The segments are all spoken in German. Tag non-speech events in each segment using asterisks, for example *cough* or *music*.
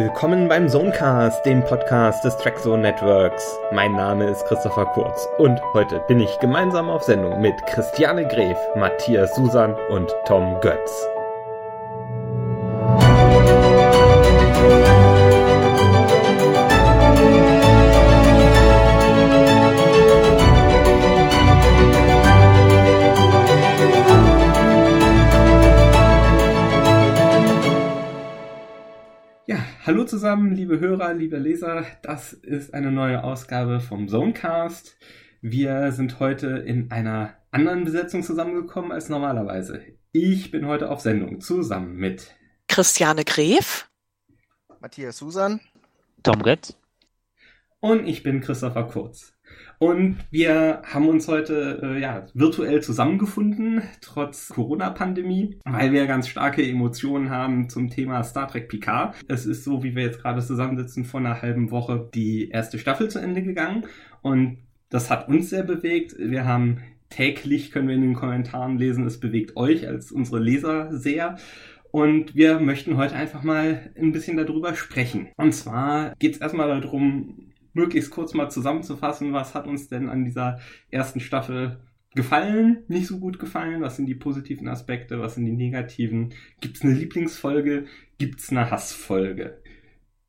Willkommen beim Zonecast, dem Podcast des Trackzone Networks. Mein Name ist Christopher Kurz und heute bin ich gemeinsam auf Sendung mit Christiane Gref, Matthias Susan und Tom Götz. Zusammen, liebe Hörer, liebe Leser. Das ist eine neue Ausgabe vom Zonecast. Wir sind heute in einer anderen Besetzung zusammengekommen als normalerweise. Ich bin heute auf Sendung zusammen mit Christiane Gref, Matthias Susan, Tom Götz und ich bin Christopher Kurz. Und wir haben uns heute äh, ja, virtuell zusammengefunden, trotz Corona-Pandemie, weil wir ganz starke Emotionen haben zum Thema Star Trek Picard. Es ist so, wie wir jetzt gerade zusammensitzen, vor einer halben Woche die erste Staffel zu Ende gegangen. Und das hat uns sehr bewegt. Wir haben täglich, können wir in den Kommentaren lesen, es bewegt euch als unsere Leser sehr. Und wir möchten heute einfach mal ein bisschen darüber sprechen. Und zwar geht es erstmal darum, möglichst kurz mal zusammenzufassen, was hat uns denn an dieser ersten Staffel gefallen, nicht so gut gefallen, was sind die positiven Aspekte, was sind die negativen, gibt es eine Lieblingsfolge, gibt es eine Hassfolge.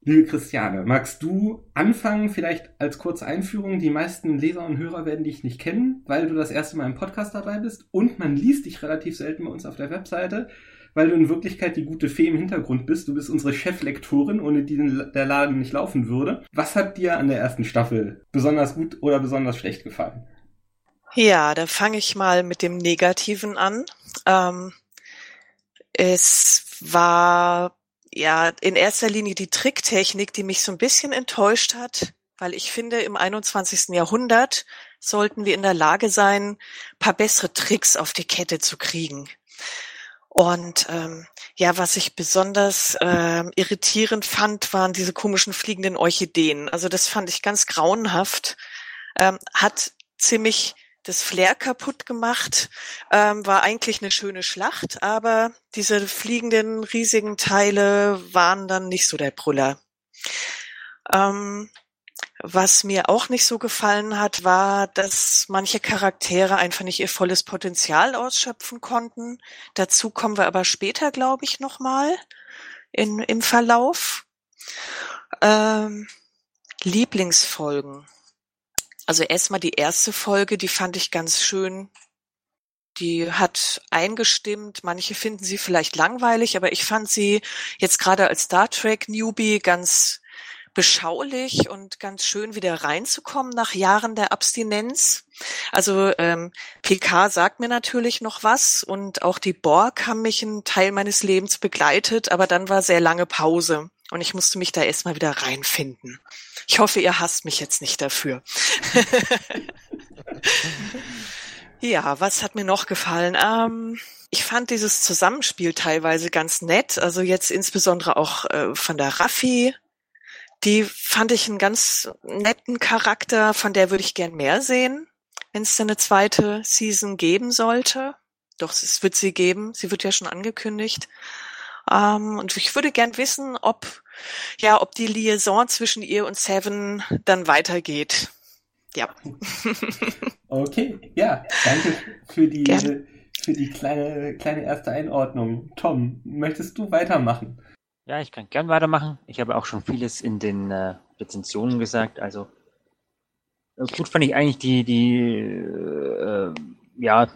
Liebe Christiane, magst du anfangen, vielleicht als kurze Einführung? Die meisten Leser und Hörer werden dich nicht kennen, weil du das erste Mal im Podcast dabei bist und man liest dich relativ selten bei uns auf der Webseite weil du in Wirklichkeit die gute Fee im Hintergrund bist. Du bist unsere Cheflektorin, ohne die der Laden nicht laufen würde. Was hat dir an der ersten Staffel besonders gut oder besonders schlecht gefallen? Ja, da fange ich mal mit dem Negativen an. Ähm, es war ja in erster Linie die Tricktechnik, die mich so ein bisschen enttäuscht hat, weil ich finde, im 21. Jahrhundert sollten wir in der Lage sein, paar bessere Tricks auf die Kette zu kriegen. Und ähm, ja, was ich besonders ähm, irritierend fand, waren diese komischen fliegenden Orchideen. Also das fand ich ganz grauenhaft. Ähm, hat ziemlich das Flair kaputt gemacht, ähm, war eigentlich eine schöne Schlacht, aber diese fliegenden riesigen Teile waren dann nicht so der Brüller. Ähm, was mir auch nicht so gefallen hat, war, dass manche Charaktere einfach nicht ihr volles Potenzial ausschöpfen konnten. Dazu kommen wir aber später, glaube ich, nochmal im Verlauf. Ähm, Lieblingsfolgen. Also erstmal die erste Folge, die fand ich ganz schön. Die hat eingestimmt. Manche finden sie vielleicht langweilig, aber ich fand sie jetzt gerade als Star Trek Newbie ganz beschaulich und ganz schön wieder reinzukommen nach Jahren der Abstinenz. Also ähm, PK sagt mir natürlich noch was und auch die Borg haben mich einen Teil meines Lebens begleitet, aber dann war sehr lange Pause und ich musste mich da erstmal wieder reinfinden. Ich hoffe, ihr hasst mich jetzt nicht dafür. *laughs* ja, was hat mir noch gefallen? Ähm, ich fand dieses Zusammenspiel teilweise ganz nett. Also jetzt insbesondere auch äh, von der Raffi die fand ich einen ganz netten Charakter, von der würde ich gern mehr sehen, wenn es denn eine zweite Season geben sollte. Doch, es wird sie geben. Sie wird ja schon angekündigt. Ähm, und ich würde gern wissen, ob, ja, ob die Liaison zwischen ihr und Seven dann weitergeht. Ja. *laughs* okay, ja, danke für die, für die kleine, kleine erste Einordnung. Tom, möchtest du weitermachen? Ja, ich kann gern weitermachen. Ich habe auch schon vieles in den äh, Rezensionen gesagt. Also äh, gut fand ich eigentlich die, die äh, ja,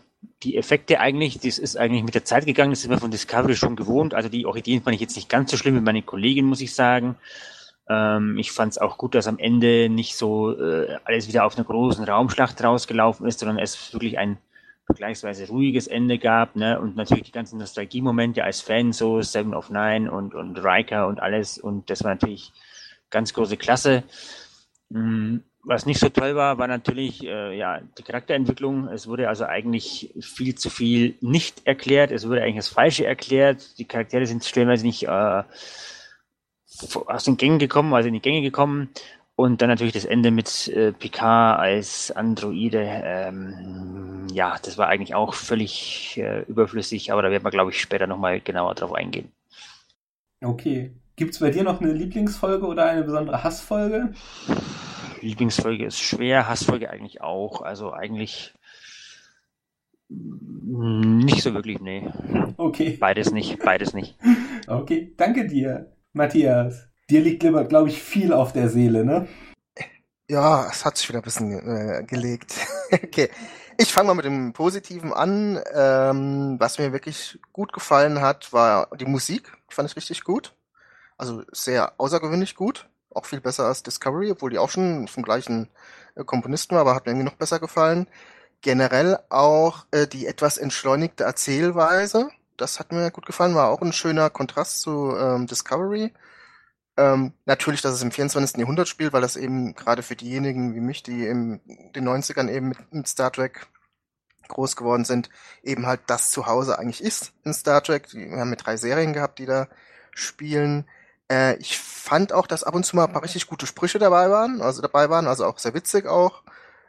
die Effekte eigentlich, das ist eigentlich mit der Zeit gegangen, das sind wir von Discovery schon gewohnt. Also die Orchideen fand ich jetzt nicht ganz so schlimm wie meine Kollegin, muss ich sagen. Ähm, ich fand es auch gut, dass am Ende nicht so äh, alles wieder auf einer großen Raumschlacht rausgelaufen ist, sondern es wirklich ein vergleichsweise ruhiges Ende gab, ne? Und natürlich die ganzen Nostalgie-Momente als Fan, so Seven of Nine und, und Riker und alles. Und das war natürlich ganz große Klasse. Mm, was nicht so toll war, war natürlich äh, ja die Charakterentwicklung. Es wurde also eigentlich viel zu viel nicht erklärt. Es wurde eigentlich das Falsche erklärt. Die Charaktere sind stellenweise nicht äh, aus den Gängen gekommen, also in die Gänge gekommen. Und dann natürlich das Ende mit äh, Picard als Androide. Ähm, ja, das war eigentlich auch völlig äh, überflüssig, aber da werden wir, glaube ich, später nochmal genauer drauf eingehen. Okay. Gibt's bei dir noch eine Lieblingsfolge oder eine besondere Hassfolge? Lieblingsfolge ist schwer, Hassfolge eigentlich auch. Also eigentlich nicht so wirklich, nee. Okay. Beides nicht, beides nicht. *laughs* Okay, danke dir, Matthias. Dir liegt, glaube ich, viel auf der Seele, ne? Ja, es hat sich wieder ein bisschen äh, gelegt. *laughs* okay. Ich fange mal mit dem Positiven an. Ähm, was mir wirklich gut gefallen hat, war die Musik. Fand ich richtig gut. Also sehr außergewöhnlich gut. Auch viel besser als Discovery, obwohl die auch schon vom gleichen äh, Komponisten war, aber hat mir irgendwie noch besser gefallen. Generell auch äh, die etwas entschleunigte Erzählweise. Das hat mir gut gefallen, war auch ein schöner Kontrast zu ähm, Discovery. Ähm, natürlich, dass es im 24. Jahrhundert spielt, weil das eben gerade für diejenigen wie mich, die in den 90ern eben mit, mit Star Trek groß geworden sind, eben halt das Zuhause eigentlich ist in Star Trek. Wir haben mit drei Serien gehabt, die da spielen. Äh, ich fand auch, dass ab und zu mal ein paar richtig gute Sprüche dabei waren, also dabei waren, also auch sehr witzig auch.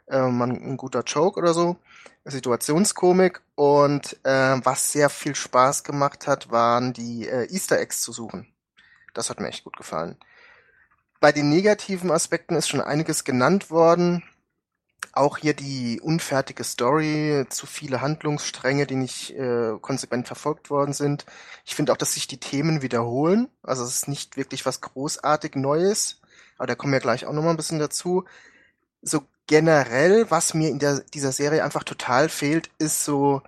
Äh, man, ein guter Joke oder so. Situationskomik und äh, was sehr viel Spaß gemacht hat, waren die äh, Easter Eggs zu suchen. Das hat mir echt gut gefallen. Bei den negativen Aspekten ist schon einiges genannt worden. Auch hier die unfertige Story, zu viele Handlungsstränge, die nicht äh, konsequent verfolgt worden sind. Ich finde auch, dass sich die Themen wiederholen. Also es ist nicht wirklich was großartig Neues. Aber da kommen wir gleich auch nochmal ein bisschen dazu. So generell, was mir in der, dieser Serie einfach total fehlt, ist so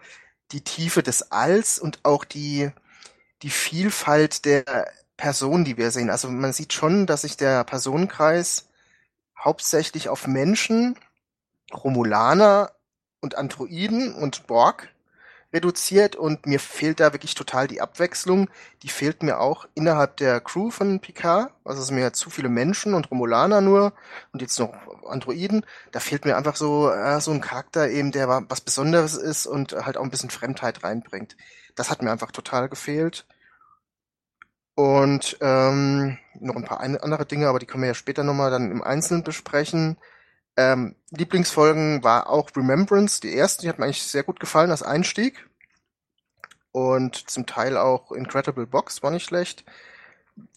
die Tiefe des Alls und auch die, die Vielfalt der Personen, die wir sehen. Also man sieht schon, dass sich der Personenkreis hauptsächlich auf Menschen, Romulaner und Androiden und Borg reduziert und mir fehlt da wirklich total die Abwechslung. Die fehlt mir auch innerhalb der Crew von Picard. Also es sind mir zu viele Menschen und Romulaner nur und jetzt noch Androiden. Da fehlt mir einfach so, äh, so ein Charakter eben, der was Besonderes ist und halt auch ein bisschen Fremdheit reinbringt. Das hat mir einfach total gefehlt. Und ähm, noch ein paar andere Dinge, aber die können wir ja später nochmal dann im Einzelnen besprechen. Ähm, Lieblingsfolgen war auch Remembrance, die erste, die hat mir eigentlich sehr gut gefallen als Einstieg. Und zum Teil auch Incredible Box war nicht schlecht.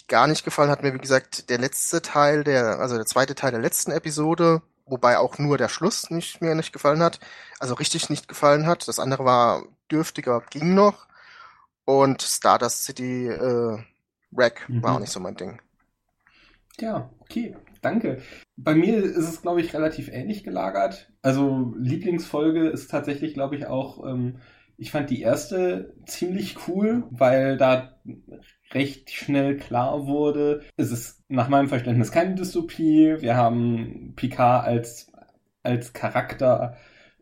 Gar nicht gefallen hat mir, wie gesagt, der letzte Teil, der, also der zweite Teil der letzten Episode, wobei auch nur der Schluss nicht mir nicht gefallen hat. Also richtig nicht gefallen hat. Das andere war dürftiger, ging noch. Und Stardust City äh, Rack mhm. war auch nicht so mein Ding. Ja, okay, danke. Bei mir ist es, glaube ich, relativ ähnlich gelagert. Also Lieblingsfolge ist tatsächlich, glaube ich, auch, ähm, ich fand die erste ziemlich cool, weil da recht schnell klar wurde, es ist nach meinem Verständnis keine Dystopie. Wir haben Picard als, als Charakter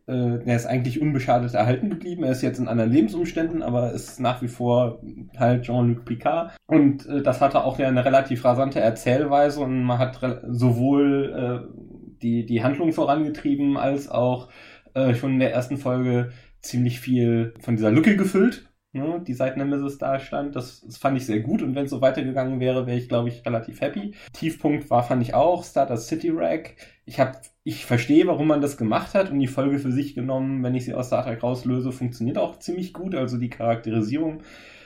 äh, der ist eigentlich unbeschadet erhalten geblieben. Er ist jetzt in anderen Lebensumständen, aber ist nach wie vor halt Jean-Luc Picard. Und äh, das hatte auch ja eine relativ rasante Erzählweise und man hat sowohl äh, die, die Handlung vorangetrieben als auch äh, schon in der ersten Folge ziemlich viel von dieser Lücke gefüllt, ne, die seit Nemesis da stand. Das, das fand ich sehr gut und wenn es so weitergegangen wäre, wäre ich, glaube ich, relativ happy. Tiefpunkt war, fand ich auch, Stardust City Rack. Ich habe, ich verstehe, warum man das gemacht hat und die Folge für sich genommen, wenn ich sie aus Star Trek rauslöse, funktioniert auch ziemlich gut. Also die Charakterisierung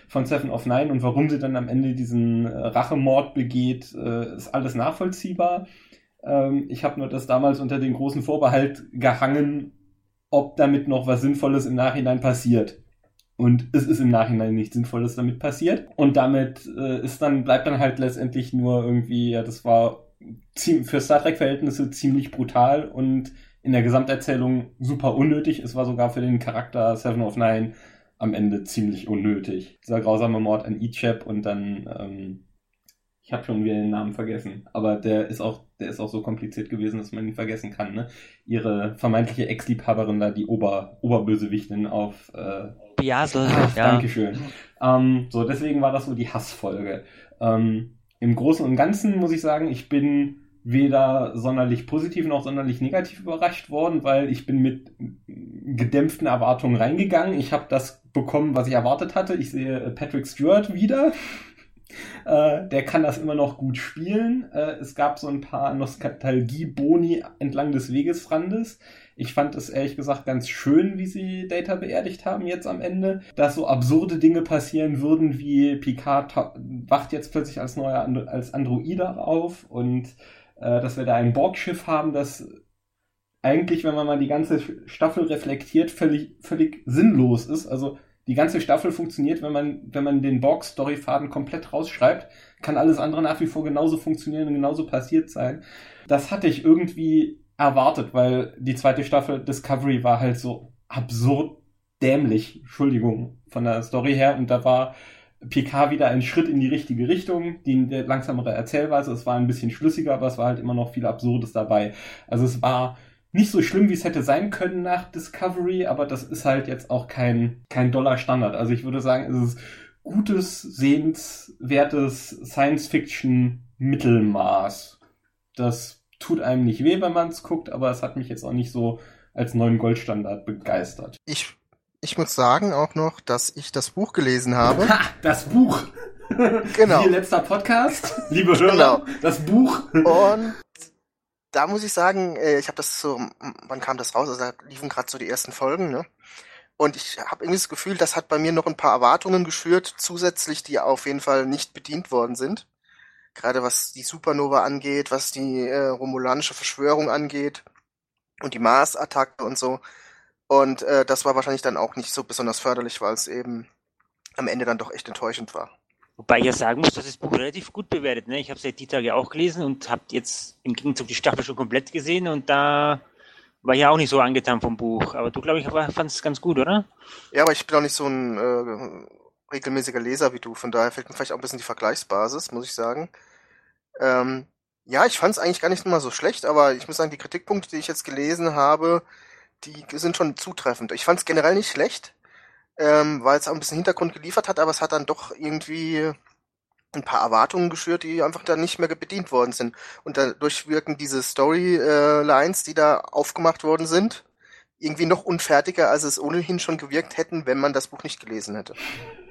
von Seven of Nine und warum sie dann am Ende diesen äh, Rachemord begeht, äh, ist alles nachvollziehbar. Ähm, ich habe nur das damals unter den großen Vorbehalt gehangen, ob damit noch was Sinnvolles im Nachhinein passiert. Und es ist im Nachhinein nichts Sinnvolles damit passiert. Und damit äh, ist dann, bleibt dann halt letztendlich nur irgendwie, ja, das war für Star Trek-Verhältnisse ziemlich brutal und in der Gesamterzählung super unnötig. Es war sogar für den Charakter Seven of Nine am Ende ziemlich unnötig. Dieser grausame Mord an Ichab und dann, ähm, ich habe schon wieder den Namen vergessen, aber der ist auch, der ist auch so kompliziert gewesen, dass man ihn vergessen kann. Ne? Ihre vermeintliche Ex-Liebhaberin da, die Ober, Oberbösewichtin auf äh, Biasel. Ja. Dankeschön. Ähm, so, deswegen war das so die Hassfolge. Ähm, Im Großen und Ganzen muss ich sagen, ich bin weder sonderlich positiv noch sonderlich negativ überrascht worden, weil ich bin mit gedämpften Erwartungen reingegangen. Ich habe das bekommen, was ich erwartet hatte. Ich sehe äh, Patrick Stewart wieder. *laughs* Äh, der kann das immer noch gut spielen. Äh, es gab so ein paar Nostalgie-Boni entlang des Wegesrandes. Ich fand es ehrlich gesagt ganz schön, wie sie Data beerdigt haben jetzt am Ende, dass so absurde Dinge passieren würden, wie Picard wacht jetzt plötzlich als neuer And als Androide auf und äh, dass wir da ein Borgschiff haben, das eigentlich, wenn man mal die ganze Staffel reflektiert, völlig, völlig sinnlos ist. Also die ganze Staffel funktioniert, wenn man, wenn man den Borg-Storyfaden komplett rausschreibt, kann alles andere nach wie vor genauso funktionieren und genauso passiert sein. Das hatte ich irgendwie erwartet, weil die zweite Staffel Discovery war halt so absurd dämlich, Entschuldigung, von der Story her. Und da war PK wieder ein Schritt in die richtige Richtung, die langsamere Erzählweise. Es war ein bisschen schlüssiger, aber es war halt immer noch viel Absurdes dabei. Also es war nicht so schlimm, wie es hätte sein können nach Discovery, aber das ist halt jetzt auch kein, kein Dollar-Standard. Also ich würde sagen, es ist gutes, sehenswertes Science-Fiction-Mittelmaß. Das tut einem nicht weh, wenn man es guckt, aber es hat mich jetzt auch nicht so als neuen Goldstandard begeistert. Ich, ich muss sagen auch noch, dass ich das Buch gelesen habe. Ha, das Buch! Genau. Ihr letzter Podcast, liebe Hörer, Genau. das Buch. Und da muss ich sagen, äh, ich habe das so, wann kam das raus? Also da liefen gerade so die ersten Folgen, ne? Und ich habe irgendwie das Gefühl, das hat bei mir noch ein paar Erwartungen geschürt, zusätzlich, die auf jeden Fall nicht bedient worden sind. Gerade was die Supernova angeht, was die äh, romulanische Verschwörung angeht und die Mars-Attacke und so. Und äh, das war wahrscheinlich dann auch nicht so besonders förderlich, weil es eben am Ende dann doch echt enttäuschend war. Wobei ich ja sagen muss, dass das Buch relativ gut bewertet. Ne? Ich habe es ja die Tage auch gelesen und habe jetzt im Gegenzug die Staffel schon komplett gesehen und da war ich ja auch nicht so angetan vom Buch. Aber du, glaube ich, fandest es ganz gut, oder? Ja, aber ich bin auch nicht so ein äh, regelmäßiger Leser wie du, von daher fehlt mir vielleicht auch ein bisschen die Vergleichsbasis, muss ich sagen. Ähm, ja, ich fand es eigentlich gar nicht mal so schlecht, aber ich muss sagen, die Kritikpunkte, die ich jetzt gelesen habe, die sind schon zutreffend. Ich fand es generell nicht schlecht, ähm, weil es auch ein bisschen Hintergrund geliefert hat, aber es hat dann doch irgendwie ein paar Erwartungen geschürt, die einfach dann nicht mehr bedient worden sind. Und dadurch wirken diese Storylines, die da aufgemacht worden sind, irgendwie noch unfertiger, als es ohnehin schon gewirkt hätten, wenn man das Buch nicht gelesen hätte.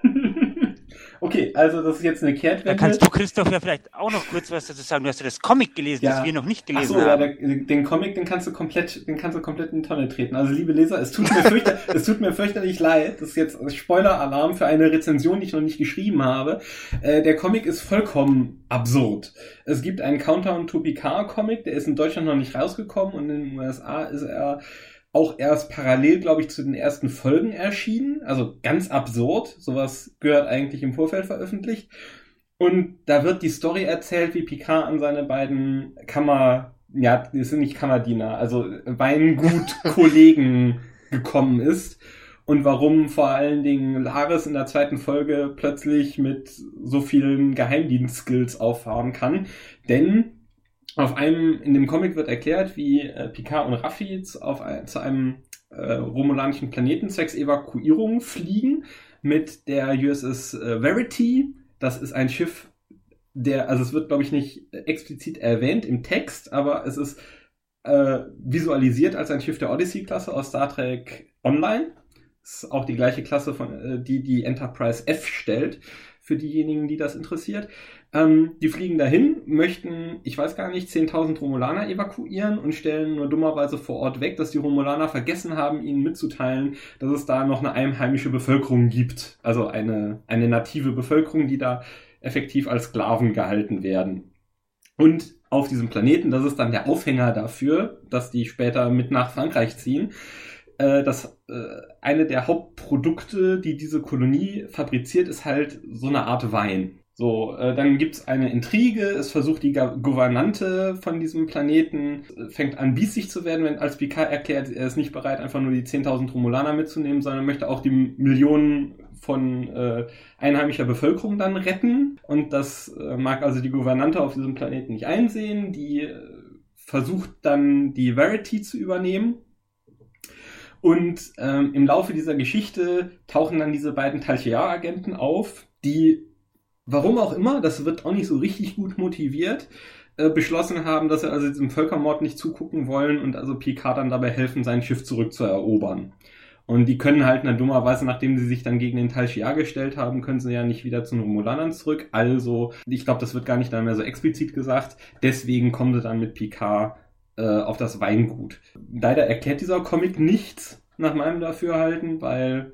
*laughs* Okay, also das ist jetzt eine Da Kehrtwende. kannst du, Christoph, ja vielleicht auch noch kurz was dazu sagen. Du hast ja das Comic gelesen, Ja. das wir noch nicht Ach gelesen so, ja, haben. der, den Comic, den kannst du komplett, den kannst du komplett in die Tonne treten. Also liebe Leser, es tut mir, fürchter, *laughs* es tut mir fürchterlich leid. Das ist jetzt Spoiler-Alarm für eine Rezension, die ich noch nicht geschrieben habe. Äh, der Comic ist vollkommen absurd. Es gibt einen Countdown to Picard Comic, der ist in Deutschland noch nicht rausgekommen und in den USA ist er auch erst parallel, glaube ich, zu den ersten Folgen erschienen. Also ganz absurd. Sowas gehört eigentlich im Vorfeld veröffentlicht. Und da wird die Story erzählt, wie Picard an seine beiden Kammer, ja, die sind nicht Kammerdiener, also Weingut-Kollegen *laughs* gekommen ist. Und warum vor allen Dingen Laris in der zweiten Folge plötzlich mit so vielen Geheimdienst-Skills auffahren kann. Denn auf einem, in dem Comic wird erklärt, wie äh, Picard und Raffi zu- auf zu einem äh, romulanischen Planeten zwecks Evakuierung fliegen mit der USS äh, Verity. Das ist ein Schiff, der, also es wird, glaube ich, nicht explizit erwähnt im Text, aber es ist äh, visualisiert als ein Schiff der Odyssey-Klasse aus Star Trek Online. Ist auch die gleiche Klasse, von, äh, die die Enterprise F stellt, für diejenigen, die das interessiert. Ähm, die fliegen dahin, möchten, ich weiß gar nicht, 10.000 Romulaner evakuieren und stellen nur dummerweise vor Ort weg, dass die Romulaner vergessen haben, ihnen mitzuteilen, dass es da noch eine einheimische Bevölkerung gibt. Also eine, eine native Bevölkerung, die da effektiv als Sklaven gehalten werden. Und auf diesem Planeten, das ist dann der Aufhänger dafür, dass die später mit nach Frankreich ziehen, äh, dass äh, eine der Hauptprodukte, die diese Kolonie fabriziert, ist halt so eine Art Wein. So, äh, dann gibt's eine Intrige, es versucht die Gouvernante von diesem Planeten, äh, fängt an biesig zu werden, wenn als Picard erklärt, er ist nicht bereit, einfach nur die 10.000 Romulaner mitzunehmen, sondern möchte auch die Millionen von äh, einheimischer Bevölkerung dann retten. Und das äh, mag also die Gouvernante auf diesem Planeten nicht einsehen. Die äh, versucht dann die Verity zu übernehmen. Und ähm, im Laufe dieser Geschichte tauchen dann diese beiden Talchear-Agenten auf, die, warum auch immer, das wird auch nicht so richtig gut motiviert, äh, beschlossen haben, dass sie also diesem Völkermord nicht zugucken wollen und also Picard dann dabei helfen, sein Schiff zurückzuerobern. Und die können halt, na dummerweise, nachdem sie sich dann gegen den Talchiar gestellt haben, können sie ja nicht wieder zu den Romulanern zurück. Also, ich glaube, das wird gar nicht mehr so explizit gesagt. Deswegen kommen sie dann mit Picard äh, auf das Weingut. Leider erklärt dieser Comic nichts nach meinem Dafürhalten, weil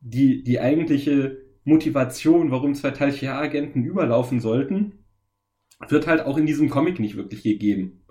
die, die eigentliche Motivation, warum zwei Talchia-Agenten überlaufen sollten, wird halt auch in diesem Comic nicht wirklich gegeben.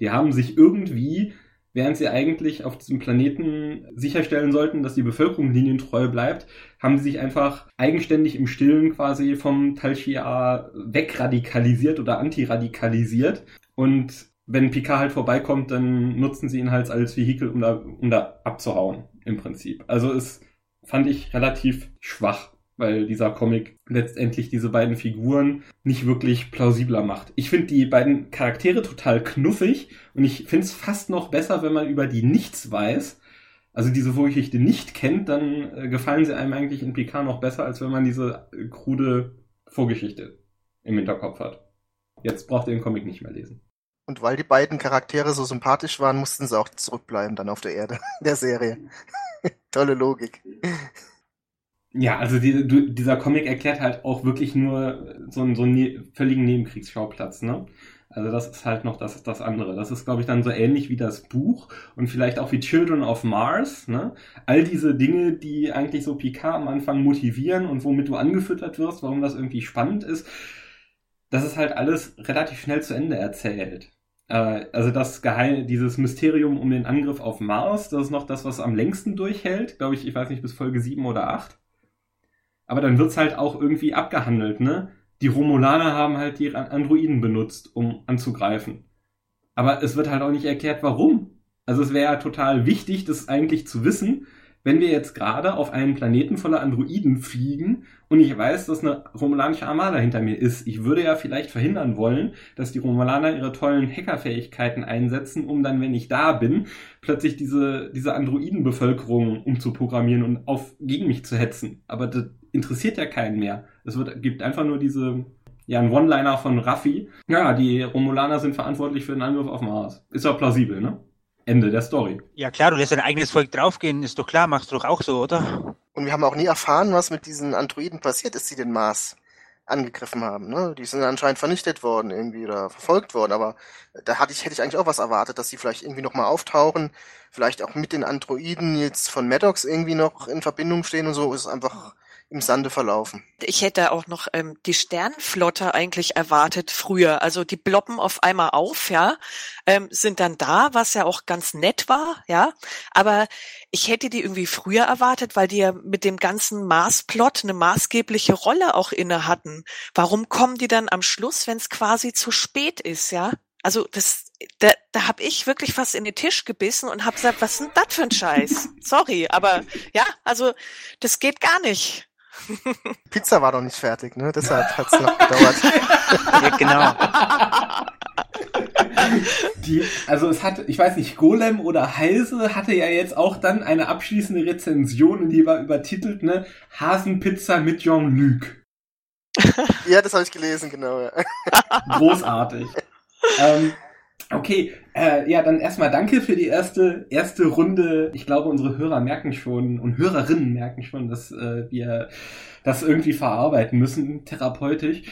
Die haben sich irgendwie, während sie eigentlich auf diesem Planeten sicherstellen sollten, dass die Bevölkerung linientreu bleibt, haben sie sich einfach eigenständig im Stillen quasi vom Talchia wegradikalisiert oder antiradikalisiert. Und wenn Picard halt vorbeikommt, dann nutzen sie ihn halt als Vehikel, um da, um da abzuhauen, im Prinzip. Also es fand ich relativ schwach weil dieser Comic letztendlich diese beiden Figuren nicht wirklich plausibler macht. Ich finde die beiden Charaktere total knuffig und ich finde es fast noch besser, wenn man über die nichts weiß. Also diese Vorgeschichte nicht kennt, dann äh, gefallen sie einem eigentlich in PK noch besser, als wenn man diese äh, krude Vorgeschichte im Hinterkopf hat. Jetzt braucht ihr den Comic nicht mehr lesen. Und weil die beiden Charaktere so sympathisch waren, mussten sie auch zurückbleiben dann auf der Erde *laughs* der Serie. *laughs* Tolle Logik. Ja, also die, du, dieser Comic erklärt halt auch wirklich nur so einen, so einen ne völligen Nebenkriegsschauplatz, ne? Also das ist halt noch das, das andere. Das ist, glaube ich, dann so ähnlich wie das Buch und vielleicht auch wie Children of Mars. Ne? All diese Dinge, die eigentlich so Picard am Anfang motivieren und womit du angefüttert wirst, warum das irgendwie spannend ist, das ist halt alles relativ schnell zu Ende erzählt. Äh, also das Geheim, dieses Mysterium um den Angriff auf Mars, das ist noch das, was am längsten durchhält. Glaube ich, ich weiß nicht, bis Folge 7 oder 8. Aber dann wird's halt auch irgendwie abgehandelt, ne? Die Romulaner haben halt die Androiden benutzt, um anzugreifen. Aber es wird halt auch nicht erklärt, warum. Also es wäre ja total wichtig, das eigentlich zu wissen, wenn wir jetzt gerade auf einen Planeten voller Androiden fliegen und ich weiß, dass eine romulanische Armada hinter mir ist. Ich würde ja vielleicht verhindern wollen, dass die Romulaner ihre tollen Hackerfähigkeiten einsetzen, um dann, wenn ich da bin, plötzlich diese, diese Androidenbevölkerung umzuprogrammieren und auf, gegen mich zu hetzen. Aber das interessiert ja keinen mehr. Es wird, gibt einfach nur diese, ja, ein One-Liner von Raffi. Ja, die Romulaner sind verantwortlich für den Angriff auf Mars. Ist ja plausibel, ne? Ende der Story. Ja klar, du lässt dein eigenes Volk draufgehen, ist doch klar, machst du doch auch so, oder? Und wir haben auch nie erfahren, was mit diesen Androiden passiert ist, die den Mars angegriffen haben. Ne? Die sind anscheinend vernichtet worden irgendwie oder verfolgt worden, aber da hatte ich, hätte ich eigentlich auch was erwartet, dass sie vielleicht irgendwie nochmal auftauchen, vielleicht auch mit den Androiden jetzt von Maddox irgendwie noch in Verbindung stehen und so, ist einfach im Sande verlaufen. Ich hätte auch noch ähm, die Sternflotte eigentlich erwartet früher. Also die bloppen auf einmal auf, ja, ähm, sind dann da, was ja auch ganz nett war, ja. Aber ich hätte die irgendwie früher erwartet, weil die ja mit dem ganzen Mars-Plot eine maßgebliche Rolle auch inne hatten. Warum kommen die dann am Schluss, wenn es quasi zu spät ist, ja? Also das, da, da habe ich wirklich fast in den Tisch gebissen und habe gesagt, was ist denn das für ein Scheiß? Sorry, aber ja, also das geht gar nicht. *laughs* Pizza war doch nicht fertig, ne? Deshalb hat's noch gedauert. ja, genau. Die, also es hat, ich weiß nicht, Golem oder Heise hatte ja jetzt auch dann eine abschließende Rezension und die war übertitelt, ne? Hasenpizza mit Jean-Luc. ja, das habe ich gelesen, genau. Ja. Großartig. ähm, Okay, äh, ja, dann erstmal danke für die erste erste Runde. Ich glaube, unsere Hörer merken schon und Hörerinnen merken schon, dass äh, wir das irgendwie verarbeiten müssen, therapeutisch.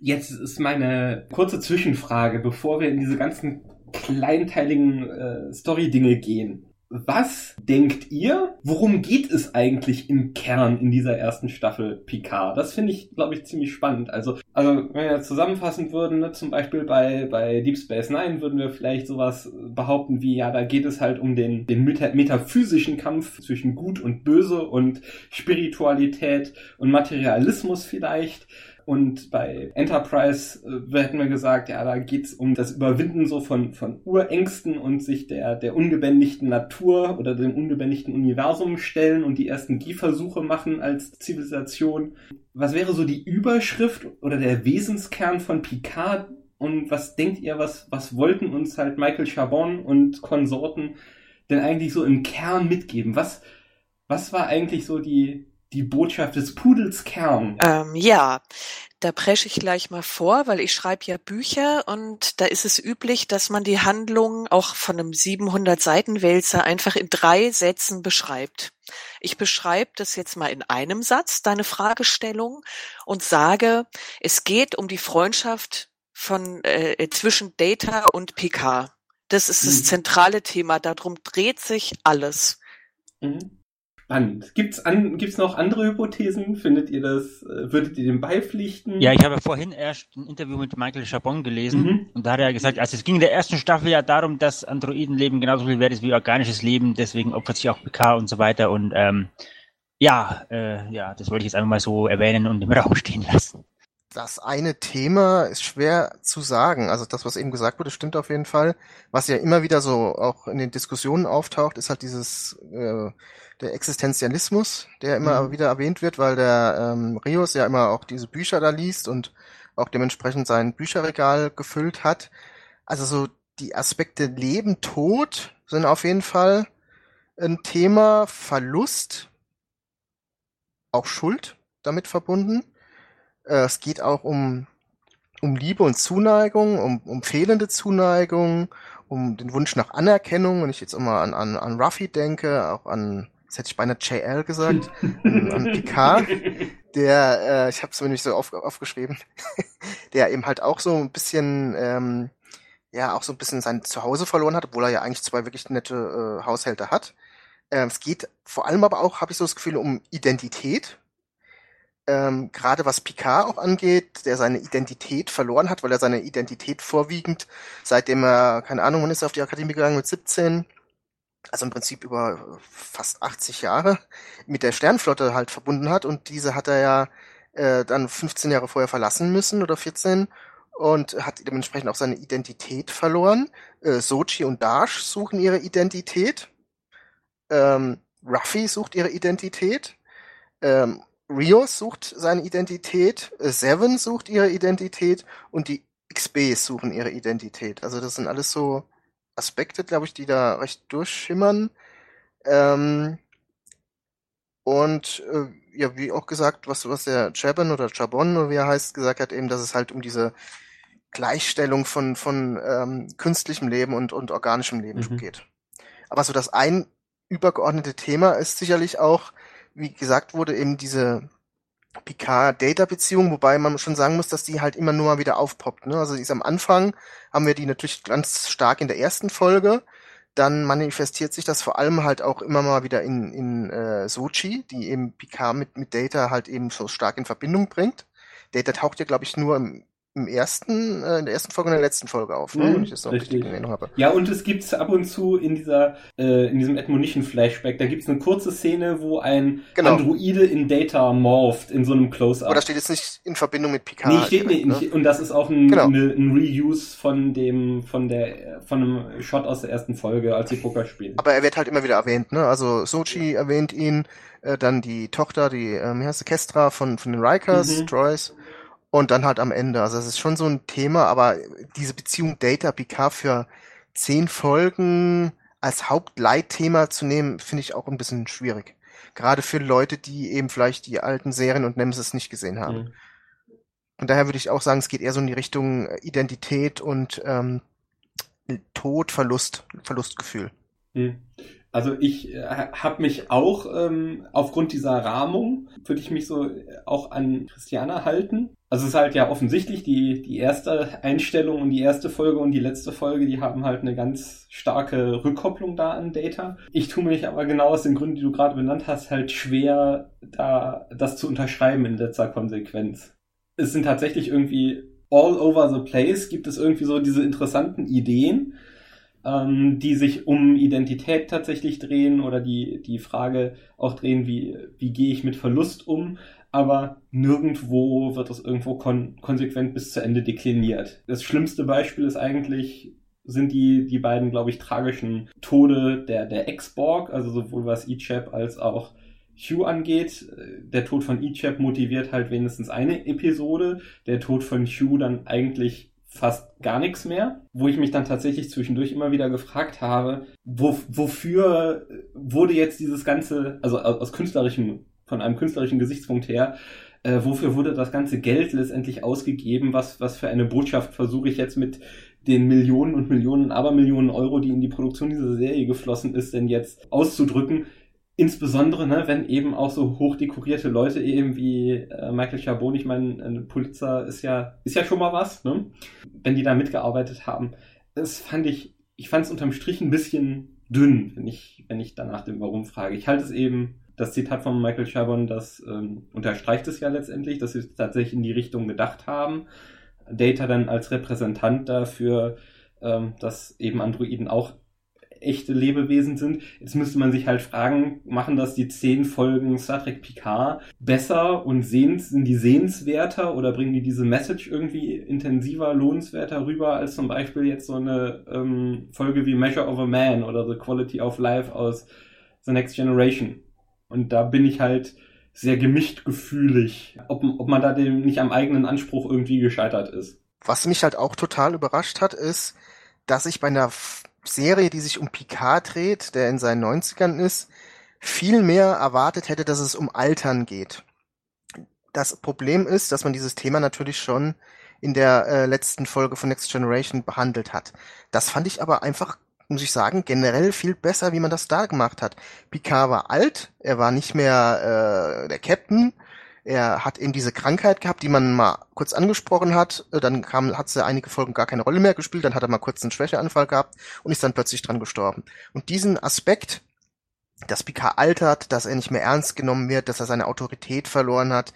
Jetzt ist meine kurze Zwischenfrage, bevor wir in diese ganzen kleinteiligen äh, Story-Dinge gehen. Was denkt ihr, worum geht es eigentlich im Kern in dieser ersten Staffel Picard? Das finde ich, glaube ich, ziemlich spannend. Also, also wenn wir zusammenfassen würden, ne, zum Beispiel bei, bei Deep Space Nine, würden wir vielleicht sowas behaupten wie, ja, da geht es halt um den, den meta metaphysischen Kampf zwischen Gut und Böse und Spiritualität und Materialismus vielleicht. Und bei Enterprise äh, hätten wir gesagt, ja, da geht's um das Überwinden so von, von Urängsten und sich der, der ungebändigten Natur oder dem ungebändigten Universum stellen und die ersten Gehversuche machen als Zivilisation. Was wäre so die Überschrift oder der Wesenskern von Picard? Und was denkt ihr, was, was wollten uns halt Michael Chabon und Konsorten denn eigentlich so im Kern mitgeben? Was, was war eigentlich so die, die Botschaft des Pudels Kern? Ähm, ja, da presche ich gleich mal vor, weil ich schreibe ja Bücher und da ist es üblich, dass man die Handlung auch von einem 700 Seiten Wälzer einfach in drei Sätzen beschreibt. Ich beschreibe das jetzt mal in einem Satz, deine Fragestellung, und sage, es geht um die Freundschaft von äh, zwischen Data und PK. Das ist das Mhm. zentrale Thema. Darum dreht sich alles. Mhm. Spannend. Gibt's an, gibt's noch andere Hypothesen? Findet ihr das, äh, würdet ihr dem beipflichten? Ja, ich habe vorhin erst ein Interview mit Michael Chabon gelesen Mhm. und da hat er gesagt, also es ging in der ersten Staffel ja darum, dass Androidenleben genauso viel wert ist wie organisches Leben, deswegen opfert sich auch PK und so weiter und ähm, ja, äh, ja, das wollte ich jetzt einfach mal so erwähnen und im Raum stehen lassen. Das eine Thema ist schwer zu sagen. Also das, was eben gesagt wurde, stimmt auf jeden Fall. Was ja immer wieder so auch in den Diskussionen auftaucht, ist halt dieses äh, der Existenzialismus, der immer Mhm. wieder erwähnt wird, weil der ähm, Rios ja immer auch diese Bücher da liest und auch dementsprechend sein Bücherregal gefüllt hat. Also so die Aspekte Leben, Tod sind auf jeden Fall ein Thema. Verlust, auch Schuld damit verbunden. Äh, es geht auch um, um Liebe und Zuneigung, um, um fehlende Zuneigung, um den Wunsch nach Anerkennung. Wenn ich jetzt immer an, an, an Ruffy denke, auch an, jetzt hätte ich beinahe JL gesagt, an, an Picard, *laughs* der, äh, ich habe es mir nicht so auf, aufgeschrieben, *laughs* der eben halt auch so ein bisschen, ähm, ja, auch so ein bisschen sein Zuhause verloren hat, obwohl er ja eigentlich zwei wirklich nette äh, Haushälter hat. Ähm, es geht vor allem aber auch, habe ich so das Gefühl, um Identität. Ähm, Gerade was Picard auch angeht, der seine Identität verloren hat, weil er seine Identität vorwiegend, seitdem er, keine Ahnung, wann ist er auf die Akademie gegangen, mit 17, also im Prinzip über fast 80 Jahre, mit der Sternflotte halt verbunden hat und diese hat er ja äh, dann 15 Jahre vorher verlassen müssen oder 14 und hat dementsprechend auch seine Identität verloren. Äh, Sochi und Dash suchen ihre Identität. Ähm, Ruffy sucht ihre Identität. Ähm, Rios sucht seine Identität. Äh, Seven sucht ihre Identität. Und die XBs suchen ihre Identität. Also das sind alles so Aspekte, glaube ich, die da recht durchschimmern. Ähm, und äh, ja, wie auch gesagt, was, was der Chabon oder Chabon, oder wie er heißt, gesagt hat, eben, dass es halt um diese Gleichstellung von, von ähm, künstlichem Leben und, und organischem Leben Mhm. geht. Aber so das ein übergeordnete Thema ist sicherlich auch, wie gesagt wurde, eben diese Picard-Data-Beziehung, wobei man schon sagen muss, dass die halt immer nur mal wieder aufpoppt. Ne? Also die ist am Anfang, haben wir die natürlich ganz stark in der ersten Folge. Dann manifestiert sich das vor allem halt auch immer mal wieder in, in äh, Sochi, die eben Picard mit, mit Data halt eben so stark in Verbindung bringt. Data taucht ja, glaube ich, nur im, im ersten, äh, in der ersten Folge und in der letzten Folge auf, ne? Mhm, wenn ich das noch richtig richtig. in Erinnerung habe. Ja, und es gibt's ab und zu in dieser, äh, in diesem Admonition-Flashback, da gibt's eine kurze Szene, wo ein Genau. Androide in Data morpht, in so einem Close-Up. Aber das steht jetzt nicht in Verbindung mit Picard. Nee, steht direkt, nicht, ne? und das ist auch ein, Genau. eine, ein Reuse von dem, von der, von einem Shot aus der ersten Folge, als sie Poker spielen. Aber er wird halt immer wieder erwähnt, ne? Also Sochi erwähnt ihn, äh, dann die Tochter, die, ähm, wie heißt sie, Kestra von, von den Rikers, Mhm. Troyes. Und dann halt am Ende. Also es ist schon so ein Thema, aber diese Beziehung Data Picard für zehn Folgen als Hauptleitthema zu nehmen, finde ich auch ein bisschen schwierig. Gerade für Leute, die eben vielleicht die alten Serien und Nemesis nicht gesehen haben. Mhm. Und daher würde ich auch sagen, es geht eher so in die Richtung Identität und ähm, Tod, Verlust, Verlustgefühl. Hm. Also ich äh, habe mich auch ähm, aufgrund dieser Rahmung würde ich mich so äh, auch an Christiana halten. Also es ist halt ja offensichtlich die die erste Einstellung und die erste Folge und die letzte Folge, die haben halt eine ganz starke Rückkopplung da an Data. Ich tue mich aber genau aus den Gründen, die du gerade benannt hast, halt schwer da das zu unterschreiben in letzter Konsequenz. Es sind tatsächlich irgendwie all over the place gibt es irgendwie so diese interessanten Ideen ähm, die sich um Identität tatsächlich drehen oder die, die Frage auch drehen, wie, wie gehe ich mit Verlust um, aber nirgendwo wird das irgendwo kon konsequent bis zu Ende dekliniert. Das schlimmste Beispiel ist eigentlich, sind die, die beiden, glaube ich, tragischen Tode der, der Ex-Borg, also sowohl was Ichab als auch Hugh angeht. Der Tod von Ichab motiviert halt wenigstens eine Episode, der Tod von Hugh dann eigentlich fast gar nichts mehr, wo ich mich dann tatsächlich zwischendurch immer wieder gefragt habe, wo, wofür wurde jetzt dieses ganze, also aus, künstlerischem, von einem künstlerischen Gesichtspunkt her, äh, wofür wurde das ganze Geld letztendlich ausgegeben? Was, was für eine Botschaft versuche ich jetzt mit den Millionen und Millionen, Abermillionen Euro, die in die Produktion dieser Serie geflossen ist, denn jetzt auszudrücken? Insbesondere, ne, wenn eben auch so hochdekorierte Leute eben wie äh, Michael Chabon, ich meine, ein Pulitzer ist ja, ist ja schon mal was, ne? Wenn die da mitgearbeitet haben. Das fand ich ich fand es unterm Strich ein bisschen dünn, wenn ich, wenn ich danach dem Warum frage. Ich halte es eben, das Zitat von Michael Chabon, das ähm, unterstreicht es ja letztendlich, dass sie tatsächlich in die Richtung gedacht haben. Data dann als Repräsentant dafür, ähm, dass eben Androiden auch echte Lebewesen sind. Jetzt müsste man sich halt fragen, machen das die zehn Folgen Star Trek Picard besser und sehens, sind die sehenswerter oder bringen die diese Message irgendwie intensiver, lohnenswerter rüber als zum Beispiel jetzt so eine ähm, Folge wie Measure of a Man oder The Quality of Life aus The Next Generation. Und da bin ich halt sehr gemischt gefühlig, ob, ob man da dem nicht am eigenen Anspruch irgendwie gescheitert ist. Was mich halt auch total überrascht hat, ist, dass ich bei einer Serie, die sich um Picard dreht, der in seinen 90ern ist, viel mehr erwartet hätte, dass es um Altern geht. Das Problem ist, dass man dieses Thema natürlich schon in der äh, letzten Folge von Next Generation behandelt hat. Das fand ich aber einfach, muss ich sagen, generell viel besser, wie man das da gemacht hat. Picard war alt, er war nicht mehr äh, der Captain, er hat eben diese Krankheit gehabt, die man mal kurz angesprochen hat. Äh, dann kam, hat sie einige Folgen gar keine Rolle mehr gespielt. Dann hat er mal kurz einen Schwächeanfall gehabt und ist dann plötzlich dran gestorben. Und diesen Aspekt, dass Picard altert, dass er nicht mehr ernst genommen wird, dass er seine Autorität verloren hat,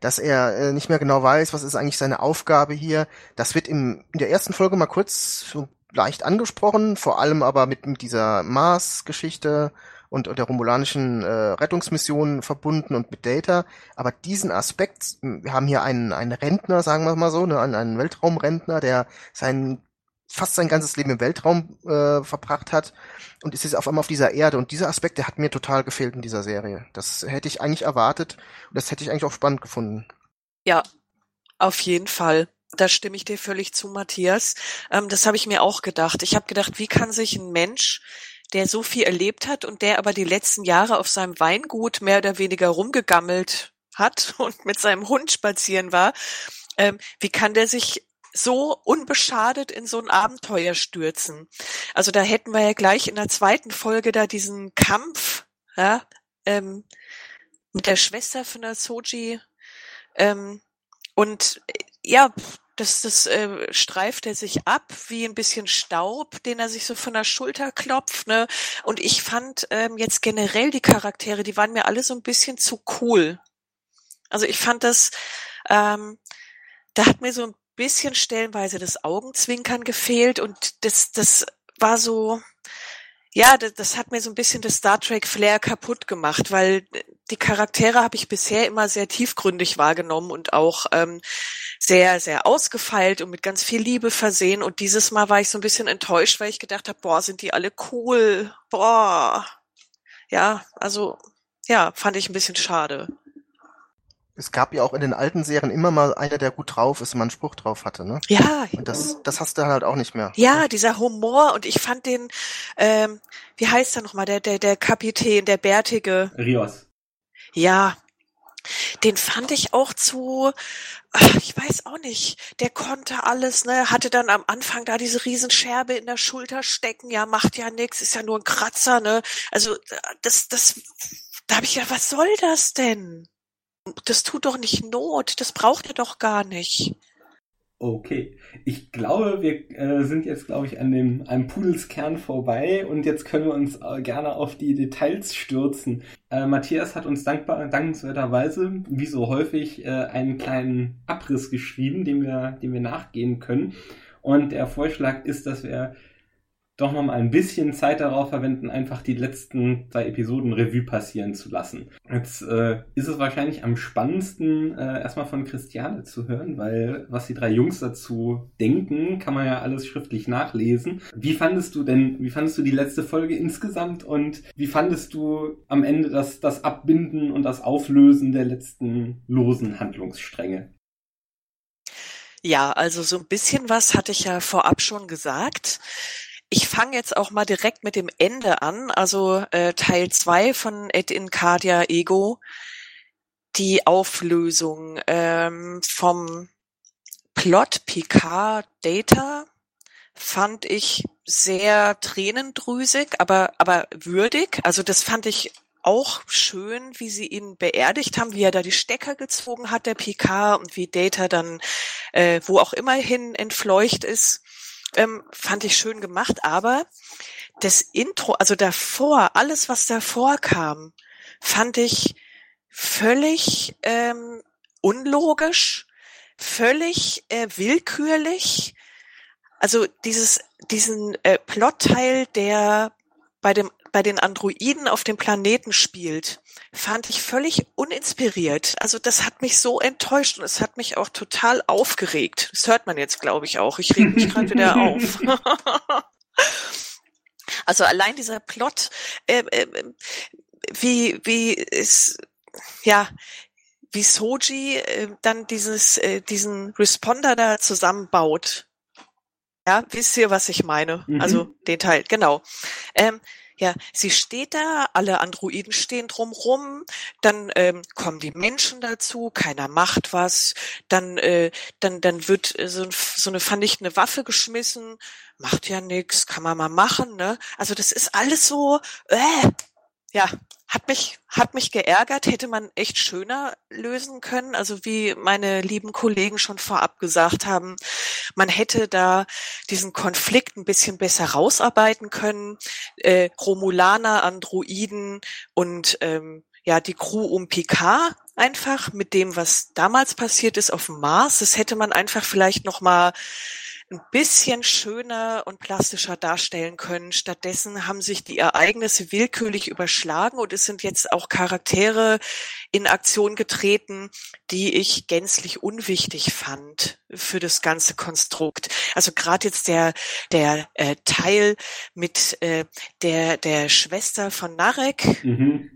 dass er äh, nicht mehr genau weiß, was ist eigentlich seine Aufgabe hier. Das wird im, in der ersten Folge mal kurz so leicht angesprochen, vor allem aber mit, mit dieser Mars-Geschichte und, und der romulanischen äh, Rettungsmission verbunden und mit Data. Aber diesen Aspekt, wir haben hier einen, einen Rentner, sagen wir mal so, ne, einen, einen Weltraumrentner, der sein fast sein ganzes Leben im Weltraum äh, verbracht hat und ist jetzt auf einmal auf dieser Erde. Und dieser Aspekt, der hat mir total gefehlt in dieser Serie. Das hätte ich eigentlich erwartet und das hätte ich eigentlich auch spannend gefunden. Ja, auf jeden Fall. Da stimme ich dir völlig zu, Matthias. Ähm, das habe ich mir auch gedacht. Ich habe gedacht, wie kann sich ein Mensch der so viel erlebt hat und der aber die letzten Jahre auf seinem Weingut mehr oder weniger rumgegammelt hat *laughs* und mit seinem Hund spazieren war, ähm, wie kann der sich so unbeschadet in so ein Abenteuer stürzen? Also da hätten wir ja gleich in der zweiten Folge da diesen Kampf, ja, ähm, mit der Schwester von der Soji, ähm, und ja, das, das äh, streift er sich ab wie ein bisschen Staub, den er sich so von der Schulter klopft. Ne? Und ich fand ähm, jetzt generell die Charaktere, die waren mir alle so ein bisschen zu cool. Also ich fand das, ähm, da hat mir so ein bisschen stellenweise das Augenzwinkern gefehlt und das, das war so, ja, das, das hat mir so ein bisschen das Star Trek Flair kaputt gemacht, weil die Charaktere habe ich bisher immer sehr tiefgründig wahrgenommen und auch ähm, sehr, sehr ausgefeilt und mit ganz viel Liebe versehen. Und dieses Mal war ich so ein bisschen enttäuscht, weil ich gedacht habe, boah, sind die alle cool. Boah. Ja, also ja, fand ich ein bisschen schade. Es gab ja auch in den alten Serien immer mal einer, der gut drauf ist, und mal einen Spruch drauf hatte, ne? Ja. Und das, das hast du halt auch nicht mehr. Ja, dieser Humor und ich fand den, ähm, wie heißt er nochmal, der, der, der Kapitän, der Bärtige. Rios. Ja, den fand ich auch zu, ich weiß auch nicht, der konnte alles, ne, hatte dann am Anfang da diese Riesenscherbe in der Schulter stecken, ja, macht ja nix, ist ja nur ein Kratzer, ne, also das, das, da habe ich ja, was soll das denn? Das tut doch nicht Not, das braucht er doch gar nicht. Okay, ich glaube, wir äh, sind jetzt, glaube ich, an dem einem Pudelskern vorbei und jetzt können wir uns äh, gerne auf die Details stürzen. Äh, Matthias hat uns dankbar, dankenswerterweise, wie so häufig, äh, einen kleinen Abriss geschrieben, dem wir, dem wir nachgehen können. Und der Vorschlag ist, dass wir doch noch mal ein bisschen Zeit darauf verwenden, einfach die letzten zwei Episoden Revue passieren zu lassen. Jetzt äh, ist es wahrscheinlich am spannendsten, äh, erstmal von Christiane zu hören, weil was die drei Jungs dazu denken, kann man ja alles schriftlich nachlesen. Wie fandest du denn, wie fandest du die letzte Folge insgesamt und wie fandest du am Ende das, das Abbinden und das Auflösen der letzten losen Handlungsstränge? Ja, also so ein bisschen was hatte ich ja vorab schon gesagt. Ich fange jetzt auch mal direkt mit dem Ende an, also äh, Teil zwei von Ed in Cardia Ego, die Auflösung ähm, vom Plot Picard Data fand ich sehr tränendrüsig, aber aber würdig. Also das fand ich auch schön, wie sie ihn beerdigt haben, wie er da die Stecker gezogen hat, der Picard, und wie Data dann äh, wo auch immerhin entfleucht ist. Ähm, fand ich schön gemacht, aber das Intro, also davor, alles was davor kam, fand ich völlig ähm, unlogisch, völlig äh, willkürlich. Also dieses diesen äh, Plotteil, der bei dem bei den Androiden auf dem Planeten spielt, fand ich völlig uninspiriert. Also das hat mich so enttäuscht und es hat mich auch total aufgeregt. Das hört man jetzt, glaube ich, auch. Ich reg mich *laughs* gerade wieder auf. *laughs* also allein dieser Plot, äh, äh, wie wie ist ja wie Soji äh, dann dieses äh, diesen Responder da zusammenbaut. Ja, wisst ihr, was ich meine? Mhm. Also den Teil, genau. Ähm, ja, sie steht da, alle Androiden stehen drumrum, dann ähm, kommen die Menschen dazu, keiner macht was, dann äh, dann dann wird äh, so, so eine vernichtende Waffe geschmissen, macht ja nix, kann man mal machen, ne? Also das ist alles so, äh, ja, hat mich, hat mich geärgert, hätte man echt schöner lösen können. Also wie meine lieben Kollegen schon vorab gesagt haben, man hätte da diesen Konflikt ein bisschen besser rausarbeiten können. Äh, Romulaner, Androiden und ähm, ja, die Crew um Picard einfach mit dem, was damals passiert ist auf dem Mars. Das hätte man einfach vielleicht noch mal ein bisschen schöner und plastischer darstellen können. Stattdessen haben sich die Ereignisse willkürlich überschlagen und es sind jetzt auch Charaktere in Aktion getreten, die ich gänzlich unwichtig fand für das ganze Konstrukt. Also gerade jetzt der der äh, Teil mit äh, der der Schwester von Narek. Mhm.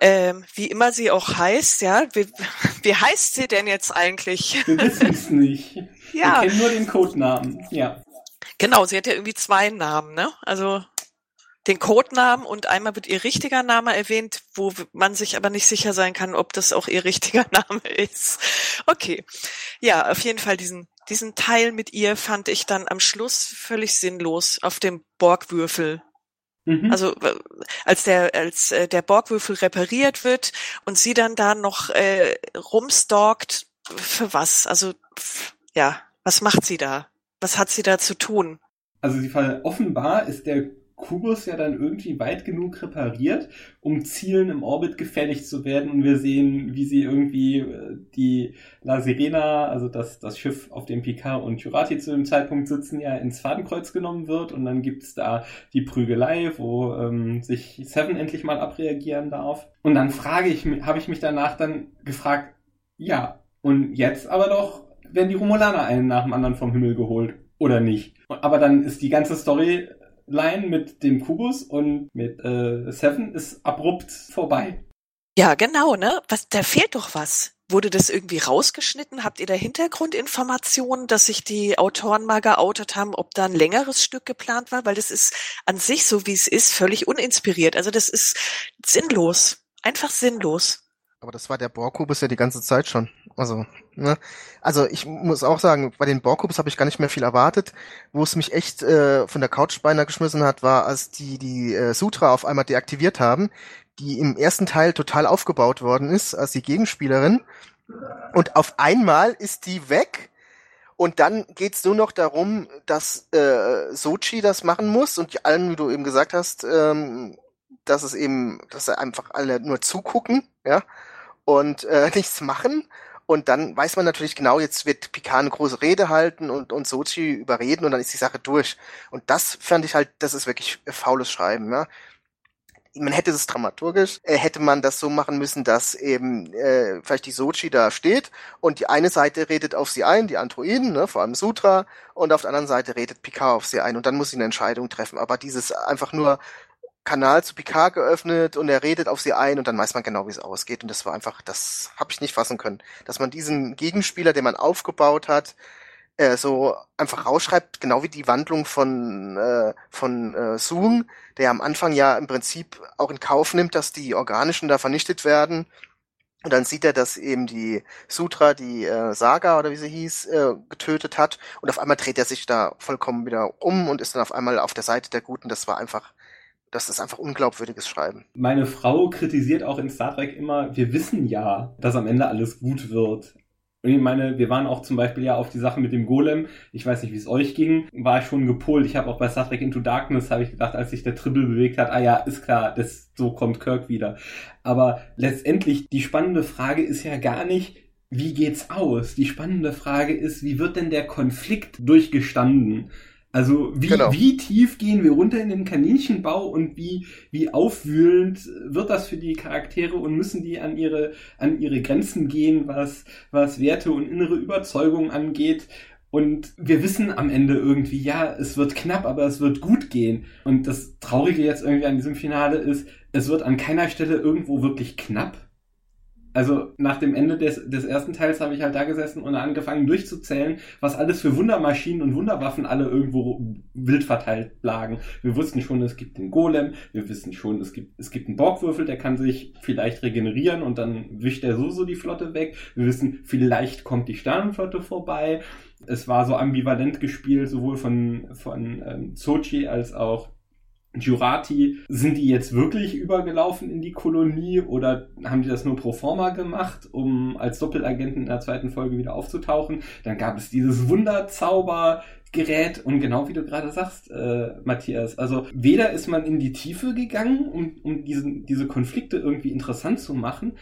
Ähm, wie immer sie auch heißt, ja. Wie, *laughs* wie heißt sie denn jetzt eigentlich? Wir wissen es nicht. *laughs* Ja. Wir kennen nur den Codenamen. Ja. Genau, sie hat ja irgendwie zwei Namen, ne? Also den Codenamen und einmal wird ihr richtiger Name erwähnt, wo man sich aber nicht sicher sein kann, ob das auch ihr richtiger *laughs* Name ist. Okay. Ja, auf jeden Fall diesen, diesen Teil mit ihr fand ich dann am Schluss völlig sinnlos auf dem Borgwürfel. Mhm. Also als der als äh, der Borgwürfel repariert wird und sie dann da noch äh, rumstalkt, für was? Also pff, ja, was macht sie da? Was hat sie da zu tun? Also sie fall offenbar ist der Kubus ja dann irgendwie weit genug repariert, um Zielen im Orbit gefährlich zu werden. Und wir sehen, wie sie irgendwie äh, die La Sirena, also das, das Schiff, auf dem Picard und Jurati zu dem Zeitpunkt sitzen, ja ins Fadenkreuz genommen wird. Und dann gibt's da die Prügelei, wo ähm, sich Seven endlich mal abreagieren darf. Und dann frage ich, habe ich mich danach dann gefragt, ja, und jetzt aber doch werden die Romulaner einen nach dem anderen vom Himmel geholt. Oder nicht? Aber dann ist die ganze Storyline mit dem Kubus und mit äh, Seven ist abrupt vorbei. Ja, genau, ne? Was, da fehlt doch was. Wurde das irgendwie rausgeschnitten? Habt ihr da Hintergrundinformationen, dass sich die Autoren mal geoutet haben, ob da ein längeres Stück geplant war? Weil das ist an sich, so wie es ist, völlig uninspiriert. Also das ist sinnlos. Einfach sinnlos. Aber das war der Borkubus ja die ganze Zeit schon. Also, ne? Also ich muss auch sagen, bei den Borkubus habe ich gar nicht mehr viel erwartet. Wo es mich echt äh, von der Couch beinahe geschmissen hat, war, als die die äh, Sutra auf einmal deaktiviert haben, die im ersten Teil total aufgebaut worden ist als die Gegenspielerin. Und auf einmal ist die weg. Und dann geht's nur noch darum, dass äh, Sochi das machen muss und die allen, wie du eben gesagt hast, ähm, dass es eben, dass einfach alle nur zugucken, ja, und äh, *laughs* nichts machen. Und dann weiß man natürlich genau, jetzt wird Picard eine große Rede halten und, und Sochi überreden und dann ist die Sache durch. Und das fand ich halt, das ist wirklich faules Schreiben, ja. Man hätte es dramaturgisch, äh, hätte man das so machen müssen, dass eben äh, vielleicht die Sochi da steht und die eine Seite redet auf sie ein, die Androiden, ne, vor allem Sutra, und auf der anderen Seite redet Picard auf sie ein und dann muss sie eine Entscheidung treffen. Aber dieses einfach nur Kanal zu Picard geöffnet und er redet auf sie ein und dann weiß man genau, wie es ausgeht. Und das war einfach, das habe ich nicht fassen können. Dass man diesen Gegenspieler, den man aufgebaut hat, äh, so einfach rausschreibt, genau wie die Wandlung von, äh, von äh, Zoom, der am Anfang ja im Prinzip auch in Kauf nimmt, dass die Organischen da vernichtet werden. Und dann sieht er, dass eben die Sutra, die äh, Saga oder wie sie hieß, äh, getötet hat. Und auf einmal dreht er sich da vollkommen wieder um und ist dann auf einmal auf der Seite der Guten. Das war einfach, das ist einfach unglaubwürdiges Schreiben. Meine Frau kritisiert auch in Star Trek immer, wir wissen ja, dass am Ende alles gut wird. Und ich meine, wir waren auch zum Beispiel ja auf die Sache mit dem Golem. Ich weiß nicht, wie es euch ging. War ich schon gepolt. Ich habe auch bei Star Trek Into Darkness habe ich gedacht, als sich der Tribble bewegt hat, ah ja, ist klar, das, so kommt Kirk wieder. Aber letztendlich, die spannende Frage ist ja gar nicht, wie geht's aus? Die spannende Frage ist, wie wird denn der Konflikt durchgestanden? Also wie, genau. wie tief gehen wir runter in den Kaninchenbau und wie, wie aufwühlend wird das für die Charaktere und müssen die an ihre, an ihre Grenzen gehen, was, was Werte und innere Überzeugung angeht. Und wir wissen am Ende irgendwie, ja, es wird knapp, aber es wird gut gehen. Und das Traurige jetzt irgendwie an diesem Finale ist, es wird an keiner Stelle irgendwo wirklich knapp also nach dem Ende des, des ersten Teils habe ich halt da gesessen und angefangen durchzuzählen, was alles für Wundermaschinen und Wunderwaffen alle irgendwo wild verteilt lagen. Wir wussten schon, es gibt den Golem, wir wissen schon, es gibt, es gibt einen Borgwürfel, der kann sich vielleicht regenerieren und dann wischt er so so die Flotte weg. Wir wissen, vielleicht kommt die Sternenflotte vorbei. Es war so ambivalent gespielt, sowohl von, von ähm, Sochi als auch Jurati, sind die jetzt wirklich übergelaufen in die Kolonie oder haben die das nur pro forma gemacht, um als Doppelagenten in der zweiten Folge wieder aufzutauchen? Dann gab es dieses Wunderzaubergerät und genau wie du gerade sagst, äh, Matthias, also weder ist man in die Tiefe gegangen, um, um diesen, diese Konflikte irgendwie interessant zu machen,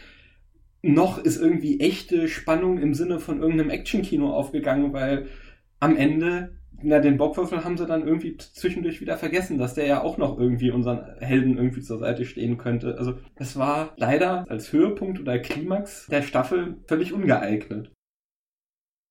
noch ist irgendwie echte Spannung im Sinne von irgendeinem Actionkino aufgegangen, weil am Ende na, den Bockwürfel haben sie dann irgendwie zwischendurch wieder vergessen, dass der ja auch noch irgendwie unseren Helden irgendwie zur Seite stehen könnte. Also es war leider als Höhepunkt oder Klimax der Staffel völlig ungeeignet.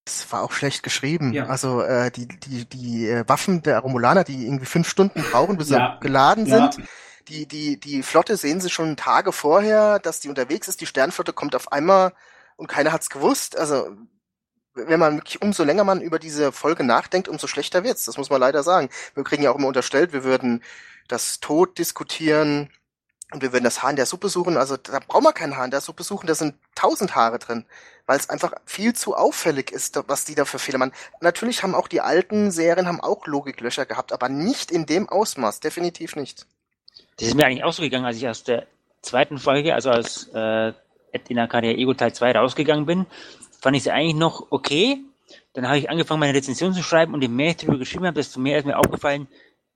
Es war auch schlecht geschrieben. Ja. Also äh, die, die, die äh, Waffen der Romulaner, die irgendwie fünf Stunden brauchen, bis ja. sie geladen sind. Ja. Die, die, die Flotte sehen sie schon Tage vorher, dass die unterwegs ist. Die Sternflotte kommt auf einmal und keiner hat's gewusst. Also wenn man wirklich, umso länger man über diese Folge nachdenkt, umso schlechter wird's. Das muss man leider sagen. Wir kriegen ja auch immer unterstellt, wir würden das Tod diskutieren und wir würden das Haar in der Suppe suchen. Also da brauchen wir kein Haar in der Suppe suchen, da sind tausend Haare drin, weil es einfach viel zu auffällig ist, was die da für Fehler machen. Natürlich haben auch die alten Serien haben auch Logiklöcher gehabt, aber nicht in dem Ausmaß, definitiv nicht. Das ist mir eigentlich auch so gegangen, als ich aus der zweiten Folge, also als äh, in Arcadia Ego Teil 2 rausgegangen bin fand ich sie eigentlich noch okay. Dann habe ich angefangen, meine Rezension zu schreiben und je mehr ich darüber geschrieben habe, desto mehr ist mir aufgefallen,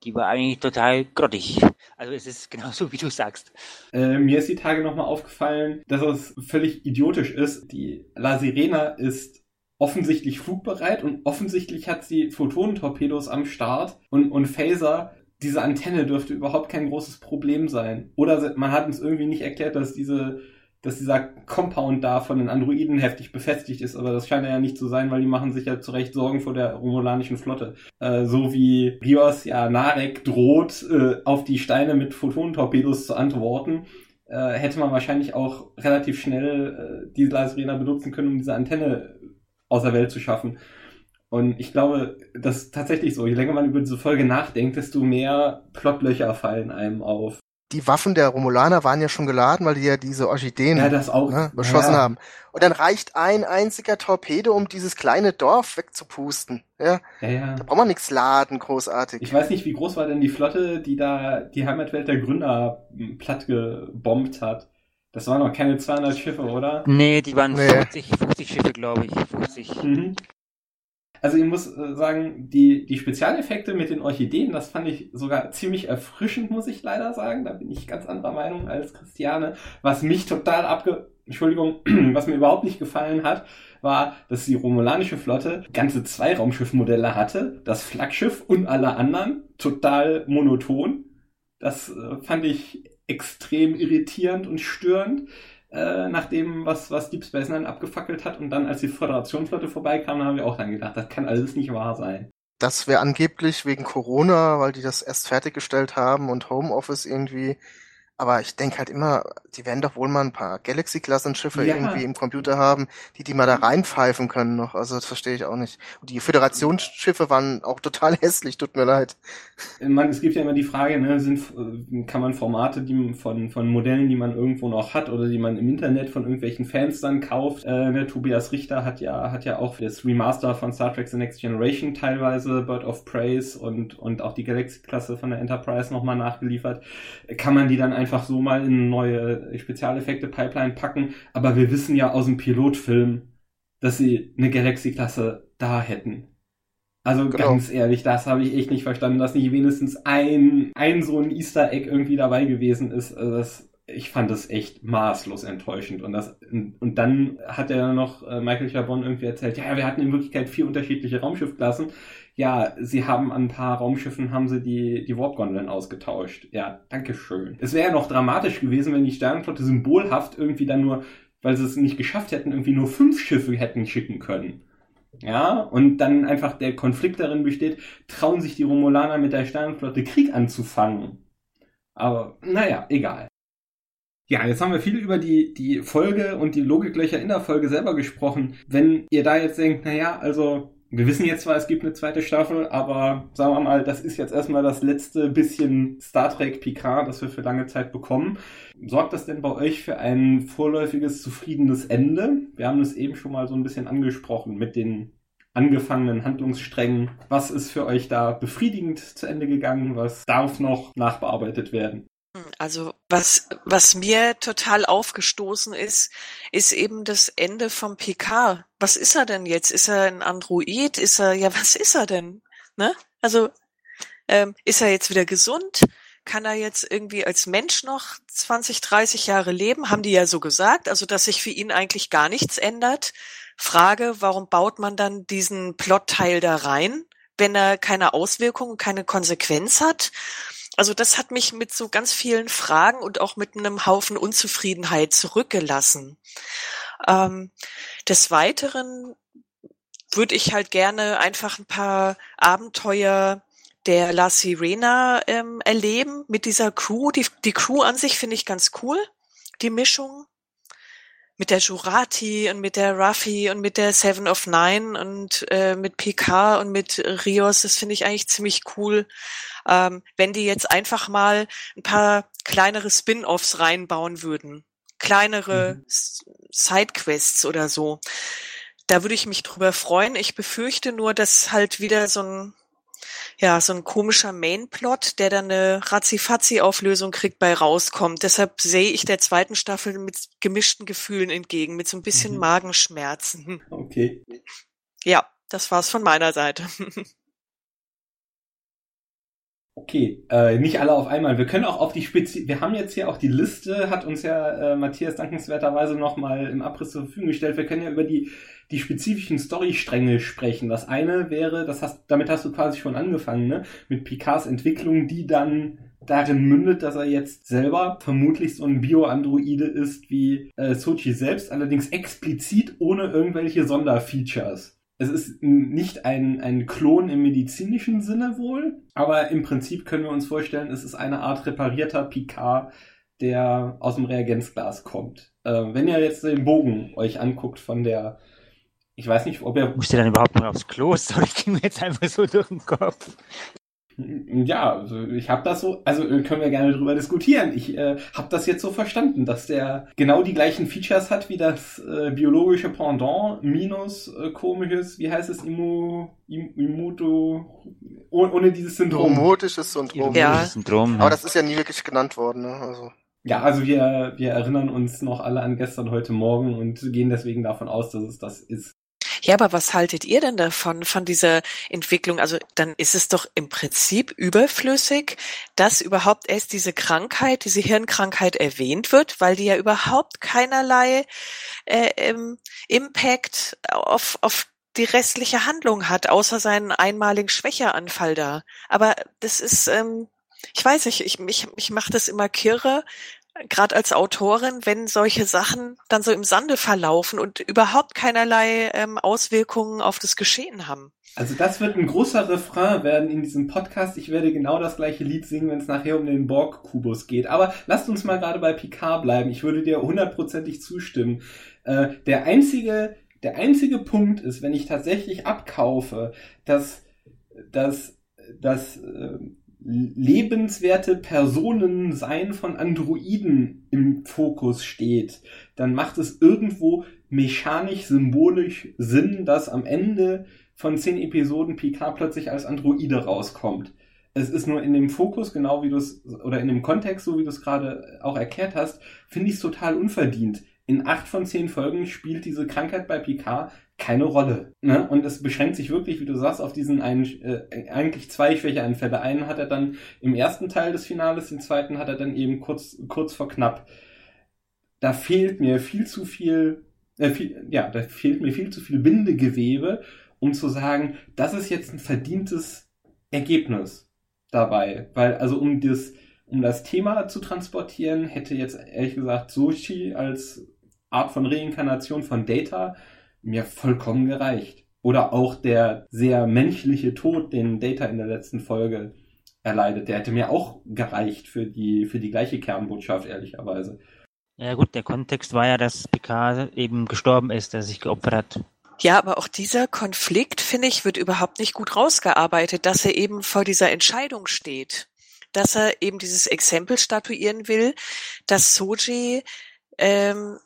die war eigentlich total grottig. Also es ist genauso, wie du sagst. Äh, mir ist die Tage nochmal aufgefallen, dass es völlig idiotisch ist. Die La Sirena ist offensichtlich flugbereit und offensichtlich hat sie Photonentorpedos am Start und, und Phaser. Diese Antenne dürfte überhaupt kein großes Problem sein. Oder man hat uns irgendwie nicht erklärt, dass diese dass dieser Compound da von den Androiden heftig befestigt ist, aber das scheint ja nicht zu sein, weil die machen sich ja zu Recht Sorgen vor der romulanischen Flotte. Äh, so wie Rios ja Narek droht, äh, auf die Steine mit Photonentorpedos zu antworten, äh, hätte man wahrscheinlich auch relativ schnell äh, diese Laserena benutzen können, um diese Antenne aus der Welt zu schaffen. Und ich glaube, das ist tatsächlich so. Je länger man über diese Folge nachdenkt, desto mehr Plotlöcher fallen einem auf die Waffen der Romulaner waren ja schon geladen, weil die ja diese Orchideen ja, das auch, ne, beschossen ja. haben. Und dann reicht ein einziger Torpedo, um dieses kleine Dorf wegzupusten. Ja, ja, ja. Da braucht man nichts laden, großartig. Ich weiß nicht, wie groß war denn die Flotte, die da die Heimatwelt der Gründer hm, platt gebombt hat. Das waren noch keine 200 Schiffe, oder? Nee, die waren nee. 50, 50 Schiffe, glaube ich. 50. Mhm. Also ich muss äh, sagen, die, die Spezialeffekte mit den Orchideen, das fand ich sogar ziemlich erfrischend, muss ich leider sagen. Da bin ich ganz anderer Meinung als Christiane. Was mich total abge... Entschuldigung, *clears throat* was mir überhaupt nicht gefallen hat, war, dass die romulanische Flotte ganze Zweiraumschiffmodelle hatte. Das Flaggschiff und alle anderen. Total monoton. Das äh, fand ich extrem irritierend und störend äh, nach dem, was, was Deep Space Nine abgefackelt hat. Und dann, als die Föderationsflotte vorbeikam, haben wir auch dann gedacht, das kann alles nicht wahr sein. Das wäre angeblich wegen Corona, weil die das erst fertiggestellt haben und Homeoffice irgendwie aber ich denke halt immer, die werden doch wohl mal ein paar Galaxy-Klassenschiffe ja. irgendwie im Computer haben, die die mal da reinpfeifen können noch. Also das verstehe ich auch nicht. Und die Föderationsschiffe waren auch total *laughs* hässlich, tut mir leid. Man, es gibt ja immer die Frage, ne, sind, kann man Formate die von, von Modellen, die man irgendwo noch hat oder die man im Internet von irgendwelchen Fans dann kauft. Äh, ne, Tobias Richter hat ja, hat ja auch das Remaster von Star Trek The Next Generation teilweise, Bird of Praise und, und auch die Galaxy-Klasse von der Enterprise nochmal nachgeliefert. Kann man die dann einfach einfach so mal in eine neue Spezialeffekte-Pipeline packen. Aber wir wissen ja aus dem Pilotfilm, dass sie eine Galaxy-Klasse da hätten. Also Genau. ganz ehrlich, das habe ich echt nicht verstanden, dass nicht wenigstens ein, ein so ein Easter Egg irgendwie dabei gewesen ist. Also das, ich fand das echt maßlos enttäuschend. Und das, und dann hat er noch äh, Michael Chabon irgendwie erzählt, ja, wir hatten in Wirklichkeit vier unterschiedliche Raumschiffklassen. Ja, sie haben an ein paar Raumschiffen haben sie die, die Warp-Gondeln ausgetauscht. Ja, dankeschön. Es wäre ja noch dramatisch gewesen, wenn die Sternenflotte symbolhaft irgendwie dann nur, weil sie es nicht geschafft hätten, irgendwie nur fünf Schiffe hätten schicken können. Ja, und dann einfach der Konflikt darin besteht, trauen sich die Romulaner mit der Sternenflotte Krieg anzufangen. Aber naja, egal. Ja, jetzt haben wir viel über die, die Folge und die Logiklöcher in der Folge selber gesprochen. Wenn ihr da jetzt denkt, naja, also wir wissen jetzt zwar, es gibt eine zweite Staffel, aber sagen wir mal, das ist jetzt erstmal das letzte bisschen Star Trek Picard, das wir für lange Zeit bekommen. Sorgt das denn bei euch für ein vorläufiges, zufriedenes Ende? Wir haben es eben schon mal so ein bisschen angesprochen mit den angefangenen Handlungssträngen. Was ist für euch da befriedigend zu Ende gegangen? Was darf noch nachbearbeitet werden? Also was, was mir total aufgestoßen ist, ist eben das Ende vom PK. Was ist er denn jetzt? Ist er ein Android? Ist er, ja, was ist er denn? Ne? Also ähm, ist er jetzt wieder gesund? Kann er jetzt irgendwie als Mensch noch 20, 30 Jahre leben? Haben die ja so gesagt, also dass sich für ihn eigentlich gar nichts ändert. Frage, warum baut man dann diesen Plotteil da rein, wenn er keine Auswirkungen, keine Konsequenz hat? Also das hat mich mit so ganz vielen Fragen und auch mit einem Haufen Unzufriedenheit zurückgelassen. Ähm, des Weiteren würde ich halt gerne einfach ein paar Abenteuer der La Sirena ähm, erleben mit dieser Crew. Die, die Crew an sich finde ich ganz cool, die Mischung mit der Jurati und mit der Ruffy und mit der Seven of Nine und äh, mit PK und mit Rios, das finde ich eigentlich ziemlich cool. Ähm, wenn die jetzt einfach mal ein paar kleinere Spin-offs reinbauen würden, kleinere Mhm. Sidequests oder so, da würde ich mich drüber freuen. Ich befürchte nur, dass halt wieder so ein ja, so ein komischer Mainplot, der dann eine Razzi-Fazzi-Auflösung kriegt, bei rauskommt. Deshalb sehe ich der zweiten Staffel mit gemischten Gefühlen entgegen, mit so ein bisschen Mhm. Magenschmerzen. *laughs* Okay. Ja, das war's von meiner Seite. *laughs* Okay, äh, nicht alle auf einmal. Wir können auch auf die Spezi wir haben jetzt hier auch die Liste, hat uns ja äh, Matthias dankenswerterweise nochmal im Abriss zur Verfügung gestellt. Wir können ja über die, die spezifischen Storystränge sprechen. Das eine wäre, das hast, damit hast du quasi schon angefangen, ne? Mit Picards Entwicklung, die dann darin mündet, dass er jetzt selber vermutlich so ein Bio-Androide ist wie äh, Sochi selbst, allerdings explizit ohne irgendwelche Sonderfeatures. Es ist nicht ein, ein Klon im medizinischen Sinne wohl, aber im Prinzip können wir uns vorstellen, es ist eine Art reparierter Picard, der aus dem Reagenzglas kommt. Äh, wenn ihr jetzt den Bogen euch anguckt von der, ich weiß nicht, ob ihr Musste dann überhaupt noch aufs Klo? *laughs* Sorry, ich ging mir jetzt einfach so durch den Kopf. Ja, also ich habe das so, also äh, können wir gerne drüber diskutieren. Ich äh, habe das jetzt so verstanden, dass der genau die gleichen Features hat wie das äh, biologische Pendant minus äh, komisches, wie heißt es, Immu, Im, Immuto, oh, ohne dieses Syndrom. Homotisches Syndrom. Ja. Syndrom. Aber das ist ja nie wirklich genannt worden. Ne? Also, Ja, also wir, wir erinnern uns noch alle an gestern, heute Morgen und gehen deswegen davon aus, dass es das ist. Ja, aber was haltet ihr denn davon, von dieser Entwicklung? Also dann ist es doch im Prinzip überflüssig, dass überhaupt erst diese Krankheit, diese Hirnkrankheit erwähnt wird, weil die ja überhaupt keinerlei äh, ähm, Impact auf, auf die restliche Handlung hat, außer seinen einmaligen Schwächeanfall da. Aber das ist, ähm, ich weiß nicht, ich, mich, mich macht das immer kirre, gerade als Autorin, wenn solche Sachen dann so im Sande verlaufen und überhaupt keinerlei ähm, Auswirkungen auf das Geschehen haben. Also das wird ein großer Refrain werden in diesem Podcast. Ich werde genau das gleiche Lied singen, wenn es nachher um den Borg-Kubus geht. Aber lasst uns mal gerade bei Picard bleiben. Ich würde dir hundertprozentig zustimmen. Äh, der einzige, der einzige Punkt ist, wenn ich tatsächlich abkaufe, dass, dass, dass äh, lebenswerte Personensein von Androiden im Fokus steht, dann macht es irgendwo mechanisch, symbolisch Sinn, dass am Ende von zehn Episoden Picard plötzlich als Androide rauskommt. Es ist nur in dem Fokus, genau wie du es, oder in dem Kontext, so wie du es gerade auch erklärt hast, finde ich es total unverdient. In acht von zehn Folgen spielt diese Krankheit bei Picard keine Rolle. Ne? Und es beschränkt sich wirklich, wie du sagst, auf diesen einen, äh, eigentlich zwei Schwächeanfälle. Einen hat er dann im ersten Teil des Finales, den zweiten hat er dann eben kurz, kurz vor knapp. Da fehlt mir viel zu viel, äh, viel, ja, da fehlt mir viel zu viel Bindegewebe, um zu sagen, das ist jetzt ein verdientes Ergebnis dabei. Weil, also um das, um das Thema zu transportieren, hätte jetzt ehrlich gesagt Sochi als Art von Reinkarnation von Data mir vollkommen gereicht. Oder auch der sehr menschliche Tod, den Data in der letzten Folge erleidet, der hätte mir auch gereicht für die, für die gleiche Kernbotschaft, ehrlicherweise. Ja gut, der Kontext war ja, dass Picard eben gestorben ist, der sich geopfert hat. Ja, aber auch dieser Konflikt, finde ich, wird überhaupt nicht gut rausgearbeitet, dass er eben vor dieser Entscheidung steht. Dass er eben dieses Exempel statuieren will, dass Soji ähm,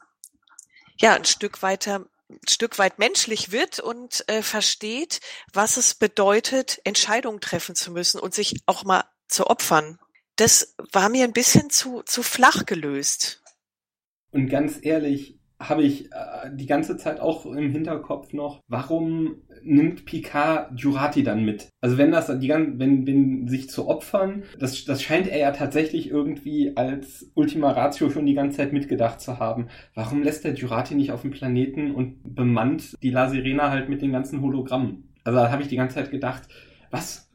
ja ein Stück weiter ein Stück weit menschlich wird und äh, versteht, was es bedeutet, Entscheidungen treffen zu müssen und sich auch mal zu opfern. Das war mir ein bisschen zu, zu flach gelöst. Und ganz ehrlich, habe ich äh, die ganze Zeit auch im Hinterkopf noch, warum nimmt Picard Jurati dann mit? Also wenn das die wenn, wenn sich zu opfern, das, das scheint er ja tatsächlich irgendwie als Ultima Ratio schon die ganze Zeit mitgedacht zu haben. Warum lässt der Jurati nicht auf dem Planeten und bemannt die La Sirena halt mit den ganzen Hologrammen? Also da habe ich die ganze Zeit gedacht, was?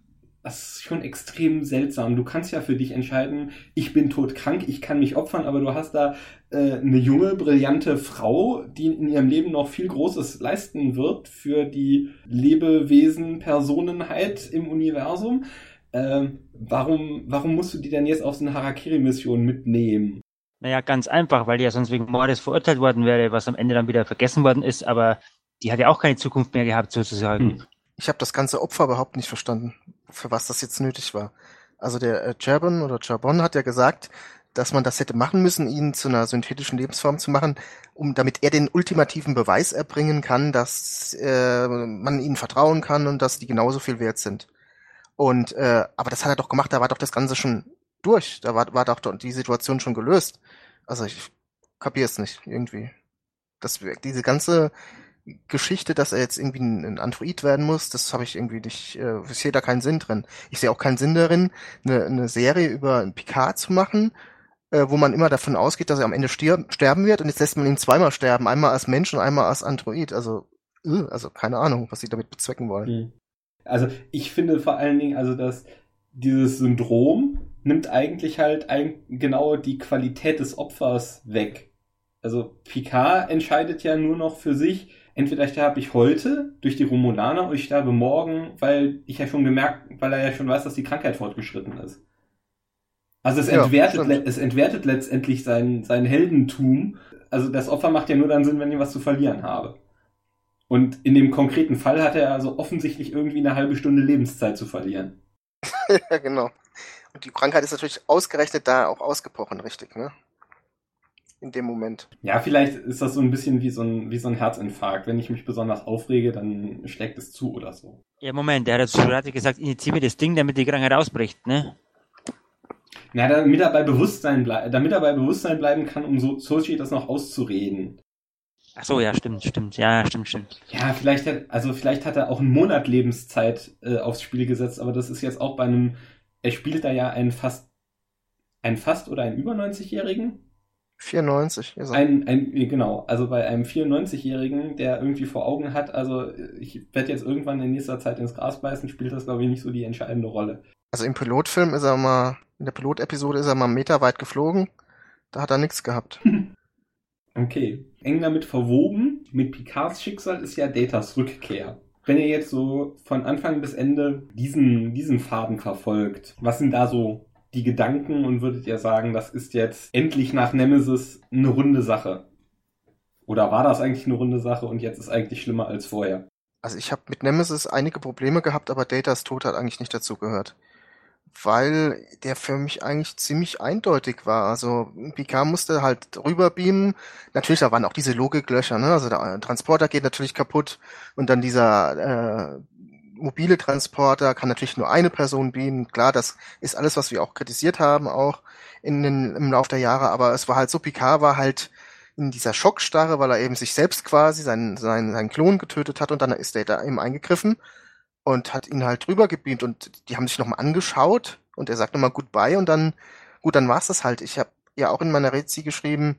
Das ist schon extrem seltsam. Du kannst ja für dich entscheiden, ich bin todkrank, ich kann mich opfern, aber du hast da äh, eine junge, brillante Frau, die in ihrem Leben noch viel Großes leisten wird für die Lebewesen, Personenheit im Universum. Ähm, warum, warum musst du die denn jetzt auf so eine Harakiri-Mission mitnehmen? Naja, ganz einfach, weil die ja sonst wegen Mordes verurteilt worden wäre, was am Ende dann wieder vergessen worden ist, aber die hat ja auch keine Zukunft mehr gehabt, sozusagen. Hm. Ich habe das ganze Opfer überhaupt nicht verstanden, für was das jetzt nötig war. Also der äh, Jabon oder Jabon hat ja gesagt, dass man das hätte machen müssen, ihn zu einer synthetischen Lebensform zu machen, um damit er den ultimativen Beweis erbringen kann, dass äh, man ihnen vertrauen kann und dass die genauso viel wert sind. Und äh, aber das hat er doch gemacht, da war doch das Ganze schon durch, da war, war doch die Situation schon gelöst. Also ich kapiere es nicht irgendwie. Das diese ganze Geschichte, dass er jetzt irgendwie ein, Android werden muss, das habe ich irgendwie nicht, äh, ich sehe da keinen Sinn drin. Ich sehe auch keinen Sinn darin, eine, eine Serie über einen Picard zu machen, äh, wo man immer davon ausgeht, dass er am Ende stirb, sterben wird und jetzt lässt man ihn zweimal sterben, einmal als Mensch und einmal als Android. Also, äh, also keine Ahnung, was sie damit bezwecken wollen. Hm. Also ich finde vor allen Dingen, also dass dieses Syndrom nimmt eigentlich halt ein, genau die Qualität des Opfers weg. Also Picard entscheidet ja nur noch für sich, entweder sterbe ich heute durch die Romulaner oder ich sterbe morgen, weil ich ja schon gemerkt, weil er ja schon weiß, dass die Krankheit fortgeschritten ist. Also es entwertet, ja, es entwertet letztendlich sein, sein Heldentum. Also das Opfer macht ja nur dann Sinn, wenn ich was zu verlieren habe. Und in dem konkreten Fall hat er also offensichtlich irgendwie eine halbe Stunde Lebenszeit zu verlieren. *laughs* ja, genau. Und die Krankheit ist natürlich ausgerechnet da auch ausgebrochen, richtig, ne? In dem Moment. Ja, vielleicht ist das so ein bisschen wie so ein, wie so ein Herzinfarkt. Wenn ich mich besonders aufrege, dann schlägt es zu oder so. Ja, Moment, der hat zu gerade gesagt, initiiere mir das Ding, damit die Krankheit ausbricht, ne? Na, damit er bei Bewusstsein, ble damit er bei Bewusstsein bleiben kann, um so Sochi das noch auszureden. Ach so, ja, stimmt, stimmt, ja, stimmt, stimmt. Ja, vielleicht hat, also vielleicht hat er auch einen Monat Lebenszeit äh, aufs Spiel gesetzt, aber das ist jetzt auch bei einem, er spielt da ja einen fast, einen fast oder einen über 90-Jährigen 94 ist er. Ein, ein, genau, also bei einem 94-Jährigen, der irgendwie vor Augen hat, also ich werde jetzt irgendwann in nächster Zeit ins Gras beißen, spielt das, glaube ich, nicht so die entscheidende Rolle. Also im Pilotfilm ist er mal, in der Pilotepisode ist er mal einen Meter weit geflogen, da hat er nichts gehabt. *laughs* okay. Eng damit verwoben, mit Picards Schicksal ist ja Datas Rückkehr. Wenn ihr jetzt so von Anfang bis Ende diesen, diesen Faden verfolgt, was sind da so die Gedanken und würdet ihr sagen, das ist jetzt endlich nach Nemesis eine runde Sache? Oder war das eigentlich eine runde Sache und jetzt ist eigentlich schlimmer als vorher? Also ich habe mit Nemesis einige Probleme gehabt, aber Datas Tod hat eigentlich nicht dazu gehört. Weil der für mich eigentlich ziemlich eindeutig war. Also Picard musste halt rüberbeamen. Natürlich, da waren auch diese Logiklöcher, ne? Also der Transporter geht natürlich kaputt und dann dieser äh, mobile Transporter kann natürlich nur eine Person beamen. Klar, das ist alles, was wir auch kritisiert haben, auch in den, im Laufe der Jahre. Aber es war halt so, Picard war halt in dieser Schockstarre, weil er eben sich selbst quasi seinen, seinen, seinen Klon getötet hat und dann ist Data eben eingegriffen und hat ihn halt drüber gebeamt und die haben sich nochmal angeschaut und er sagt nochmal Goodbye und dann, gut, dann war's das halt. Ich habe ja auch in meiner Rezi geschrieben,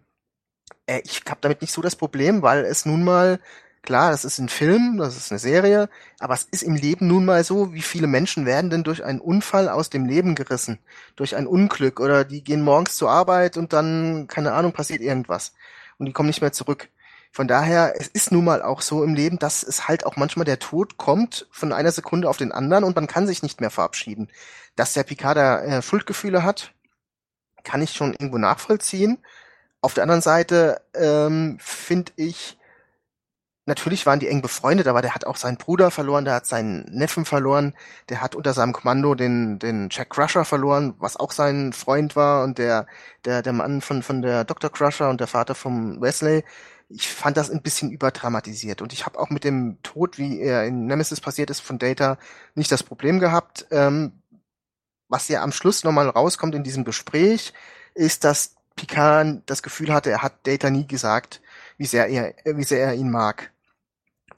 äh, ich habe damit nicht so das Problem, weil es nun mal Klar, das ist ein Film, das ist eine Serie, aber es ist im Leben nun mal so, wie viele Menschen werden denn durch einen Unfall aus dem Leben gerissen, durch ein Unglück oder die gehen morgens zur Arbeit und dann, keine Ahnung, passiert irgendwas und die kommen nicht mehr zurück. Von daher, es ist nun mal auch so im Leben, dass es halt auch manchmal der Tod kommt von einer Sekunde auf den anderen und man kann sich nicht mehr verabschieden. Dass der Picard da äh, Schuldgefühle hat, kann ich schon irgendwo nachvollziehen. Auf der anderen Seite ähm, finde ich, natürlich waren die eng befreundet, aber der hat auch seinen Bruder verloren, der hat seinen Neffen verloren, der hat unter seinem Kommando den, den Jack Crusher verloren, was auch sein Freund war und der, der, der Mann von, von der Dr. Crusher und der Vater vom Wesley. Ich fand das ein bisschen überdramatisiert und ich habe auch mit dem Tod, wie er in Nemesis passiert ist, von Data nicht das Problem gehabt. Ähm, was ja am Schluss nochmal rauskommt in diesem Gespräch, ist, dass Picard das Gefühl hatte, er hat Data nie gesagt, wie sehr er, wie sehr er ihn mag.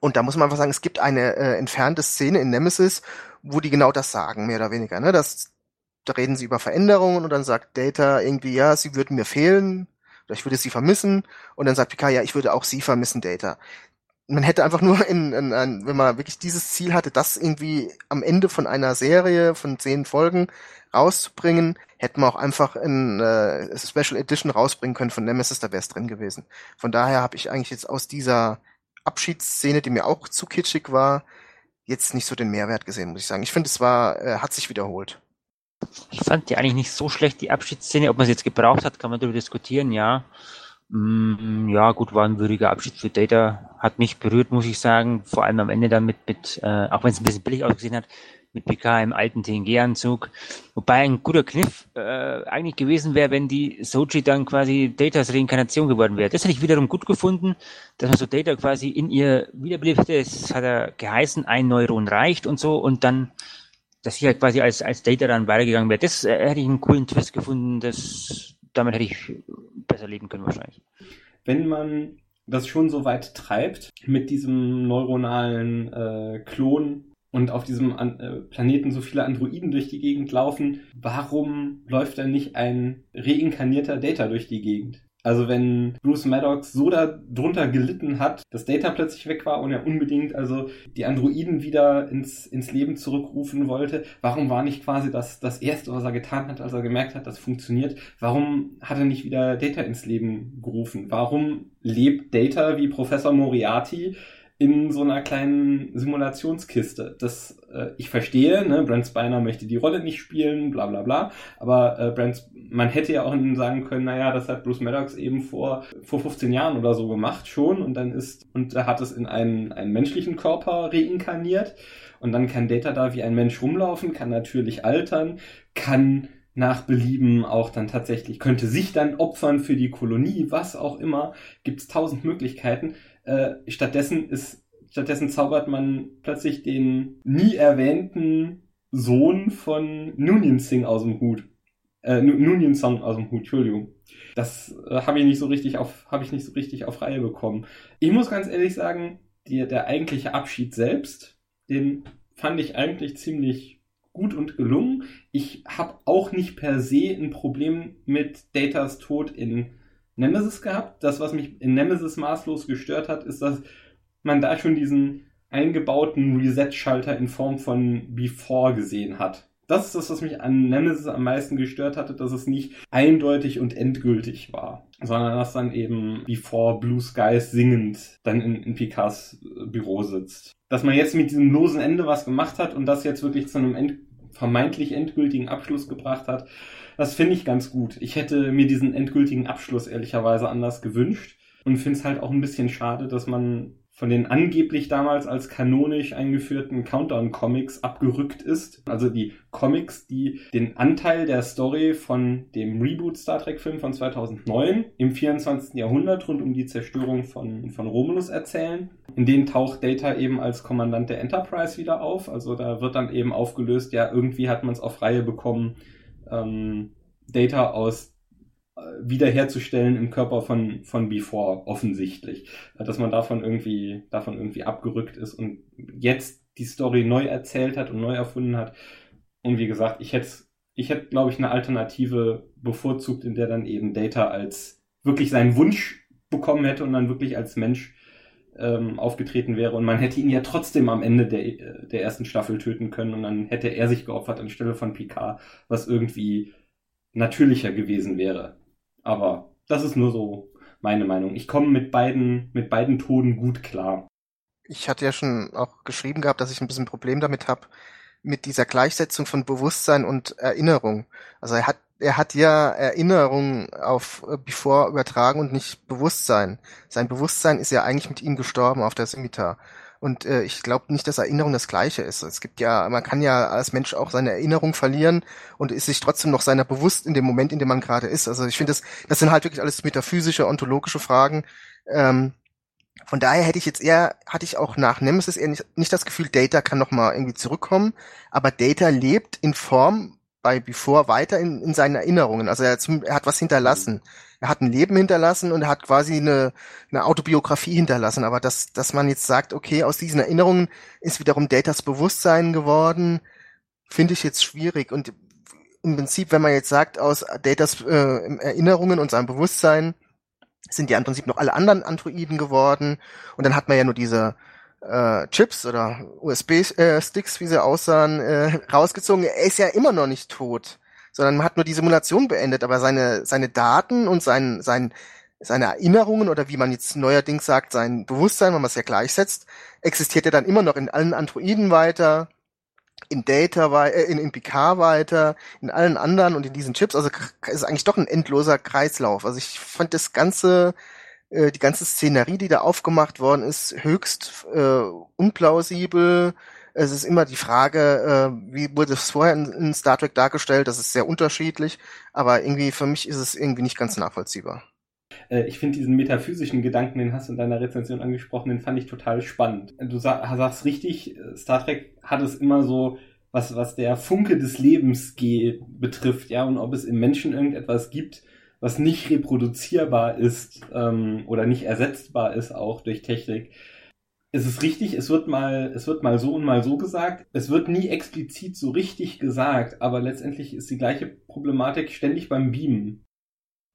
Und da muss man einfach sagen, es gibt eine äh, entfernte Szene in Nemesis, wo die genau das sagen, mehr oder weniger. Ne? Das, da reden sie über Veränderungen und dann sagt Data irgendwie, ja, sie würden mir fehlen oder ich würde sie vermissen. Und dann sagt Picard, ja, ich würde auch sie vermissen, Data. Man hätte einfach nur, in, in, in, wenn man wirklich dieses Ziel hatte, das irgendwie am Ende von einer Serie von zehn Folgen rauszubringen, hätten wir auch einfach in äh, Special Edition rausbringen können von Nemesis, da wäre es drin gewesen. Von daher habe ich eigentlich jetzt aus dieser Abschiedsszene, die mir auch zu kitschig war, jetzt nicht so den Mehrwert gesehen, muss ich sagen. Ich finde, es war, äh, hat sich wiederholt. Ich fand die eigentlich nicht so schlecht, die Abschiedsszene. Ob man sie jetzt gebraucht hat, kann man darüber diskutieren, ja. Mm, ja, gut, war ein würdiger Abschied für Data. Hat mich berührt, muss ich sagen. Vor allem am Ende dann mit, mit äh, auch wenn es ein bisschen billig ausgesehen hat, mit PK im alten TNG-Anzug. Wobei ein guter Kniff äh, eigentlich gewesen wäre, wenn die Sochi dann quasi Datas Reinkarnation geworden wäre. Das hätte ich wiederum gut gefunden, dass man so Data quasi in ihr wiederbelebt. Es hat er geheißen, ein Neuron reicht und so und dann, dass sie halt quasi als, als Data dann weitergegangen wäre. Das äh, hätte ich einen coolen Twist gefunden. Das, damit hätte ich besser leben können wahrscheinlich. Wenn man das schon so weit treibt mit diesem neuronalen äh, Klon und auf diesem äh, Planeten so viele Androiden durch die Gegend laufen, warum läuft da nicht ein reinkarnierter Data durch die Gegend? Also wenn Bruce Maddox so darunter gelitten hat, dass Data plötzlich weg war und er unbedingt also die Androiden wieder ins, ins Leben zurückrufen wollte, warum war nicht quasi das, das Erste, was er getan hat, als er gemerkt hat, das funktioniert? Warum hat er nicht wieder Data ins Leben gerufen? Warum lebt Data wie Professor Moriarty in so einer kleinen Simulationskiste. Das äh, ich verstehe, ne, Brent Spiner möchte die Rolle nicht spielen, bla bla bla. Aber äh, Brent, man hätte ja auch sagen können, naja, das hat Bruce Maddox eben vor vor 15 Jahren oder so gemacht schon und dann ist und er hat es in einen einen menschlichen Körper reinkarniert und dann kann Data da wie ein Mensch rumlaufen, kann natürlich altern, kann nach Belieben auch dann tatsächlich, könnte sich dann opfern für die Kolonie, was auch immer, gibt es tausend Möglichkeiten. Äh, stattdessen ist, stattdessen zaubert man plötzlich den nie erwähnten Sohn von Nunien Singh aus dem Hut. Äh, Nunien Song aus dem Hut, Entschuldigung. Das äh, habe ich nicht so richtig auf, habe ich nicht so richtig auf Reihe bekommen. Ich muss ganz ehrlich sagen, die, der eigentliche Abschied selbst, den fand ich eigentlich ziemlich gut und gelungen. Ich habe auch nicht per se ein Problem mit Datas Tod in Nemesis gehabt. Das, was mich in Nemesis maßlos gestört hat, ist, dass man da schon diesen eingebauten Reset-Schalter in Form von Before gesehen hat. Das ist das, was mich an Nemesis am meisten gestört hatte, dass es nicht eindeutig und endgültig war, sondern dass dann eben Before Blue Skies singend dann in, in Picards Büro sitzt. Dass man jetzt mit diesem losen Ende was gemacht hat und das jetzt wirklich zu einem end vermeintlich endgültigen Abschluss gebracht hat, das finde ich ganz gut. Ich hätte mir diesen endgültigen Abschluss ehrlicherweise anders gewünscht und finde es halt auch ein bisschen schade, dass man von den angeblich damals als kanonisch eingeführten Countdown-Comics abgerückt ist. Also die Comics, die den Anteil der Story von dem Reboot Star Trek-Film von 2009 im 24. Jahrhundert rund um die Zerstörung von, von Romulus erzählen. In denen taucht Data eben als Kommandant der Enterprise wieder auf. Also da wird dann eben aufgelöst, ja, irgendwie hat man es auf Reihe bekommen, ähm, Data aus wiederherzustellen im Körper von, von Before, offensichtlich. Dass man davon irgendwie, davon irgendwie abgerückt ist und jetzt die Story neu erzählt hat und neu erfunden hat. Und wie gesagt, ich hätte, ich hätte, glaube ich, eine Alternative bevorzugt, in der dann eben Data als wirklich seinen Wunsch bekommen hätte und dann wirklich als Mensch ähm, aufgetreten wäre und man hätte ihn ja trotzdem am Ende der, der ersten Staffel töten können und dann hätte er sich geopfert anstelle von Picard, was irgendwie natürlicher gewesen wäre. Aber das ist nur so meine Meinung. Ich komme mit beiden, mit beiden Toden gut klar. Ich hatte ja schon auch geschrieben gehabt, dass ich ein bisschen Problem damit habe, mit dieser Gleichsetzung von Bewusstsein und Erinnerung. Also er hat, er hat ja Erinnerung auf äh, Before übertragen und nicht Bewusstsein. Sein Bewusstsein ist ja eigentlich mit ihm gestorben auf der Scimitar. Und äh, ich glaube nicht, dass Erinnerung das Gleiche ist. Es gibt ja, man kann ja als Mensch auch seine Erinnerung verlieren und ist sich trotzdem noch seiner bewusst in dem Moment, in dem man gerade ist. Also ich finde, das, das sind halt wirklich alles metaphysische, ontologische Fragen. Ähm, von daher hätte ich jetzt eher, hatte ich auch nach Nemesis eher nicht, nicht das Gefühl, Data kann nochmal irgendwie zurückkommen, aber Data lebt in Form bei Before weiter in, in seinen Erinnerungen. Also er, zum, er hat was hinterlassen. Er hat ein Leben hinterlassen und er hat quasi eine, eine Autobiografie hinterlassen. Aber dass, dass man jetzt sagt, okay, aus diesen Erinnerungen ist wiederum Datas Bewusstsein geworden, finde ich jetzt schwierig. Und im Prinzip, wenn man jetzt sagt, aus Datas äh, Erinnerungen und seinem Bewusstsein sind ja im Prinzip noch alle anderen Androiden geworden. Und dann hat man ja nur diese äh, Chips oder USB-Sticks, äh, wie sie aussahen, äh, rausgezogen. Er ist ja immer noch nicht tot, sondern man hat nur die Simulation beendet, aber seine, seine Daten und sein, sein, seine Erinnerungen oder wie man jetzt neuerdings sagt, sein Bewusstsein, wenn man es ja gleichsetzt, existiert ja dann immer noch in allen Androiden weiter, in Data, äh, in, in PK weiter, in allen anderen und in diesen Chips. Also ist eigentlich doch ein endloser Kreislauf. Also ich fand das Ganze äh, die ganze Szenerie, die da aufgemacht worden ist, höchst äh, unplausibel. Es ist immer die Frage, äh, wie wurde es vorher in, in Star Trek dargestellt? Das ist sehr unterschiedlich, aber irgendwie für mich ist es irgendwie nicht ganz nachvollziehbar. Äh, ich finde diesen metaphysischen Gedanken, den hast du in deiner Rezension angesprochen, den fand ich total spannend. Du sagst richtig, Star Trek hat es immer so, was, was der Funke des Lebens geht, betrifft, ja, und ob es im Menschen irgendetwas gibt, was nicht reproduzierbar ist ähm, oder nicht ersetzbar ist auch durch Technik. Es ist richtig, es wird mal, es wird mal so und mal so gesagt. Es wird nie explizit so richtig gesagt, aber letztendlich ist die gleiche Problematik ständig beim Beamen.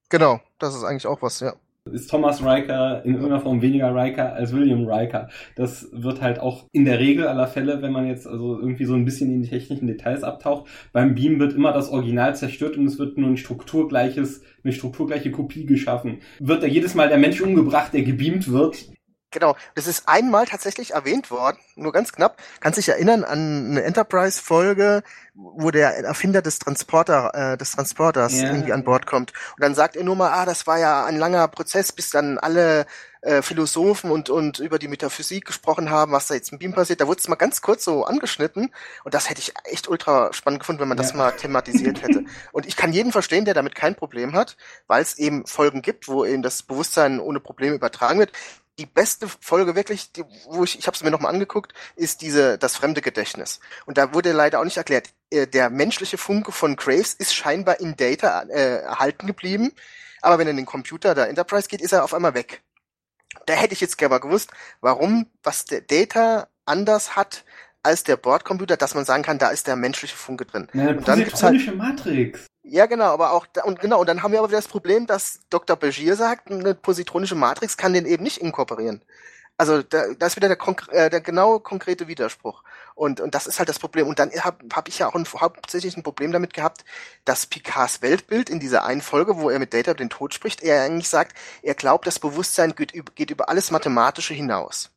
Genau, das ist eigentlich auch was, ja ist Thomas Riker in irgendeiner Form weniger Riker als William Riker. Das wird halt auch in der Regel aller Fälle, wenn man jetzt also irgendwie so ein bisschen in die technischen Details abtaucht, beim Beam wird immer das Original zerstört und es wird nur ein strukturgleiches, eine strukturgleiche Kopie geschaffen. Wird da jedes Mal der Mensch umgebracht, der gebeamt wird, Genau, das ist einmal tatsächlich erwähnt worden, nur ganz knapp. Kannst dich erinnern an eine Enterprise-Folge, wo der Erfinder des Transporter, äh, des Transporters yeah. irgendwie an Bord kommt. Und dann sagt er nur mal, ah, das war ja ein langer Prozess, bis dann alle äh, Philosophen und, und über die Metaphysik gesprochen haben, was da jetzt im Beam passiert. Da wurde es mal ganz kurz so angeschnitten. Und das hätte ich echt ultra spannend gefunden, wenn man ja. das mal thematisiert hätte. *laughs* Und ich kann jeden verstehen, der damit kein Problem hat, weil es eben Folgen gibt, wo eben das Bewusstsein ohne Probleme übertragen wird die beste Folge wirklich, die, wo ich, ich habe es mir nochmal angeguckt, ist diese das fremde Gedächtnis. Und da wurde leider auch nicht erklärt, äh, der menschliche Funke von Graves ist scheinbar in Data äh, erhalten geblieben, aber wenn er in den Computer der Enterprise geht, ist er auf einmal weg. Da hätte ich jetzt gerne mal gewusst, warum, was der Data anders hat als der Bordcomputer, dass man sagen kann, da ist der menschliche Funke drin. Ja, und dann gibt's halt Matrix. Ja, genau, aber auch, und genau, und dann haben wir aber wieder das Problem, dass Dr. Begier sagt, eine positronische Matrix kann den eben nicht inkorporieren. Also da, da ist wieder der, äh, der genau konkrete Widerspruch. Und, und das ist halt das Problem. Und dann habe hab ich ja auch ein, hauptsächlich ein Problem damit gehabt, dass Picards Weltbild in dieser einen Folge, wo er mit Data den Tod spricht, er eigentlich sagt, er glaubt, das Bewusstsein geht, geht über alles Mathematische hinaus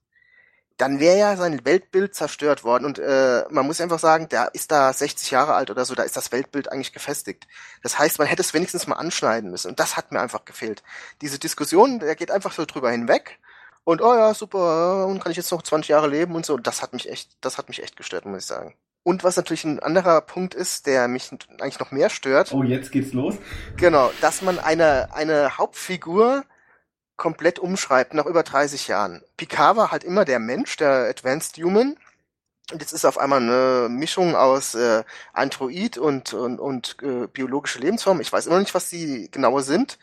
dann wäre ja sein Weltbild zerstört worden. Und äh, man muss einfach sagen, der ist da 60 Jahre alt oder so, da ist das Weltbild eigentlich gefestigt. Das heißt, man hätte es wenigstens mal anschneiden müssen. Und das hat mir einfach gefehlt. Diese Diskussion, der geht einfach so drüber hinweg. Und oh ja, super, und kann ich jetzt noch 20 Jahre leben und so. Das hat mich echt, das hat mich echt gestört, muss ich sagen. Und was natürlich ein anderer Punkt ist, der mich eigentlich noch mehr stört. Oh, jetzt geht's los. Genau, dass man eine, eine Hauptfigur komplett umschreibt nach über 30 Jahren. Picard war halt immer der Mensch, der Advanced Human. Und jetzt ist auf einmal eine Mischung aus äh, Android und, und, und äh, biologische Lebensform. Ich weiß immer noch nicht, was die genaue sind.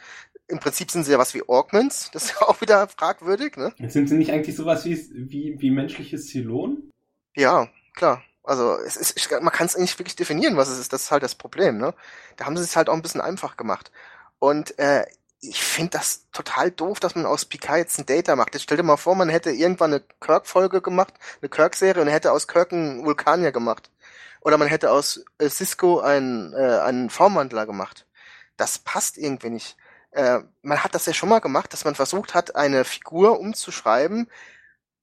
Im Prinzip sind sie ja was wie Augments. Das ist *laughs* auch wieder fragwürdig, ne? Sind sie nicht eigentlich sowas wie, wie, wie menschliches Zylon? Ja, klar. Also es ist, man kann es nicht wirklich definieren, was es ist. Das ist halt das Problem, ne? Da haben sie es halt auch ein bisschen einfach gemacht. Und äh, ich finde das total doof, dass man aus Picard jetzt ein Data macht. Jetzt stell dir mal vor, man hätte irgendwann eine Kirk-Folge gemacht, eine Kirk-Serie und hätte aus Kirk einen Vulkanier gemacht. Oder man hätte aus äh, Cisco einen, äh, einen Formwandler gemacht. Das passt irgendwie nicht. Äh, man hat das ja schon mal gemacht, dass man versucht hat, eine Figur umzuschreiben,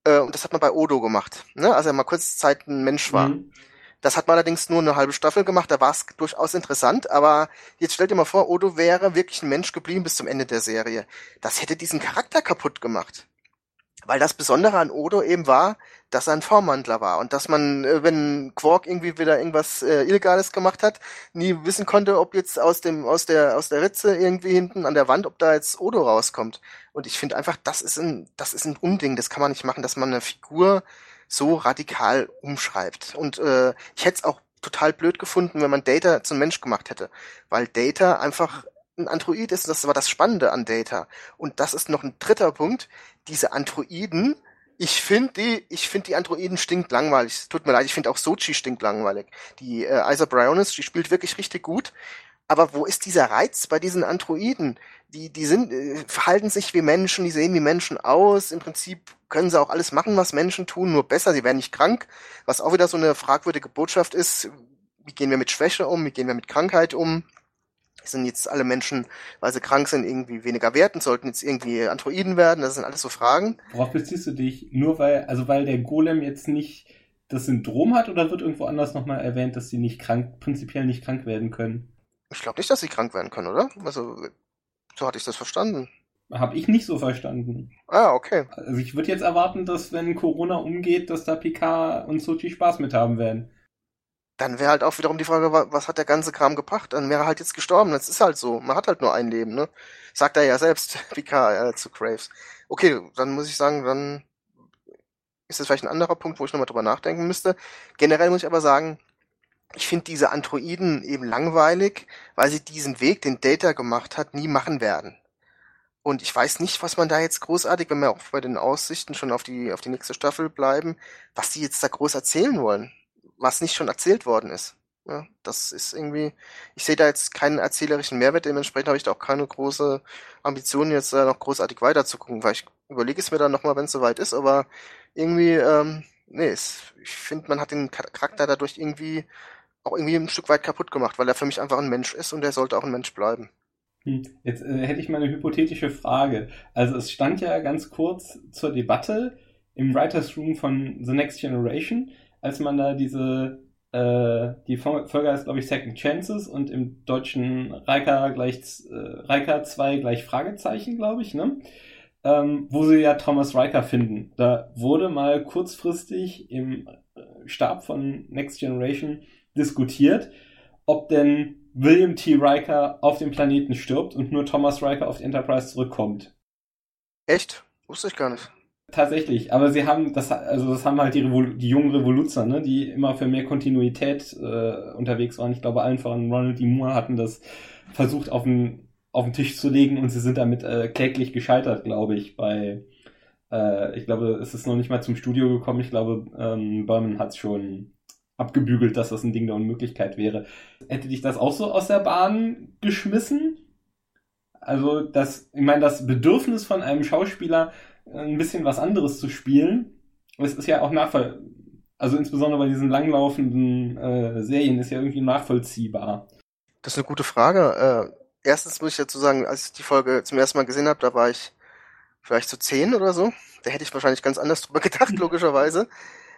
äh, und das hat man bei Odo gemacht, ne? als er mal kurze Zeit ein Mensch war. Mhm. Das hat man allerdings nur eine halbe Staffel gemacht, da war es durchaus interessant, aber jetzt stell dir mal vor, Odo wäre wirklich ein Mensch geblieben bis zum Ende der Serie. Das hätte diesen Charakter kaputt gemacht. Weil das Besondere an Odo eben war, dass er ein Vormandler war und dass man, äh, wenn Quark irgendwie wieder irgendwas äh, Illegales gemacht hat, nie wissen konnte, ob jetzt aus dem aus der aus der Ritze irgendwie hinten an der Wand, ob da jetzt Odo rauskommt. Und ich finde einfach, das ist ein das ist ein Unding, das kann man nicht machen, dass man eine Figur so radikal umschreibt. Und äh, ich hätte es auch total blöd gefunden, wenn man Data zum Mensch gemacht hätte, weil Data einfach ein Android ist. Das war das Spannende an Data. Und das ist noch ein dritter Punkt. Diese Androiden, ich finde die, ich finde die Androiden stinkt langweilig. Tut mir leid, ich finde auch Sochi stinkt langweilig. Die äh, Isa Briones, die spielt wirklich richtig gut. Aber wo ist dieser Reiz bei diesen Androiden? Die, die sind, äh, verhalten sich wie Menschen, die sehen wie Menschen aus. Im Prinzip können sie auch alles machen, was Menschen tun, nur besser. Sie werden nicht krank. Was auch wieder so eine fragwürdige Botschaft ist. Wie gehen wir mit Schwäche um? Wie gehen wir mit Krankheit um? Sind jetzt alle Menschen, weil sie krank sind, irgendwie weniger wert und sollten jetzt irgendwie Androiden werden? Das sind alles so Fragen. Worauf beziehst du dich? Nur weil, also weil der Golem jetzt nicht das Syndrom hat oder wird irgendwo anders nochmal erwähnt, dass sie nicht krank, prinzipiell nicht krank werden können? Ich glaube nicht, dass sie krank werden können, oder? Also, so hatte ich das verstanden. Habe ich nicht so verstanden. Ah, okay. Also ich würde jetzt erwarten, dass wenn Corona umgeht, dass da Picard und Sochi Spaß mit haben werden. Dann wäre halt auch wiederum die Frage, was hat der ganze Kram gebracht? Dann wäre er halt jetzt gestorben. Das ist halt so. Man hat halt nur ein Leben, ne? Sagt er ja selbst, *laughs* Picard äh, zu Graves. Okay, dann muss ich sagen, dann ist das vielleicht ein anderer Punkt, wo ich nochmal drüber nachdenken müsste. Generell muss ich aber sagen, ich finde diese Androiden eben langweilig, weil sie diesen Weg, den Data gemacht hat, nie machen werden. Und ich weiß nicht, was man da jetzt großartig, wenn wir auch bei den Aussichten schon auf die, auf die nächste Staffel bleiben, was die jetzt da groß erzählen wollen, was nicht schon erzählt worden ist. Ja, das ist irgendwie, ich sehe da jetzt keinen erzählerischen Mehrwert, dementsprechend habe ich da auch keine große Ambition, jetzt da noch großartig weiterzugucken, weil ich überlege es mir dann nochmal, wenn es soweit ist, aber irgendwie, ähm, nee, es, ich finde, man hat den Charakter dadurch irgendwie auch irgendwie ein Stück weit kaputt gemacht, weil er für mich einfach ein Mensch ist und er sollte auch ein Mensch bleiben. Hm. Jetzt äh, hätte ich mal eine hypothetische Frage. Also es stand ja ganz kurz zur Debatte im Writers Room von The Next Generation, als man da diese äh, die Folge heißt glaube ich Second Chances und im deutschen Reika gleich äh, Reika 2 gleich Fragezeichen, glaube ich, ne? Ähm, wo sie ja Thomas Riker finden. Da wurde mal kurzfristig im äh, Stab von Next Generation diskutiert, ob denn William T. Riker auf dem Planeten stirbt und nur Thomas Riker auf die Enterprise zurückkommt. Echt? Wusste ich gar nicht. Tatsächlich, aber sie haben das, also das haben halt die, Revol die jungen Revoluzer, ne, die immer für mehr Kontinuität äh, unterwegs waren. Ich glaube, allen voran Ronald D. Moore hatten das versucht auf den, auf den Tisch zu legen und sie sind damit äh, kläglich gescheitert, glaube ich, bei äh, ich glaube, es ist noch nicht mal zum Studio gekommen. Ich glaube, ähm, Berman hat es schon abgebügelt, dass das ein Ding der Unmöglichkeit wäre. Hätte dich das auch so aus der Bahn geschmissen? Also, das, ich meine, das Bedürfnis von einem Schauspieler, ein bisschen was anderes zu spielen, es ist ja auch nachvoll, also insbesondere bei diesen langlaufenden äh, Serien ist ja irgendwie nachvollziehbar. Das ist eine gute Frage. Äh, erstens muss ich dazu sagen, als ich die Folge zum ersten Mal gesehen habe, da war ich vielleicht so zehn oder so. Da hätte ich wahrscheinlich ganz anders drüber *laughs* gedacht, logischerweise.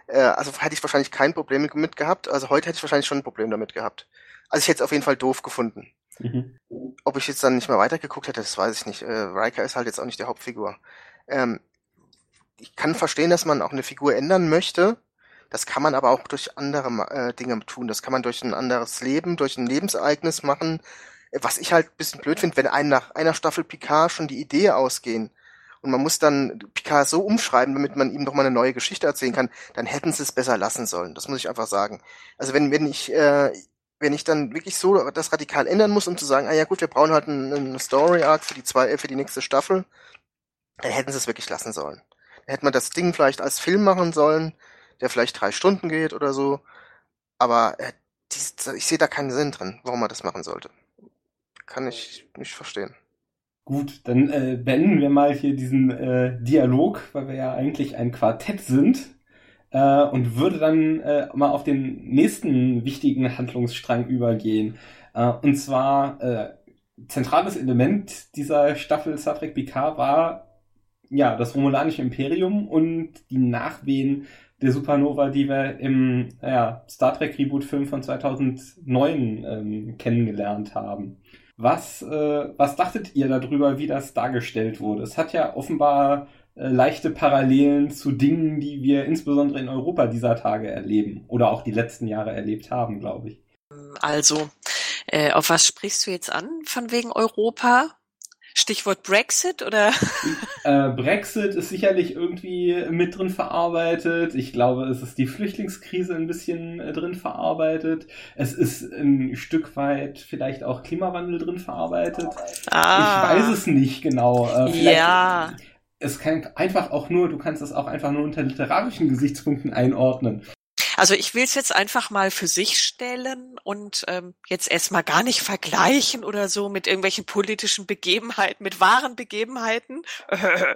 Äh, also hätte ich wahrscheinlich kein Problem mit gehabt. Also heute hätte ich wahrscheinlich schon ein Problem damit gehabt. Also ich hätte es auf jeden Fall doof gefunden. Mhm. Ob ich jetzt dann nicht mehr weitergeguckt hätte, das weiß ich nicht. Äh, Riker ist halt jetzt auch nicht die Hauptfigur. Ähm, ich kann verstehen, dass man auch eine Figur ändern möchte. Das kann man aber auch durch andere äh, Dinge tun. Das kann man durch ein anderes Leben, durch ein Lebensereignis machen. Was ich halt ein bisschen blöd finde, wenn einem nach einer Staffel Picard schon die Idee ausgehen und man muss dann Picard so umschreiben, damit man ihm noch mal eine neue Geschichte erzählen kann, dann hätten sie es besser lassen sollen. Das muss ich einfach sagen. Also wenn, wenn ich, äh, wenn ich dann wirklich so das radikal ändern muss, um zu sagen, ah ja gut, wir brauchen halt einen, einen Story Arc für die zwei, äh, für die nächste Staffel, dann hätten sie es wirklich lassen sollen. Dann hätte man das Ding vielleicht als Film machen sollen, der vielleicht drei Stunden geht oder so. Aber äh, dies, ich sehe da keinen Sinn drin, warum man das machen sollte. Kann ich nicht verstehen. Gut, dann äh, beenden wir mal hier diesen äh, Dialog, weil wir ja eigentlich ein Quartett sind. Äh, und würde dann äh, mal auf den nächsten wichtigen Handlungsstrang übergehen. Äh, und zwar äh, zentrales Element dieser Staffel Star Trek Picard war ja das romulanische Imperium und die Nachwehen der Supernova, die wir im ja, Star Trek Reboot-Film von 2009 ähm, kennengelernt haben. Was, äh, was dachtet ihr darüber, wie das dargestellt wurde? Es hat ja offenbar äh, leichte Parallelen zu Dingen, die wir insbesondere in Europa dieser Tage erleben oder auch die letzten Jahre erlebt haben, glaube ich. Also, äh, auf was sprichst du jetzt an von wegen Europa? Stichwort Brexit oder? Äh, Brexit ist sicherlich irgendwie mit drin verarbeitet. Ich glaube, es ist die Flüchtlingskrise ein bisschen äh, drin verarbeitet. Es ist ein Stück weit vielleicht auch Klimawandel drin verarbeitet. Ah. Ich weiß es nicht genau. Äh, ja. Es kann einfach auch nur, du kannst es auch einfach nur unter literarischen Gesichtspunkten einordnen. Also ich will es jetzt einfach mal für sich stellen und ähm, jetzt erstmal gar nicht vergleichen oder so mit irgendwelchen politischen Begebenheiten, mit wahren Begebenheiten. *laughs*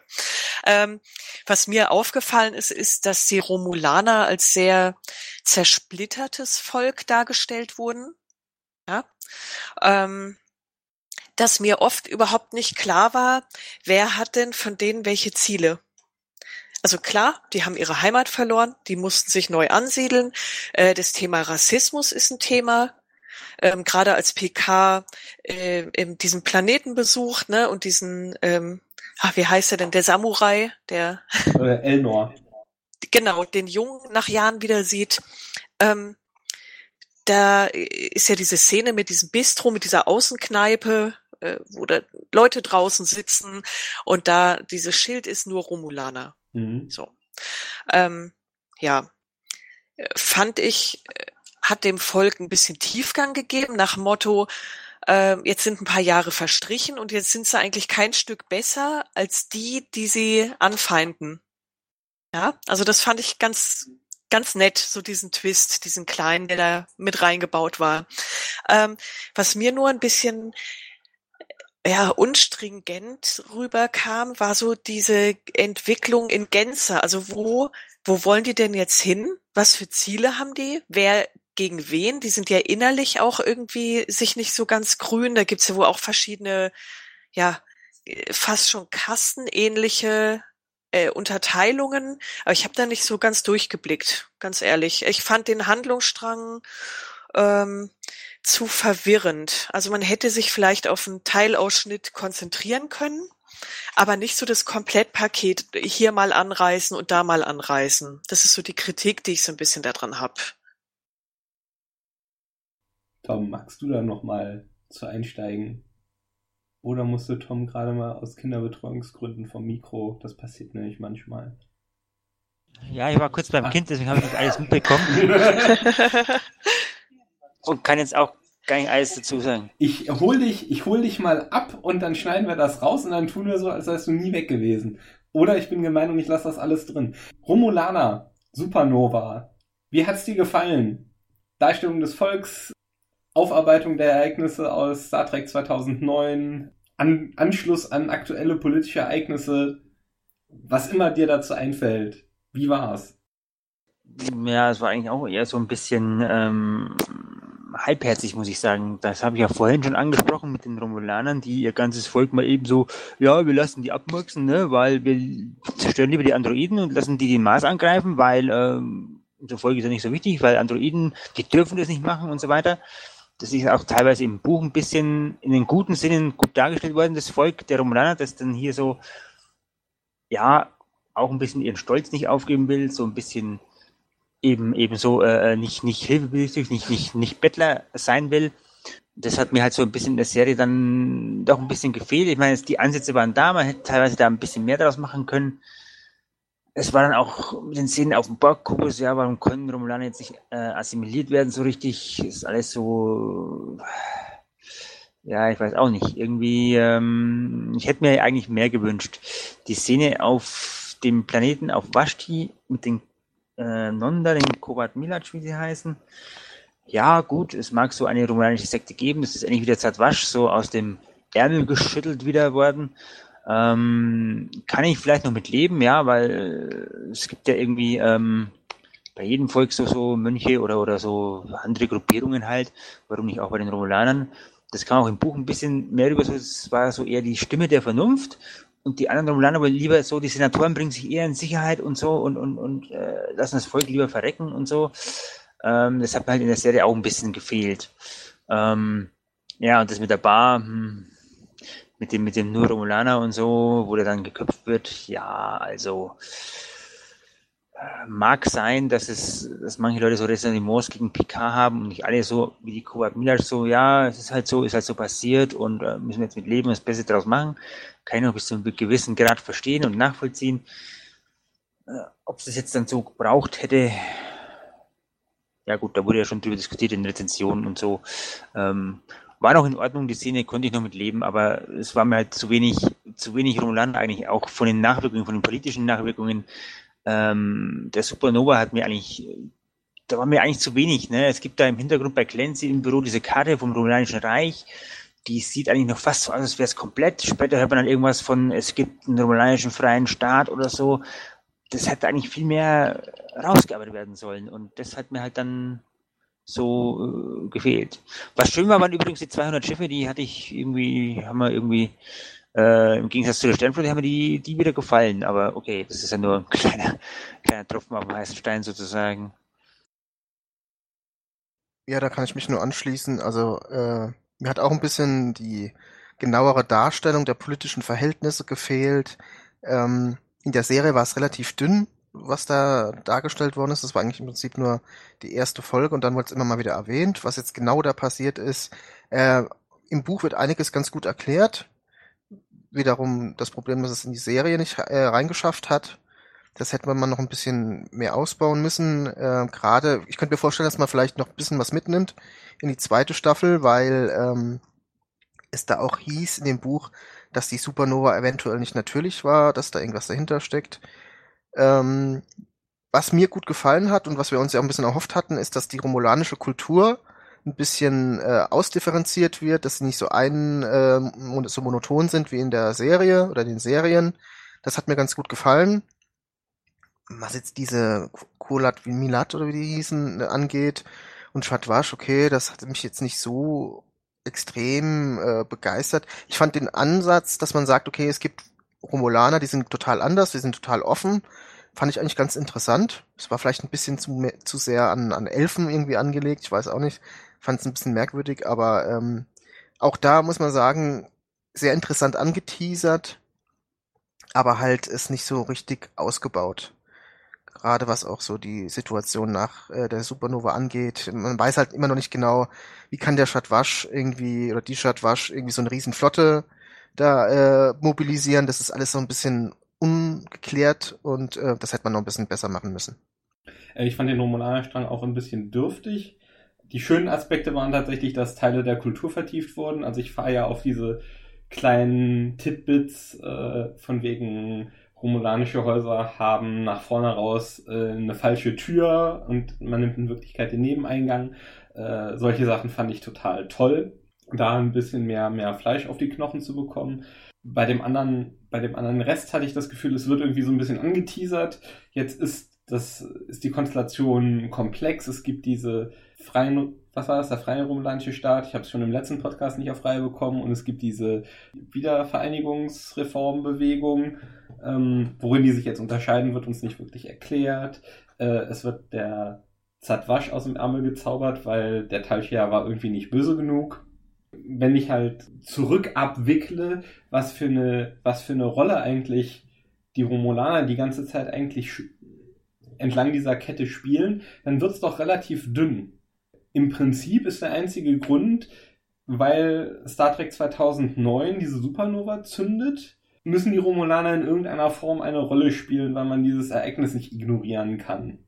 ähm, was mir aufgefallen ist, ist, dass die Romulaner als sehr zersplittertes Volk dargestellt wurden. Ja. Ähm, dass mir oft überhaupt nicht klar war, wer hat denn von denen welche Ziele. Also klar, die haben ihre Heimat verloren, die mussten sich neu ansiedeln. Äh, das Thema Rassismus ist ein Thema. Ähm, Gerade als PK äh, diesen Planeten besucht, ne, und diesen, ähm, ach, wie heißt er denn, der Samurai, der äh, Elnor. Genau, den Jungen nach Jahren wieder sieht. Ähm, da ist ja diese Szene mit diesem Bistro, mit dieser Außenkneipe, äh, wo da Leute draußen sitzen und da dieses Schild ist nur Romulaner. Mhm. So. Ähm, ja, fand ich, hat dem Volk ein bisschen Tiefgang gegeben, nach Motto, äh, jetzt sind ein paar Jahre verstrichen und jetzt sind sie eigentlich kein Stück besser als die, die sie anfeinden. Ja, also das fand ich ganz, ganz nett, so diesen Twist, diesen kleinen, der da mit reingebaut war. Ähm, was mir nur ein bisschen ja, unstringent rüberkam, war so diese Entwicklung in Gänze. Also wo, wo wollen die denn jetzt hin? Was für Ziele haben die? Wer gegen wen? Die sind ja innerlich auch irgendwie sich nicht so ganz grün. Da gibt's ja wohl auch verschiedene, ja, fast schon kastenähnliche äh, Unterteilungen. Aber ich habe da nicht so ganz durchgeblickt, ganz ehrlich. Ich fand den Handlungsstrang ähm, zu verwirrend. Also man hätte sich vielleicht auf einen Teilausschnitt konzentrieren können, aber nicht so das Komplettpaket hier mal anreißen und da mal anreißen. Das ist so die Kritik, die ich so ein bisschen daran habe. Tom, magst du da nochmal zu einsteigen? Oder musste Tom gerade mal aus Kinderbetreuungsgründen vom Mikro? Das passiert nämlich manchmal. Ja, ich war kurz beim Ach. Kind, deswegen habe ich das alles mitbekommen. *laughs* *laughs* und kann jetzt auch gar nicht alles dazu sagen. Ich hol dich, ich hol dich mal ab und dann schneiden wir das raus und dann tun wir so, als wärst du nie weg gewesen. Oder ich bin gemein und ich lasse das alles drin. Romulana, Supernova. Wie hat's dir gefallen? Darstellung des Volks, Aufarbeitung der Ereignisse aus Star Trek 2009, an, Anschluss an aktuelle politische Ereignisse, was immer dir dazu einfällt. Wie war's? Ja, es war eigentlich auch eher so ein bisschen ähm, halbherzig, muss ich sagen. Das habe ich ja vorhin schon angesprochen mit den Romulanern, die ihr ganzes Volk mal eben so, ja, wir lassen die abmurksen, ne, weil wir zerstören lieber die Androiden und lassen die den Mars angreifen, weil ähm, unser Volk ist ja nicht so wichtig, weil Androiden, die dürfen das nicht machen und so weiter. Das ist auch teilweise im Buch ein bisschen in den guten Sinnen gut dargestellt worden, das Volk der Romulaner, das dann hier so, ja, auch ein bisschen ihren Stolz nicht aufgeben will, so ein bisschen eben eben so äh, nicht nicht hilfebedürftig, nicht nicht nicht Bettler sein will. das hat mir halt so ein bisschen in der Serie dann doch ein bisschen gefehlt. Ich meine, die Ansätze waren da, man hätte teilweise da ein bisschen mehr daraus machen können. Es war dann auch mit den Szenen auf dem Borgkubus, ja, warum können Romulaner jetzt nicht äh, assimiliert werden so richtig? Ist alles so, ja, ich weiß auch nicht. Irgendwie, ähm, ich hätte mir eigentlich mehr gewünscht. Die Szene auf dem Planeten auf Vashti mit den äh, Nonda, den Kovat Milac, wie sie heißen, ja, gut, es mag so eine romanische Sekte geben, das ist endlich wieder Zadwasch so aus dem Ärmel geschüttelt wieder worden. Ähm, kann ich vielleicht noch mit leben, ja, weil äh, es gibt ja irgendwie ähm, bei jedem Volk so, so Mönche oder, oder so andere Gruppierungen halt, warum nicht auch bei den Romulanern. Das kam auch im Buch ein bisschen mehr über es war so eher die Stimme der Vernunft und die anderen Romulaner wollen lieber so, die Senatoren bringen sich eher in Sicherheit und so und, und, und äh, lassen das Volk lieber verrecken und so. Ähm, das hat mir halt in der Serie auch ein bisschen gefehlt. Ähm, ja, und das mit der Bar, hm, mit dem, mit dem nur Romulaner und so, wo der dann geköpft wird, ja, also mag sein, dass es, dass manche Leute so Ressentiments gegen Picard haben und nicht alle so wie die Kovac Miller so, ja, es ist halt so, ist halt so passiert und äh, müssen wir jetzt mit leben das Beste daraus machen. Kann ich noch bis zu einem gewissen Grad verstehen und nachvollziehen. Äh, ob es das jetzt dann so gebraucht hätte, ja gut, da wurde ja schon drüber diskutiert in Rezensionen und so. Ähm, war noch in Ordnung, die Szene konnte ich noch mit leben, aber es war mir halt zu wenig, zu wenig Romulan eigentlich, auch von den Nachwirkungen, von den politischen Nachwirkungen. Ähm, der Supernova hat mir eigentlich, da war mir eigentlich zu wenig. Ne? Es gibt da im Hintergrund bei Clancy im Büro diese Karte vom Romulanischen Reich, die sieht eigentlich noch fast so aus, als wäre es komplett. Später hört man dann irgendwas von, es gibt einen romulanischen freien Staat oder so das hätte eigentlich viel mehr rausgearbeitet werden sollen und das hat mir halt dann so äh, gefehlt. Was schön war, waren übrigens die 200 Schiffe, die hatte ich irgendwie, haben wir irgendwie, äh, im Gegensatz zu der Sternflotte haben mir die, die wieder gefallen, aber okay, das ist ja nur ein kleiner, kleiner Tropfen auf dem heißen Stein sozusagen. Ja, da kann ich mich nur anschließen. Also, äh, mir hat auch ein bisschen die genauere Darstellung der politischen Verhältnisse gefehlt. Ähm, in der Serie war es relativ dünn, was da dargestellt worden ist. Das war eigentlich im Prinzip nur die erste Folge und dann wurde es immer mal wieder erwähnt, was jetzt genau da passiert ist. Äh, Im Buch wird einiges ganz gut erklärt. Wiederum das Problem, dass es in die Serie nicht äh, reingeschafft hat. Das hätte man noch ein bisschen mehr ausbauen müssen. Äh, Gerade, ich könnte mir vorstellen, dass man vielleicht noch ein bisschen was mitnimmt in die zweite Staffel, weil ähm, es da auch hieß in dem Buch, dass die Supernova eventuell nicht natürlich war, dass da irgendwas dahinter steckt. Ähm, was mir gut gefallen hat und was wir uns ja auch ein bisschen erhofft hatten, ist, dass die romulanische Kultur ein bisschen äh, ausdifferenziert wird, dass sie nicht so ein äh, so monoton sind wie in der Serie oder den Serien. Das hat mir ganz gut gefallen. Was jetzt diese Kolat wie Milat oder wie die hießen angeht und Chatwash, okay, das hat mich jetzt nicht so extrem äh, begeistert. Ich fand den Ansatz, dass man sagt, okay, es gibt Romulaner, die sind total anders, die sind total offen, fand ich eigentlich ganz interessant. Es war vielleicht ein bisschen zu, zu sehr an, an Elfen irgendwie angelegt, ich weiß auch nicht, fand es ein bisschen merkwürdig, aber ähm, auch da muss man sagen, sehr interessant angeteasert, aber halt ist nicht so richtig ausgebaut gerade was auch so die Situation nach äh, der Supernova angeht. Man weiß halt immer noch nicht genau, wie kann der Stadtwasch irgendwie oder die Stadtwasch irgendwie so eine Riesenflotte da äh, mobilisieren. Das ist alles so ein bisschen ungeklärt und äh, das hätte man noch ein bisschen besser machen müssen. Äh, ich fand den Romulanerstrang auch ein bisschen dürftig. Die schönen Aspekte waren tatsächlich, dass Teile der Kultur vertieft wurden. Also ich fahre ja auf diese kleinen Titbits äh, von wegen romulanische Häuser haben nach vorne raus äh, eine falsche Tür und man nimmt in Wirklichkeit den Nebeneingang. Äh, solche Sachen fand ich total toll, da ein bisschen mehr, mehr Fleisch auf die Knochen zu bekommen. Bei dem anderen, bei dem anderen Rest hatte ich das Gefühl, es wird irgendwie so ein bisschen angeteasert. Jetzt ist das, ist die Konstellation komplex. Es gibt diese freien, was war das, der freie romulanische Staat. Ich habe es schon im letzten Podcast nicht auf Reihe bekommen. Und es gibt diese Wiedervereinigungsreformbewegung ähm, worin die sich jetzt unterscheiden, wird uns nicht wirklich erklärt. Äh, es wird der Zadwasch aus dem Ärmel gezaubert, weil der Talchia war irgendwie nicht böse genug. Wenn ich halt zurück abwickle, was für eine, was für eine Rolle eigentlich die Romulaner die ganze Zeit eigentlich entlang dieser Kette spielen, dann wird es doch relativ dünn. Im Prinzip ist der einzige Grund, weil Star Trek 2009 diese Supernova zündet, müssen die Romulaner in irgendeiner Form eine Rolle spielen, weil man dieses Ereignis nicht ignorieren kann.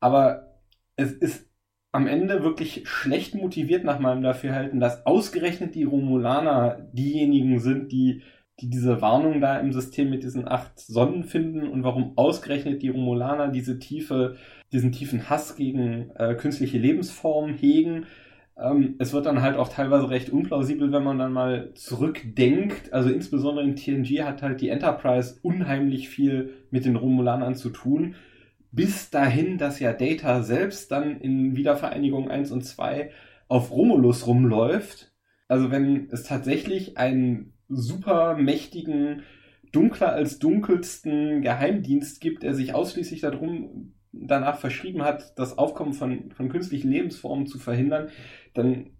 Aber es ist am Ende wirklich schlecht motiviert nach meinem Dafürhalten, dass ausgerechnet die Romulaner diejenigen sind, die, die diese Warnung da im System mit diesen acht Sonnen finden und warum ausgerechnet die Romulaner diese tiefe, diesen tiefen Hass gegen äh, künstliche Lebensformen hegen ähm, es wird dann halt auch teilweise recht unplausibel, wenn man dann mal zurückdenkt. Also insbesondere in TNG hat halt die Enterprise unheimlich viel mit den Romulanern zu tun. Bis dahin, dass ja Data selbst dann in Wiedervereinigung 1 und 2 auf Romulus rumläuft. Also wenn es tatsächlich einen super mächtigen, dunkler als dunkelsten Geheimdienst gibt, der sich ausschließlich darum danach verschrieben hat, das Aufkommen von, von künstlichen Lebensformen zu verhindern, dann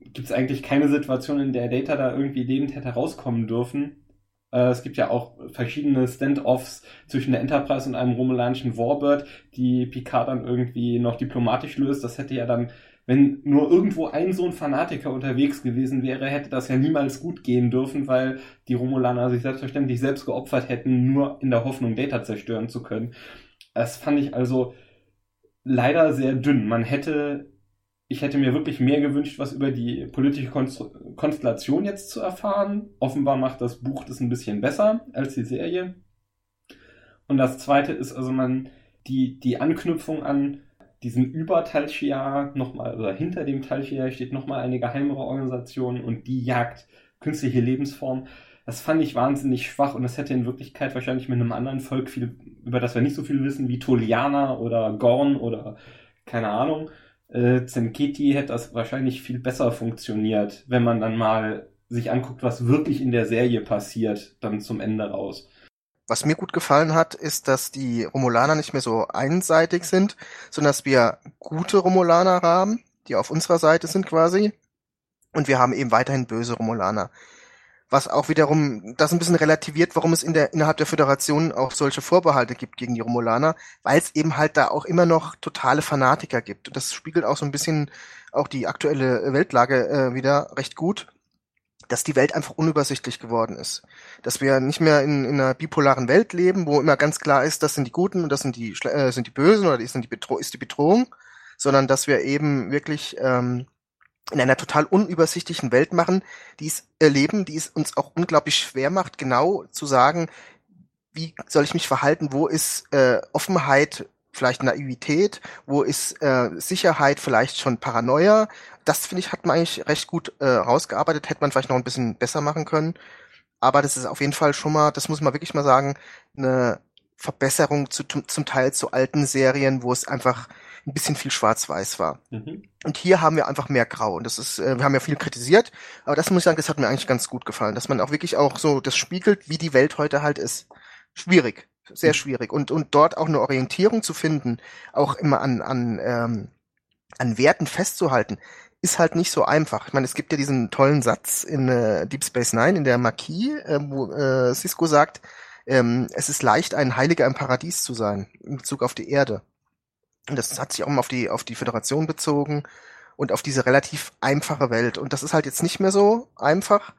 gibt es eigentlich keine Situation, in der Data da irgendwie lebend hätte rauskommen dürfen. Äh, es gibt ja auch verschiedene Stand-offs zwischen der Enterprise und einem romulanischen Warbird, die Picard dann irgendwie noch diplomatisch löst. Das hätte ja dann, wenn nur irgendwo ein so ein Fanatiker unterwegs gewesen wäre, hätte das ja niemals gut gehen dürfen, weil die Romulaner sich selbstverständlich selbst geopfert hätten, nur in der Hoffnung, Data zerstören zu können. Das fand ich also leider sehr dünn. Man hätte ich hätte mir wirklich mehr gewünscht, was über die politische Konstellation jetzt zu erfahren. Offenbar macht das Buch das ein bisschen besser als die Serie. Und das zweite ist also man die, die Anknüpfung an diesen über Talchia nochmal, oder hinter dem Talchia steht nochmal eine geheimere Organisation und die jagt künstliche Lebensform. Das fand ich wahnsinnig schwach und das hätte in Wirklichkeit wahrscheinlich mit einem anderen Volk viel, über das wir nicht so viel wissen, wie Tolianer oder Gorn oder keine Ahnung, äh, Zenketi hätte das wahrscheinlich viel besser funktioniert, wenn man dann mal sich anguckt, was wirklich in der Serie passiert, dann zum Ende raus. Was mir gut gefallen hat, ist, dass die Romulaner nicht mehr so einseitig sind, sondern dass wir gute Romulaner haben, die auf unserer Seite sind quasi. Und wir haben eben weiterhin böse Romulaner was auch wiederum das ein bisschen relativiert, warum es in der, innerhalb der Föderation auch solche Vorbehalte gibt gegen die Romulaner, weil es eben halt da auch immer noch totale Fanatiker gibt. Und das spiegelt auch so ein bisschen auch die aktuelle Weltlage äh, wieder recht gut, dass die Welt einfach unübersichtlich geworden ist. Dass wir nicht mehr in, in einer bipolaren Welt leben, wo immer ganz klar ist, das sind die Guten und das sind die, äh, sind die Bösen oder ist, die Bedro ist die Bedrohung, sondern dass wir eben wirklich ähm, in einer total unübersichtlichen Welt machen, die es erleben, die es uns auch unglaublich schwer macht, genau zu sagen, wie soll ich mich verhalten, wo ist äh, Offenheit vielleicht Naivität, wo ist äh, Sicherheit vielleicht schon Paranoia. Das finde ich, hat man eigentlich recht gut äh, rausgearbeitet, hätte man vielleicht noch ein bisschen besser machen können. Aber das ist auf jeden Fall schon mal, das muss man wirklich mal sagen, eine Verbesserung zu, zum Teil zu alten Serien, wo es einfach ein bisschen viel schwarz-weiß war. Mhm. Und hier haben wir einfach mehr Grau. Und das ist, äh, wir haben ja viel kritisiert, aber das muss ich sagen, das hat mir eigentlich ganz gut gefallen, dass man auch wirklich auch so das spiegelt, wie die Welt heute halt ist. Schwierig, sehr mhm. schwierig. Und, und dort auch eine Orientierung zu finden, auch immer an, an, ähm, an Werten festzuhalten, ist halt nicht so einfach. Ich meine, es gibt ja diesen tollen Satz in äh, Deep Space Nine, in der Marquis, äh, wo äh, Cisco sagt, ähm, es ist leicht, ein Heiliger im Paradies zu sein, in Bezug auf die Erde. Und das hat sich auch mal auf die, auf die Föderation bezogen und auf diese relativ einfache Welt. Und das ist halt jetzt nicht mehr so einfach.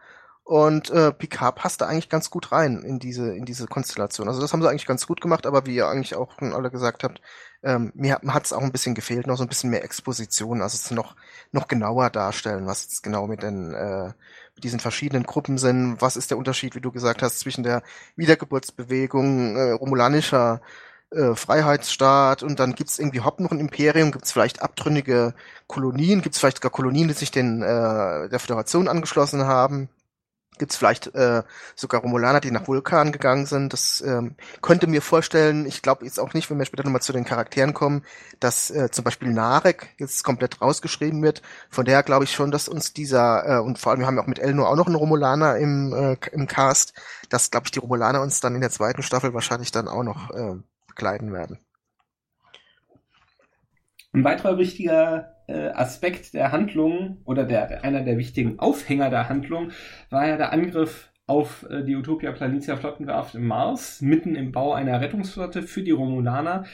Und äh, Picard passt da eigentlich ganz gut rein in diese, in diese Konstellation. Also das haben sie eigentlich ganz gut gemacht, aber wie ihr eigentlich auch schon alle gesagt habt, ähm, mir hat es auch ein bisschen gefehlt, noch so ein bisschen mehr Exposition, also es noch, noch genauer darstellen, was jetzt genau mit den äh, mit diesen verschiedenen Gruppen sind, was ist der Unterschied, wie du gesagt hast, zwischen der Wiedergeburtsbewegung äh, romulanischer äh, Freiheitsstaat und dann gibt's irgendwie Hopp noch ein Imperium, gibt's vielleicht abtrünnige Kolonien, gibt's vielleicht sogar Kolonien, die sich den äh, der Föderation angeschlossen haben. Gibt's vielleicht äh, sogar Romulaner, die nach Vulkan gegangen sind. Das ähm, könnte mir vorstellen, ich glaube jetzt auch nicht, wenn wir später nochmal zu den Charakteren kommen, dass äh, zum Beispiel Narek jetzt komplett rausgeschrieben wird. Von daher glaube ich schon, dass uns dieser, äh, und vor allem wir haben ja auch mit Elnor auch noch einen Romulaner im, äh, im Cast, dass, glaube ich, die Romulaner uns dann in der zweiten Staffel wahrscheinlich dann auch noch äh, begleiten werden. Ein weiterer wichtiger Aspekt der Handlung oder der, einer der wichtigen Aufhänger der Handlung war ja der Angriff auf äh, die Utopia Planitia Flottenwerft im Mars, mitten im Bau einer Rettungsflotte für die Romulaner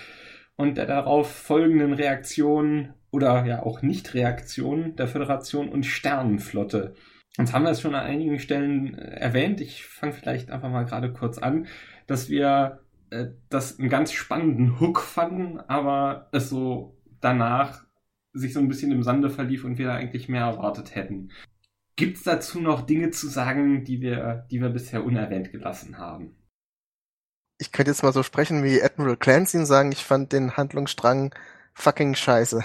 und der darauf folgenden Reaktion oder ja auch Nicht-Reaktion der Föderation und Sternenflotte. Uns haben wir es schon an einigen Stellen äh, erwähnt. Ich fange vielleicht einfach mal gerade kurz an, dass wir äh, das einen ganz spannenden Hook fanden, aber es so danach sich so ein bisschen im Sande verlief und wir da eigentlich mehr erwartet hätten. Gibt es dazu noch Dinge zu sagen, die wir, die wir bisher unerwähnt gelassen haben? Ich könnte jetzt mal so sprechen wie Admiral Clancy und sagen, ich fand den Handlungsstrang fucking scheiße.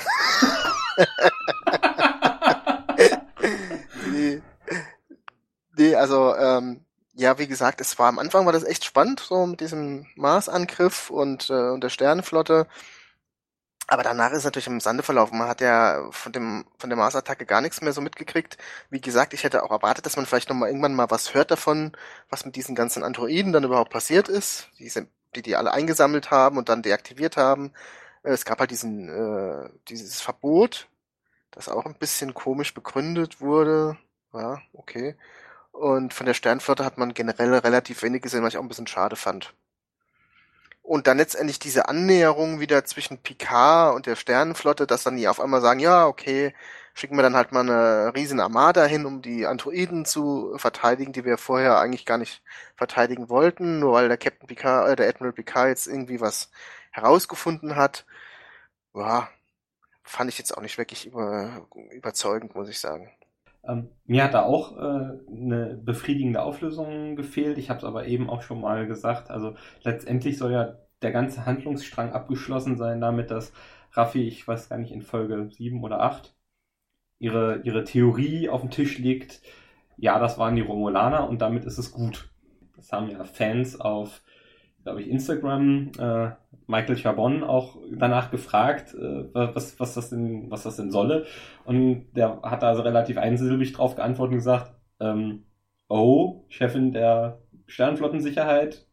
*laughs* nee, nee, also ähm, ja, wie gesagt, es war am Anfang war das echt spannend, so mit diesem Marsangriff und, äh, und der Sternenflotte. Aber danach ist natürlich im Sande verlaufen. Man hat ja von dem von der Mars-Attacke gar nichts mehr so mitgekriegt. Wie gesagt, ich hätte auch erwartet, dass man vielleicht noch mal irgendwann mal was hört davon, was mit diesen ganzen Androiden dann überhaupt passiert ist, die die die alle eingesammelt haben und dann deaktiviert haben. Äh, es gab halt diesen äh, dieses Verbot, das auch ein bisschen komisch begründet wurde. Ja, okay. Und von der Sternflotte hat man generell relativ wenig gesehen, was ich auch ein bisschen schade fand. Und dann letztendlich diese Annäherung wieder zwischen Picard und der Sternenflotte, dass dann die auf einmal sagen, ja, okay, schicken wir dann halt mal eine riesen Armada hin, um die Androiden zu verteidigen, die wir vorher eigentlich gar nicht verteidigen wollten, nur weil der Captain Picard, äh, der Admiral Picard jetzt irgendwie was herausgefunden hat. Ja, fand ich jetzt auch nicht wirklich über, überzeugend, muss ich sagen. Ähm, mir hat da auch äh, eine befriedigende Auflösung gefehlt. Ich habe es aber eben auch schon mal gesagt. Also letztendlich soll ja der ganze Handlungsstrang abgeschlossen sein damit, dass Raffi, ich weiß gar nicht, in Folge 7 oder 8 ihre, ihre Theorie auf den Tisch legt. Ja, das waren die Romulaner und damit ist es gut. Das haben ja Fans auf glaube ich, Instagram äh, Michael Chabon auch danach gefragt, äh, was, was, das denn, was das denn solle. Und der hat da also relativ einsilbig drauf geantwortet und gesagt, ähm, oh, Chefin der Sternflottensicherheit,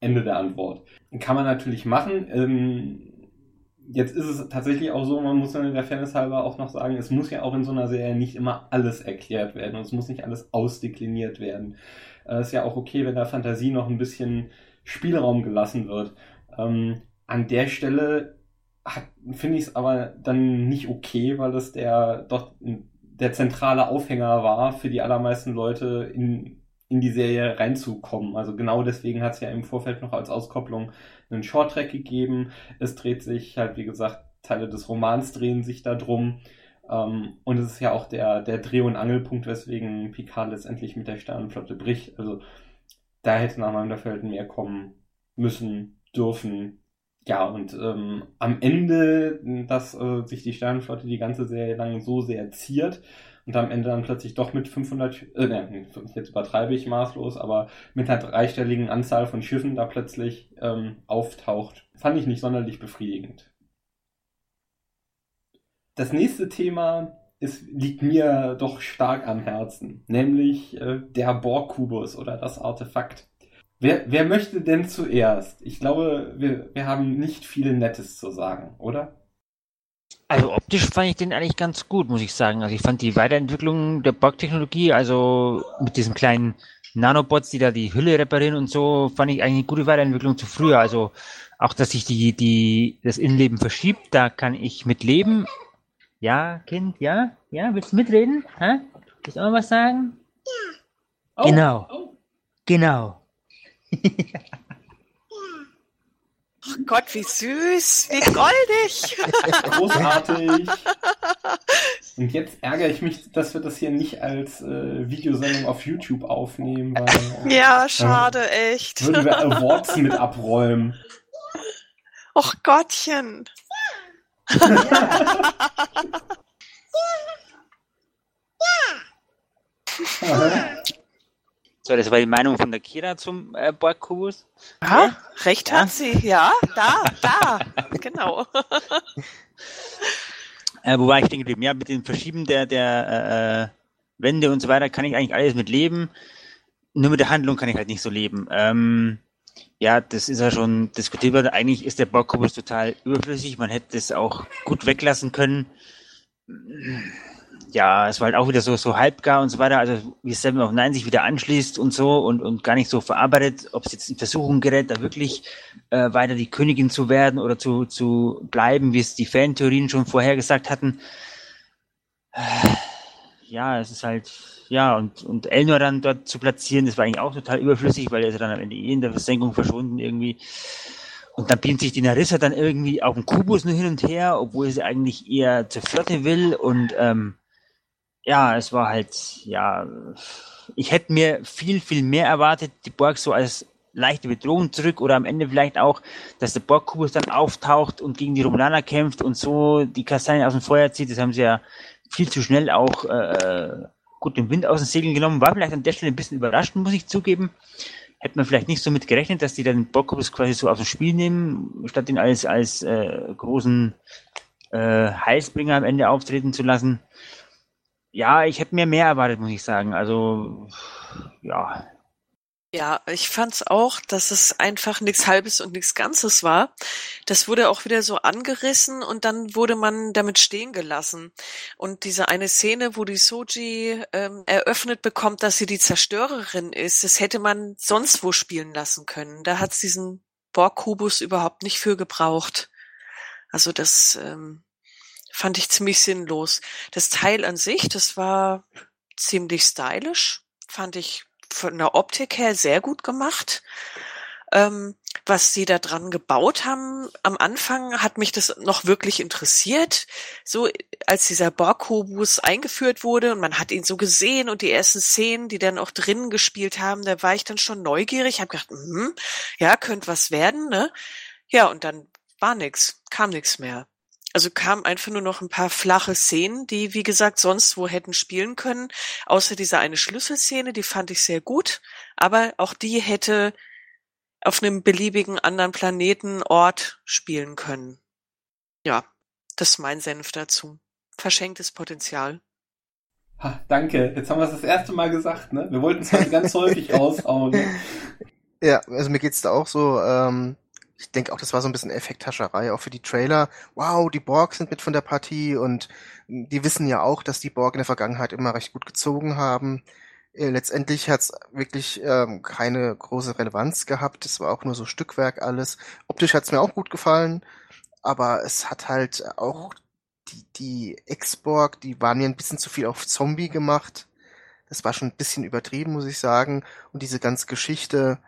Ende der Antwort. Kann man natürlich machen. Ähm, jetzt ist es tatsächlich auch so, man muss dann der Fairness halber auch noch sagen, es muss ja auch in so einer Serie nicht immer alles erklärt werden und es muss nicht alles ausdekliniert werden. Es äh, ist ja auch okay, wenn da Fantasie noch ein bisschen Spielraum gelassen wird. Ähm, an der Stelle finde ich es aber dann nicht okay, weil das der doch der zentrale Aufhänger war für die allermeisten Leute in, in die Serie reinzukommen. Also genau deswegen hat es ja im Vorfeld noch als Auskopplung einen Shorttrack gegeben. Es dreht sich halt, wie gesagt, Teile des Romans drehen sich da drum. Ähm, und es ist ja auch der, der Dreh- und Angelpunkt, weswegen Picard letztendlich mit der Sternenflotte bricht. Also da hätte nach meinem Dafürhalten mehr kommen müssen, dürfen. Ja, und ähm, am Ende, dass äh, sich die Sternenflotte die ganze Serie lang so sehr ziert und am Ende dann plötzlich doch mit 500, äh, ne, jetzt übertreibe ich maßlos, aber mit einer dreistelligen Anzahl von Schiffen da plötzlich ähm, auftaucht, fand ich nicht sonderlich befriedigend. Das nächste Thema es liegt mir doch stark am Herzen, nämlich äh, der Borg-Kubus oder das Artefakt. Wer, wer möchte denn zuerst? Ich glaube, wir, wir haben nicht viel Nettes zu sagen, oder? Also optisch fand ich den eigentlich ganz gut, muss ich sagen. Also ich fand die Weiterentwicklung der Borg-Technologie, also mit diesen kleinen Nanobots, die da die Hülle reparieren und so, fand ich eigentlich eine gute Weiterentwicklung zu früher. Also auch, dass sich die, die, das Innenleben verschiebt, da kann ich mit leben. Ja, Kind, ja? Ja, willst du mitreden? Hä? Willst du auch mal was sagen? Ja. Oh, genau. Oh. Genau. *laughs* Ach Gott, wie süß, wie goldig. *laughs* Großartig. *laughs* Und jetzt ärgere ich mich, dass wir das hier nicht als äh, Videosendung auf YouTube aufnehmen. Weil, ja, schade, äh, echt. Würden wir Awards mit abräumen. Och Gottchen. So, das war die Meinung von der Kira zum äh, Borgkubus. Ja, ja, recht ja. hat sie. Ja, da, da, *laughs* genau. Äh, wo war ich denn geblieben? Ja, mit dem Verschieben der, der äh, Wände und so weiter kann ich eigentlich alles mit leben. Nur mit der Handlung kann ich halt nicht so leben. Ähm, ja, das ist ja schon diskutiert worden. Eigentlich ist der Borgkubus total überflüssig. Man hätte es auch gut weglassen können. Ja, es war halt auch wieder so, so halbgar und so weiter. Also wie Seven of Nine sich wieder anschließt und so und, und gar nicht so verarbeitet, ob es jetzt in Versuchung gerät, da wirklich äh, weiter die Königin zu werden oder zu, zu bleiben, wie es die Fantheorien schon vorhergesagt hatten. Äh, ja, es ist halt, ja, und, und Elnor dann dort zu platzieren, das war eigentlich auch total überflüssig, weil er ist dann am Ende eh in der Versenkung verschwunden irgendwie. Und dann beamt sich die Narissa dann irgendwie auf dem Kubus nur hin und her, obwohl sie eigentlich eher zur Flotte will. Und ähm, ja, es war halt, ja, ich hätte mir viel, viel mehr erwartet, die Borg so als leichte Bedrohung zurück oder am Ende vielleicht auch, dass der Borg-Kubus dann auftaucht und gegen die Romulaner kämpft und so die Kastanien aus dem Feuer zieht. Das haben sie ja viel zu schnell auch äh, gut den Wind aus den Segeln genommen. War vielleicht an der Stelle ein bisschen überraschend, muss ich zugeben. Hätte man vielleicht nicht so mit gerechnet, dass die dann den Borg-Kubus quasi so aus dem Spiel nehmen, statt ihn als, als äh, großen äh, Heilsbringer am Ende auftreten zu lassen. Ja, ich hätte mir mehr erwartet, muss ich sagen. Also, ja, ja, ich fand's auch, dass es einfach nichts Halbes und nichts Ganzes war. Das wurde auch wieder so angerissen und dann wurde man damit stehen gelassen. Und diese eine Szene, wo die Soji ähm, eröffnet bekommt, dass sie die Zerstörerin ist, das hätte man sonst wo spielen lassen können. Da hat's diesen Borg-Kubus überhaupt nicht für gebraucht. Also das ähm, fand ich ziemlich sinnlos. Das Teil an sich, das war ziemlich stylisch, fand ich von der Optik her sehr gut gemacht. Ähm, was sie da dran gebaut haben, am Anfang hat mich das noch wirklich interessiert. So, als dieser Borg-Kubus eingeführt wurde und man hat ihn so gesehen und die ersten Szenen, die dann auch drinnen gespielt haben, da war ich dann schon neugierig, habe gedacht, hm, ja, könnte was werden, ne? Ja, und dann war nix, kam nix mehr. Also kamen einfach nur noch ein paar flache Szenen, die, wie gesagt, sonst wo hätten spielen können. Außer dieser eine Schlüsselszene, die fand ich sehr gut. Aber auch die hätte auf einem beliebigen anderen Planeten, Ort spielen können. Ja, das ist mein Senf dazu. Verschenktes Potenzial. Ha, danke. Jetzt haben wir es das erste Mal gesagt, ne? Wir wollten es halt ganz *laughs* häufig raushauen. Ja, also mir geht's da auch so. Ähm, ich denke auch, das war so ein bisschen Effekthascherei, auch für die Trailer. Wow, die Borg sind mit von der Partie und die wissen ja auch, dass die Borg in der Vergangenheit immer recht gut gezogen haben. Äh, letztendlich hat's wirklich ähm, keine große Relevanz gehabt. Es war auch nur so Stückwerk alles. Optisch hat's mir auch gut gefallen, aber es hat halt auch die, die Ex-Borg, die waren mir ein bisschen zu viel auf Zombie gemacht. Das war schon ein bisschen übertrieben, muss ich sagen. Und diese ganze Geschichte,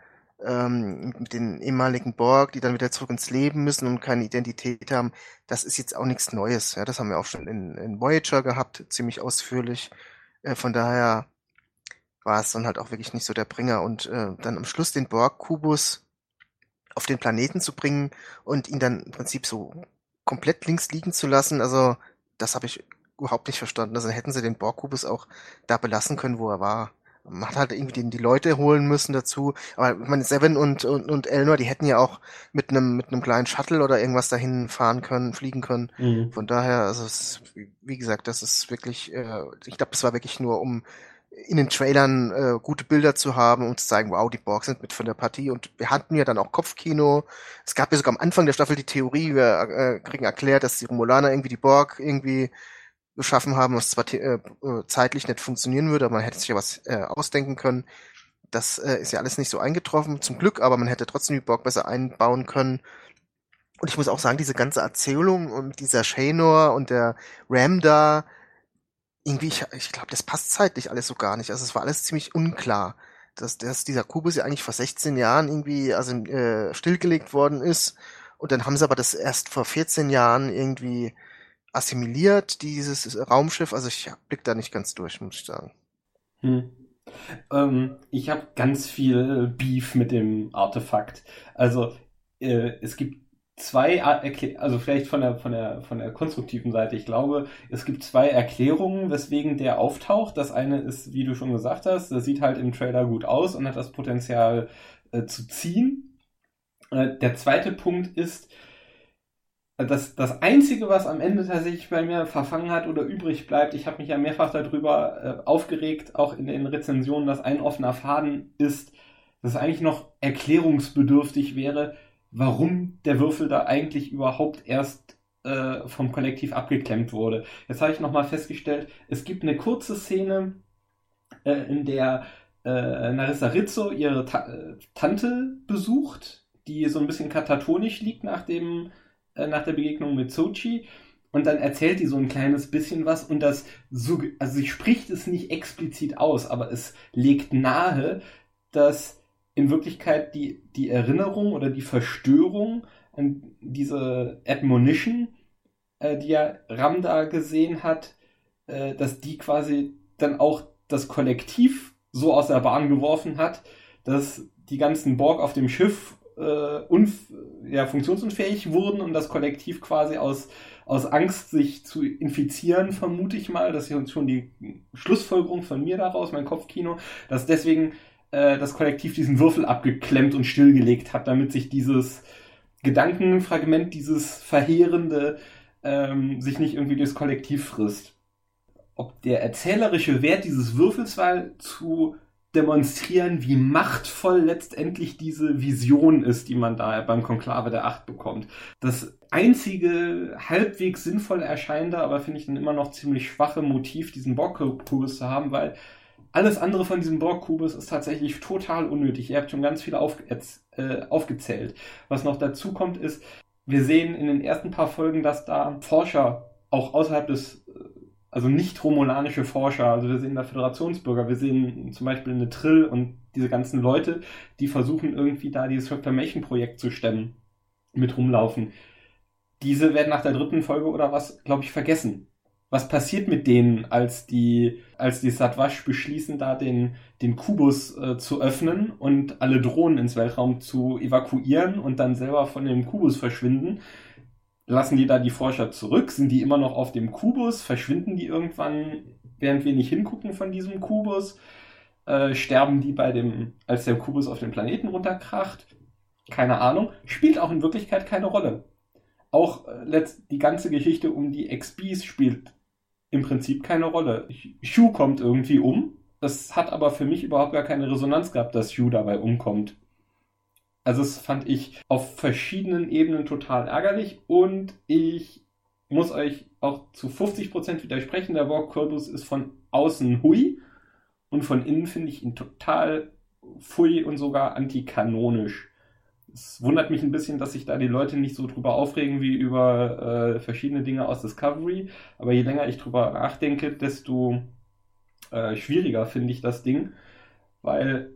ähm, mit den ehemaligen Borg, die dann wieder zurück ins Leben müssen und keine Identität haben, das ist jetzt auch nichts Neues. Ja, das haben wir auch schon in, in Voyager gehabt, ziemlich ausführlich. Äh, von daher war es dann halt auch wirklich nicht so der Bringer. Und äh, dann am Schluss den Borg-Kubus auf den Planeten zu bringen und ihn dann im Prinzip so komplett links liegen zu lassen, also das habe ich überhaupt nicht verstanden. Also hätten sie den Borg-Kubus auch da belassen können, wo er war man hat halt irgendwie die, die Leute holen müssen dazu. Aber ich meine, Seven und, und, und Elnor, die hätten ja auch mit einem mit einem kleinen Shuttle oder irgendwas dahin fahren können, fliegen können. Mhm. Von daher, also es, wie gesagt, das ist wirklich, äh, ich glaube, das war wirklich nur, um in den Trailern äh, gute Bilder zu haben und zu zeigen, wow, die Borg sind mit von der Partie. Und wir hatten ja dann auch Kopfkino. Es gab ja sogar am Anfang der Staffel die Theorie, wir äh, kriegen erklärt, dass die Romulaner irgendwie die Borg irgendwie geschaffen haben, was zwar äh, äh, zeitlich nicht funktionieren würde, aber man hätte sich ja was äh, ausdenken können. Das äh, ist ja alles nicht so eingetroffen, zum Glück, aber man hätte trotzdem die Borg besser einbauen können. Und ich muss auch sagen, diese ganze Erzählung und dieser Shaynor und der Ram da, irgendwie, ich, ich glaube, das passt zeitlich alles so gar nicht. Also es war alles ziemlich unklar, dass, dass dieser Kubus ja eigentlich vor 16 Jahren irgendwie also äh, stillgelegt worden ist. Und dann haben sie aber das erst vor 14 Jahren irgendwie assimiliert, dieses Raumschiff. Also ich blick da nicht ganz durch, muss ich sagen. Hm. Ähm, ich habe ganz viel Beef mit dem Artefakt. Also äh, es gibt zwei, also vielleicht von der, von der, von der konstruktiven Seite. Ich glaube, es gibt zwei Erklärungen, weswegen der auftaucht. Das eine ist, wie du schon gesagt hast, das sieht halt im Trailer gut aus und hat das Potenzial äh, zu ziehen. Äh, der zweite Punkt ist, das, das Einzige, was am Ende tatsächlich bei mir verfangen hat oder übrig bleibt, ich habe mich ja mehrfach darüber äh, aufgeregt, auch in den Rezensionen, dass ein offener Faden ist, dass es eigentlich noch erklärungsbedürftig wäre, warum der Würfel da eigentlich überhaupt erst äh, vom Kollektiv abgeklemmt wurde. Jetzt habe ich nochmal festgestellt, es gibt eine kurze Szene, äh, in der äh, Narissa Rizzo ihre Ta äh, Tante besucht, die so ein bisschen katatonisch liegt nach, dem, äh, nach der Begegnung mit Sochi. Und dann erzählt die so ein kleines bisschen was und das, so, also sie spricht es nicht explizit aus, aber es legt nahe, dass in Wirklichkeit die, die Erinnerung oder die Verstörung an diese Admonition, äh, die ja Ramda gesehen hat, äh, dass die quasi dann auch das Kollektiv so aus der Bahn geworfen hat, dass die ganzen Borg auf dem Schiff äh, ja, funktionsunfähig wurden und das Kollektiv quasi aus, aus Angst, sich zu infizieren, vermute ich mal, das ist schon die Schlussfolgerung von mir daraus, mein Kopfkino, dass deswegen äh, das Kollektiv diesen Würfel abgeklemmt und stillgelegt hat, damit sich dieses Gedankenfragment, dieses Verheerende, ähm, sich nicht irgendwie durchs Kollektiv frisst. Ob der erzählerische Wert dieses Würfels war, zu demonstrieren, wie machtvoll letztendlich diese Vision ist, die man da beim Konklave der Acht bekommt. Das einzige halbwegs sinnvoll erscheinende, aber finde ich dann immer noch ziemlich schwache Motiv, diesen Borg-Kubus zu haben, weil alles andere von diesem Borg-Kubus ist tatsächlich total unnötig. Ihr habt schon ganz viel auf, äh, aufgezählt. Was noch dazu kommt, ist, wir sehen in den ersten paar Folgen, dass da Forscher auch außerhalb des also nicht romulanische Forscher, also wir sehen da Föderationsbürger, wir sehen zum Beispiel eine Trill und diese ganzen Leute, die versuchen irgendwie da dieses Reclamation-Projekt zu stemmen, mit rumlaufen. Diese werden nach der dritten Folge oder was, glaube ich, vergessen. Was passiert mit denen, als die, als die Satwasch beschließen, da den, den Kubus äh, zu öffnen und alle Drohnen ins Weltraum zu evakuieren und dann selber von dem Kubus verschwinden? Lassen die da die Forscher zurück? Sind die immer noch auf dem Kubus? Verschwinden die irgendwann, während wir nicht hingucken von diesem Kubus? Äh, sterben die bei dem, als der Kubus auf den Planeten runterkracht? Keine Ahnung. Spielt auch in Wirklichkeit keine Rolle. Auch äh, die ganze Geschichte um die XBs spielt im Prinzip keine Rolle. Shu kommt irgendwie um. Das hat aber für mich überhaupt gar keine Resonanz gehabt, dass Shu dabei umkommt. Also das fand ich auf verschiedenen Ebenen total ärgerlich und ich muss euch auch zu 50% widersprechen. Der Corbus ist von außen hui und von innen finde ich ihn total fui und sogar antikanonisch. Es wundert mich ein bisschen, dass sich da die Leute nicht so drüber aufregen wie über äh, verschiedene Dinge aus Discovery. Aber je länger ich drüber nachdenke, desto äh, schwieriger finde ich das Ding, weil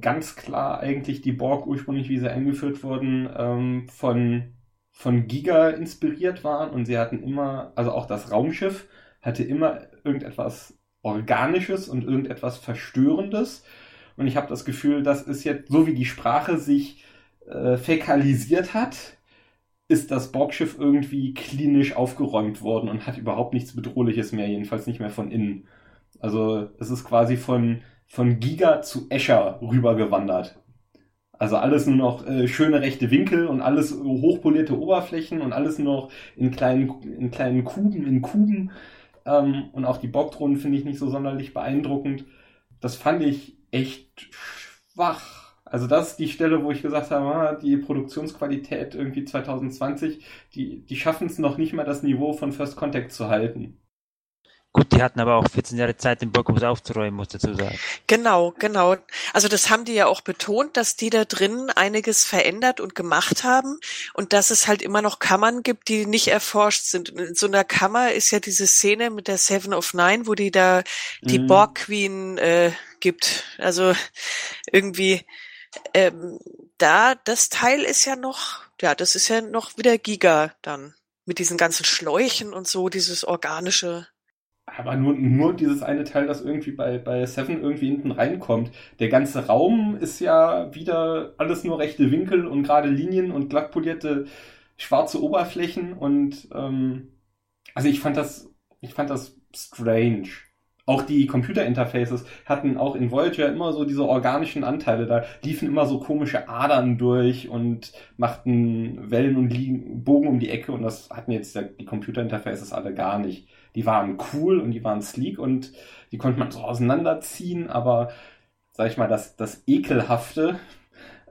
ganz klar eigentlich die Borg ursprünglich, wie sie eingeführt wurden, ähm, von, von Giga inspiriert waren und sie hatten immer, also auch das Raumschiff hatte immer irgendetwas Organisches und irgendetwas Verstörendes. Und ich habe das Gefühl, das ist jetzt, so wie die Sprache sich äh, fäkalisiert hat, ist das Borgschiff irgendwie klinisch aufgeräumt worden und hat überhaupt nichts Bedrohliches mehr, jedenfalls nicht mehr von innen. Also es ist quasi von von Giga zu Escher rübergewandert. Also alles nur noch äh, schöne rechte Winkel und alles hochpolierte Oberflächen und alles nur noch in kleinen, in kleinen Kuben, in Kuben. Ähm, und auch die Bockdrohnen finde ich nicht so sonderlich beeindruckend. Das fand ich echt schwach. Also das ist die Stelle, wo ich gesagt habe, ah, die Produktionsqualität irgendwie 2020, die, die schaffen es noch nicht mal das Niveau von First Contact zu halten. Gut, die hatten aber auch 14 Jahre Zeit, den Borgkubus aufzuräumen, muss dazu sagen. Genau, genau. Also das haben die ja auch betont, dass die da drin einiges verändert und gemacht haben und dass es halt immer noch Kammern gibt, die nicht erforscht sind. Und in so einer Kammer ist ja diese Szene mit der Seven of Nine, wo die da die mhm. Borg Queen äh, gibt. Also irgendwie ähm, da, das Teil ist ja noch, ja, das ist ja noch wieder Giga dann mit diesen ganzen Schläuchen und so, dieses organische aber nur, nur dieses eine Teil, das irgendwie bei, bei Seven irgendwie hinten reinkommt. Der ganze Raum ist ja wieder alles nur rechte Winkel und gerade Linien und glatt polierte schwarze Oberflächen und ähm, also ich fand das, ich fand das strange. Auch die Computerinterfaces hatten auch in Voyager immer so diese organischen Anteile. Da liefen immer so komische Adern durch und machten Wellen und Bogen um die Ecke und das hatten jetzt die Computerinterfaces alle gar nicht die waren cool und die waren sleek und die konnte man so auseinanderziehen, aber sag ich mal, das, das Ekelhafte,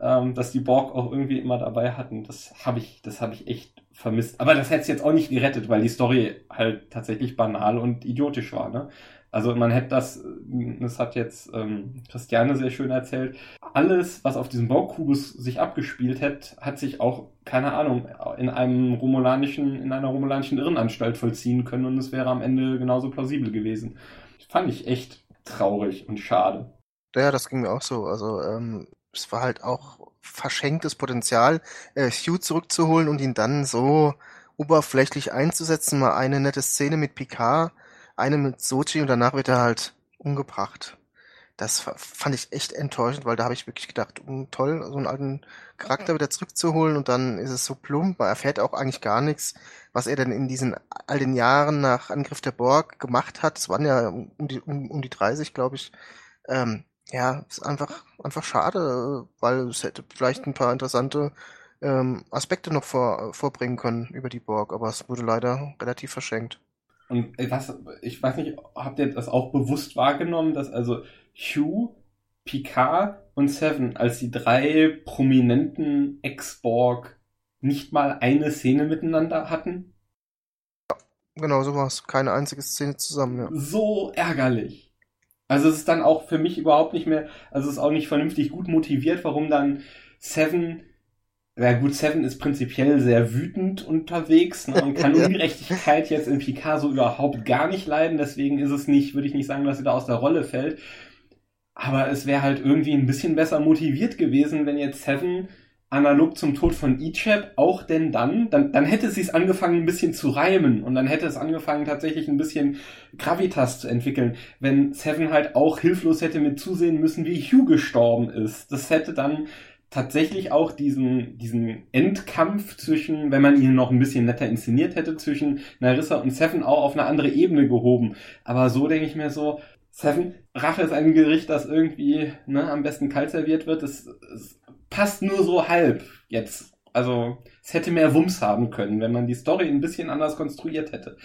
ähm, dass die Borg auch irgendwie immer dabei hatten, das habe ich, das ich echt vermisst. Aber das hätte es jetzt auch nicht gerettet, weil die Story halt tatsächlich banal und idiotisch war. Ne? Also man hätte das, das hat jetzt ähm, Christiane sehr schön erzählt, alles, was auf diesem Baukubus sich abgespielt hat, hat sich auch, keine Ahnung, in einem romulanischen, in einer romulanischen Irrenanstalt vollziehen können und es wäre am Ende genauso plausibel gewesen. Fand ich echt traurig und schade. Ja, das ging mir auch so. Also ähm, es war halt auch verschenktes Potenzial, äh, Hugh zurückzuholen und ihn dann so oberflächlich einzusetzen. Mal eine nette Szene mit Picard, eine mit Sochi und danach wird er halt umgebracht. Das fand ich echt enttäuschend, weil da habe ich wirklich gedacht, um, toll, so einen alten Charakter wieder zurückzuholen und dann ist es so plump, man erfährt auch eigentlich gar nichts, was er denn in diesen all den Jahren nach Angriff der Borg gemacht hat. Es waren ja um die, um, um die 30, glaube ich. Ähm, ja, ist einfach, einfach schade, weil es hätte vielleicht ein paar interessante ähm, Aspekte noch vor, vorbringen können über die Borg, aber es wurde leider relativ verschenkt. Und äh, was, ich weiß nicht, habt ihr das auch bewusst wahrgenommen, dass also Hugh, Picard und Seven als die drei prominenten Ex-Borg nicht mal eine Szene miteinander hatten? Ja, genau so war es. Keine einzige Szene zusammen, ja. So ärgerlich. Also es ist dann auch für mich überhaupt nicht mehr, also es ist auch nicht vernünftig gut motiviert, warum dann Seven, ja gut, Seven ist prinzipiell sehr wütend unterwegs ne, und kann *laughs* Ungerechtigkeit jetzt in Picasso überhaupt gar nicht leiden, deswegen ist es nicht, würde ich nicht sagen, dass sie da aus der Rolle fällt. Aber es wäre halt irgendwie ein bisschen besser motiviert gewesen, wenn jetzt Seven analog zum Tod von Ichab auch denn dann, dann, dann hätte sie es angefangen ein bisschen zu reimen und dann hätte es angefangen tatsächlich ein bisschen Gravitas zu entwickeln, wenn Seven halt auch hilflos hätte mit zusehen müssen, wie Hugh gestorben ist. Das hätte dann tatsächlich auch diesen, diesen Endkampf zwischen, wenn man ihn noch ein bisschen netter inszeniert hätte, zwischen Narissa und Seven auch auf eine andere Ebene gehoben. Aber so denke ich mir so, Seven, Rache ist ein Gericht, das irgendwie ne, am besten kalt serviert wird. Es, es passt nur so halb jetzt. Also es hätte mehr Wumms haben können, wenn man die Story ein bisschen anders konstruiert hätte.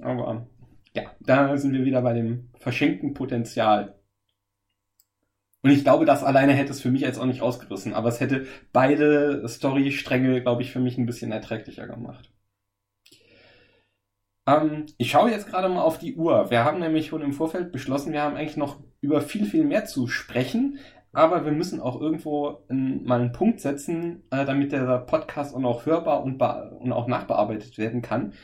Aber ja, da sind wir wieder bei dem verschenkten Potenzial. Und ich glaube, das alleine hätte es für mich jetzt auch nicht ausgerissen, aber es hätte beide Story-Stränge, glaube ich, für mich ein bisschen erträglicher gemacht. Ähm, ich schaue jetzt gerade mal auf die Uhr. Wir haben nämlich schon im Vorfeld beschlossen, wir haben eigentlich noch über viel, viel mehr zu sprechen, aber wir müssen auch irgendwo in, mal einen Punkt setzen, äh, damit der Podcast auch noch hörbar und, und auch nachbearbeitet werden kann.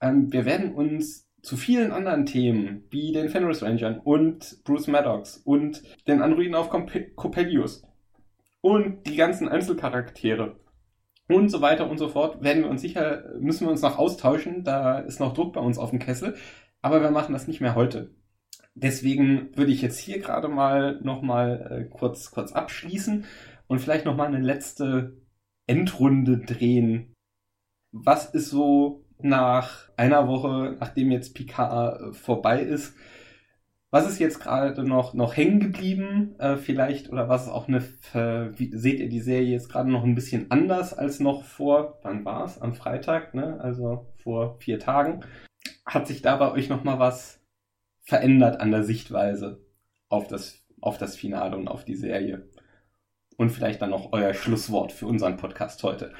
Ähm, wir werden uns zu vielen anderen Themen, wie den Fenris Rangern und Bruce Maddox und den Androiden auf Coppelius und die ganzen Einzelcharaktere und so weiter und so fort, werden wir uns sicher, müssen wir uns noch austauschen. Da ist noch Druck bei uns auf dem Kessel. Aber wir machen das nicht mehr heute. Deswegen würde ich jetzt hier gerade mal nochmal äh, kurz, kurz abschließen und vielleicht nochmal eine letzte Endrunde drehen. Was ist so nach einer Woche, nachdem jetzt Picard äh, vorbei ist, was ist jetzt gerade noch, noch hängen geblieben? Äh, vielleicht, oder was ist auch eine, äh, wie, seht ihr die Serie jetzt gerade noch ein bisschen anders als noch vor, wann war es? Am Freitag, ne? Also vor vier Tagen. Hat sich da bei euch nochmal was verändert an der Sichtweise auf das, auf das Finale und auf die Serie? Und vielleicht dann noch euer Schlusswort für unseren Podcast heute.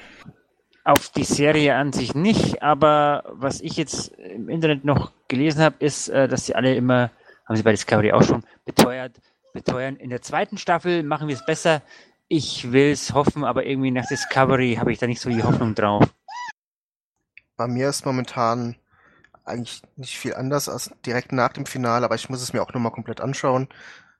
Auf die Serie an sich nicht, aber was ich jetzt im Internet noch gelesen habe, ist, äh, dass sie alle immer haben sie bei Discovery auch schon beteuert, beteuern. In der zweiten Staffel machen wir es besser. Ich will es hoffen, aber irgendwie nach Discovery habe ich da nicht so die Hoffnung drauf. Bei mir ist momentan eigentlich nicht viel anders als direkt nach dem Finale, aber ich muss es mir auch nochmal komplett anschauen.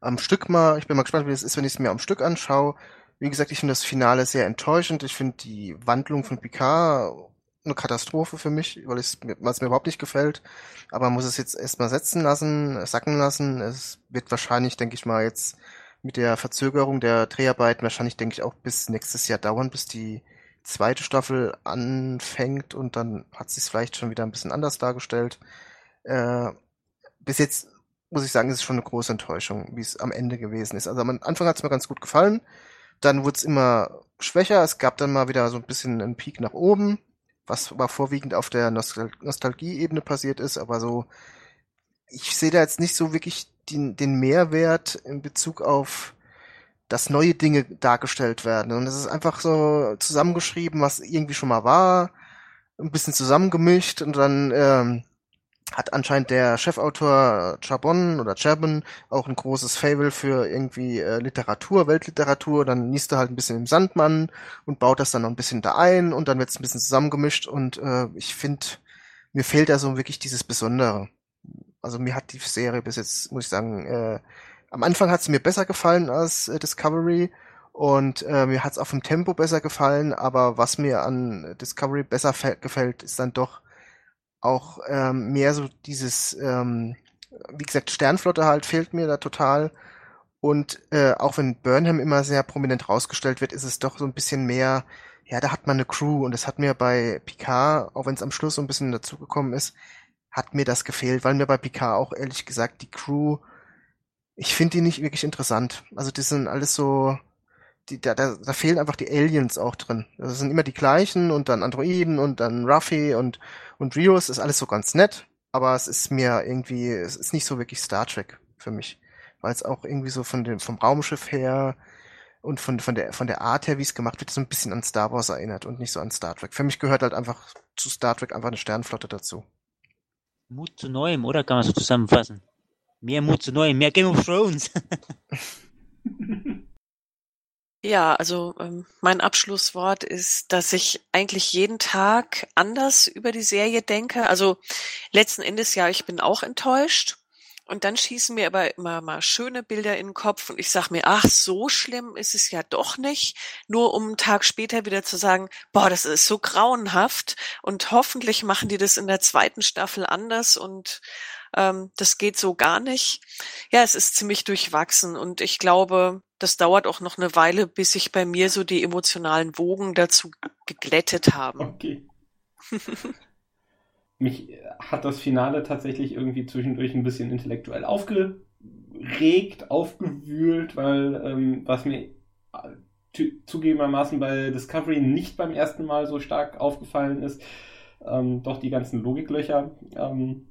Am Stück mal, ich bin mal gespannt, wie es ist, wenn ich es mir am Stück anschaue. Wie gesagt, ich finde das Finale sehr enttäuschend. Ich finde die Wandlung von Picard eine Katastrophe für mich, weil es mir, mir überhaupt nicht gefällt. Aber man muss es jetzt erstmal setzen lassen, sacken lassen. Es wird wahrscheinlich, denke ich mal, jetzt mit der Verzögerung der Dreharbeiten wahrscheinlich, denke ich, auch bis nächstes Jahr dauern, bis die zweite Staffel anfängt und dann hat sich vielleicht schon wieder ein bisschen anders dargestellt. Äh, bis jetzt muss ich sagen, ist es schon eine große Enttäuschung, wie es am Ende gewesen ist. Also am Anfang hat es mir ganz gut gefallen, dann wurde es immer schwächer, es gab dann mal wieder so ein bisschen einen Peak nach oben, was aber vorwiegend auf der Nostal Nostalgie-Ebene passiert ist, aber so, ich sehe da jetzt nicht so wirklich den, den Mehrwert in Bezug auf, dass neue Dinge dargestellt werden. Und es ist einfach so zusammengeschrieben, was irgendwie schon mal war. ein bisschen zusammengemischt und dann ähm, hat anscheinend der Chefautor Chabon oder Chabon auch ein großes Fable für irgendwie äh, Literatur, Weltliteratur. Dann niest er halt ein bisschen im Sandmann und baut das dann noch ein bisschen da ein und dann wird es ein bisschen zusammengemischt und äh, ich finde, mir fehlt da so wirklich dieses Besondere. Also mir hat die Serie bis jetzt, muss ich sagen, äh, am Anfang hat es mir besser gefallen als äh, Discovery und äh, mir hat es auch vom Tempo besser gefallen, aber was mir an Discovery besser gefällt, ist dann doch auch ähm, mehr so dieses, ähm, wie gesagt, Sternflotte halt fehlt mir da total. Und äh, auch wenn Burnham immer sehr prominent rausgestellt wird, ist es doch so ein bisschen mehr, ja, da hat man eine Crew und das hat mir bei Picard, auch wenn es am Schluss so ein bisschen dazugekommen ist, hat mir das gefehlt, weil mir bei Picard auch ehrlich gesagt die Crew, ich finde die nicht wirklich interessant. Also die sind alles so, die, da, da, da fehlen einfach die Aliens auch drin. Das sind immer die gleichen und dann Androiden und dann Ruffy und, und Rios ist alles so ganz nett, aber es ist mir irgendwie, es ist nicht so wirklich Star Trek für mich. Weil es auch irgendwie so von dem, vom Raumschiff her und von, von der, von der Art her, wie es gemacht wird, so ein bisschen an Star Wars erinnert und nicht so an Star Trek. Für mich gehört halt einfach zu Star Trek einfach eine Sternflotte dazu. Mut zu Neuem, oder? Kann man so zusammenfassen. Mehr Mut zu Neuem, mehr Game of Thrones. *laughs* *laughs* Ja, also ähm, mein Abschlusswort ist, dass ich eigentlich jeden Tag anders über die Serie denke. Also letzten Endes ja, ich bin auch enttäuscht. Und dann schießen mir aber immer mal schöne Bilder in den Kopf und ich sage mir, ach, so schlimm ist es ja doch nicht. Nur um einen Tag später wieder zu sagen, boah, das ist so grauenhaft und hoffentlich machen die das in der zweiten Staffel anders und ähm, das geht so gar nicht. Ja, es ist ziemlich durchwachsen und ich glaube, das dauert auch noch eine Weile, bis sich bei mir so die emotionalen Wogen dazu geglättet haben. Okay. *laughs* Mich hat das Finale tatsächlich irgendwie zwischendurch ein bisschen intellektuell aufgeregt, aufgewühlt, weil ähm, was mir zugegebenermaßen bei Discovery nicht beim ersten Mal so stark aufgefallen ist, ähm, doch die ganzen Logiklöcher. Ähm,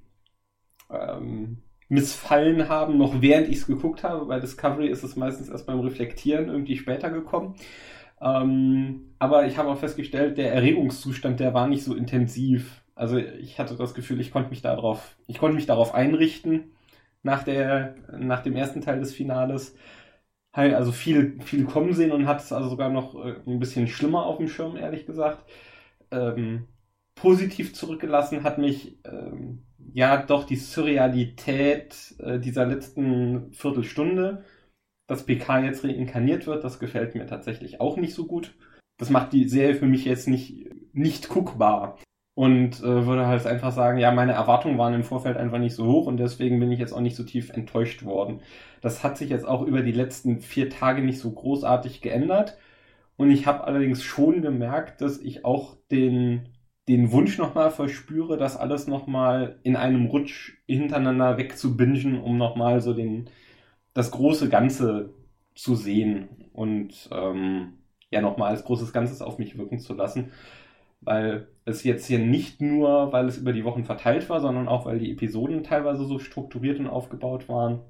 ähm, missfallen haben, noch während ich es geguckt habe. Bei Discovery ist es meistens erst beim Reflektieren irgendwie später gekommen. Ähm, aber ich habe auch festgestellt, der Erregungszustand, der war nicht so intensiv. Also ich hatte das Gefühl, ich konnte mich darauf, ich konnte mich darauf einrichten nach der, nach dem ersten Teil des Finales. Also viel, viel kommen sehen und hat es also sogar noch äh, ein bisschen schlimmer auf dem Schirm, ehrlich gesagt. Ähm, positiv zurückgelassen hat mich ähm, ja doch die Surrealität äh, dieser letzten Viertelstunde, dass PK jetzt reinkarniert wird, das gefällt mir tatsächlich auch nicht so gut. Das macht die Serie für mich jetzt nicht, nicht guckbar. Und äh, würde halt einfach sagen, ja, meine Erwartungen waren im Vorfeld einfach nicht so hoch und deswegen bin ich jetzt auch nicht so tief enttäuscht worden. Das hat sich jetzt auch über die letzten vier Tage nicht so großartig geändert. Und ich habe allerdings schon gemerkt, dass ich auch den den Wunsch nochmal verspüre, das alles nochmal in einem Rutsch hintereinander wegzubingen, um nochmal so den, das große Ganze zu sehen und ähm, ja nochmal als großes Ganzes auf mich wirken zu lassen. Weil es jetzt hier nicht nur, weil es über die Wochen verteilt war, sondern auch, weil die Episoden teilweise so strukturiert und aufgebaut waren,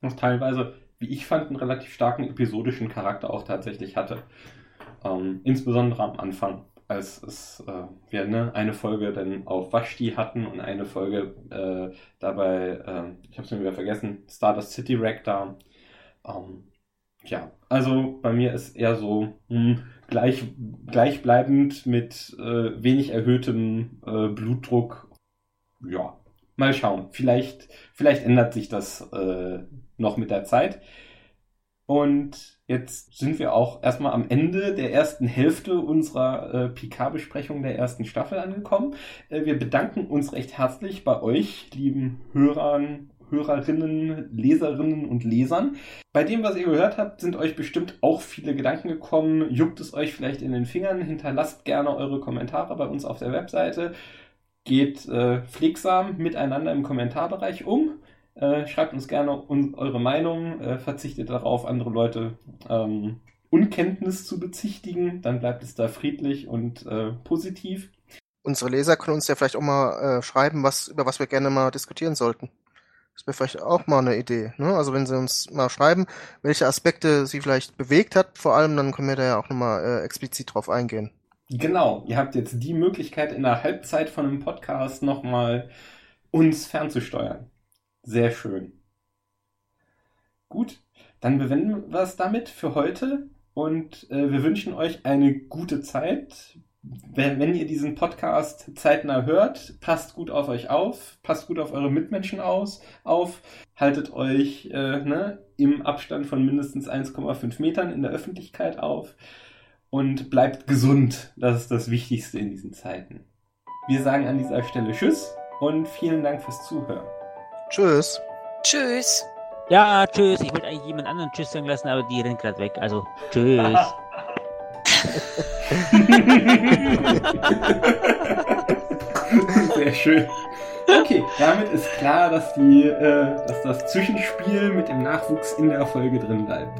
noch teilweise, wie ich fand, einen relativ starken episodischen Charakter auch tatsächlich hatte. Ähm, insbesondere am Anfang als es, äh, wir ne, eine Folge dann auf Vashti hatten und eine Folge äh, dabei, äh, ich habe es mir wieder vergessen, Stardust City Rack da. Ähm, ja, also bei mir ist eher so mh, hm, gleich, gleichbleibend mit äh, wenig erhöhtem äh, Blutdruck. Ja, mal schauen. Vielleicht, vielleicht ändert sich das äh, noch mit der Zeit. Und Jetzt sind wir auch erstmal am Ende der ersten Hälfte unserer äh, PK-Besprechung der ersten Staffel angekommen. Äh, wir bedanken uns recht herzlich bei euch, lieben Hörern, Hörerinnen, Leserinnen und Lesern. Bei dem, was ihr gehört habt, sind euch bestimmt auch viele Gedanken gekommen. Juckt es euch vielleicht in den Fingern? Hinterlasst gerne eure Kommentare bei uns auf der Webseite. Geht äh, pflegsam miteinander im Kommentarbereich um. Äh, schreibt uns gerne un eure Meinung, äh, verzichtet darauf, andere Leute ähm, Unkenntnis zu bezichtigen, dann bleibt es da friedlich und äh, positiv. Unsere Leser können uns ja vielleicht auch mal äh, schreiben, was, über was wir gerne mal diskutieren sollten. Das wäre vielleicht auch mal eine Idee. Ne? Also wenn sie uns mal schreiben, welche Aspekte sie vielleicht bewegt hat, vor allem, dann können wir da ja auch nochmal äh, explizit drauf eingehen. Genau, ihr habt jetzt die Möglichkeit, in der Halbzeit von einem Podcast nochmal uns fernzusteuern. Sehr schön. Gut, dann bewenden wir es damit für heute und äh, wir wünschen euch eine gute Zeit. Wenn, wenn ihr diesen Podcast zeitnah hört, passt gut auf euch auf, passt gut auf eure Mitmenschen aus, auf, haltet euch äh, ne, im Abstand von mindestens 1,5 Metern in der Öffentlichkeit auf und bleibt gesund. Das ist das Wichtigste in diesen Zeiten. Wir sagen an dieser Stelle Tschüss und vielen Dank fürs Zuhören. Tschüss. Tschüss. Ja, tschüss. Ich wollte eigentlich jemand anderen Tschüss sagen lassen, aber die rennt gerade weg. Also, tschüss. *laughs* Sehr schön. Okay, damit ist klar, dass, die, äh, dass das Zwischenspiel mit dem Nachwuchs in der Folge drin bleibt.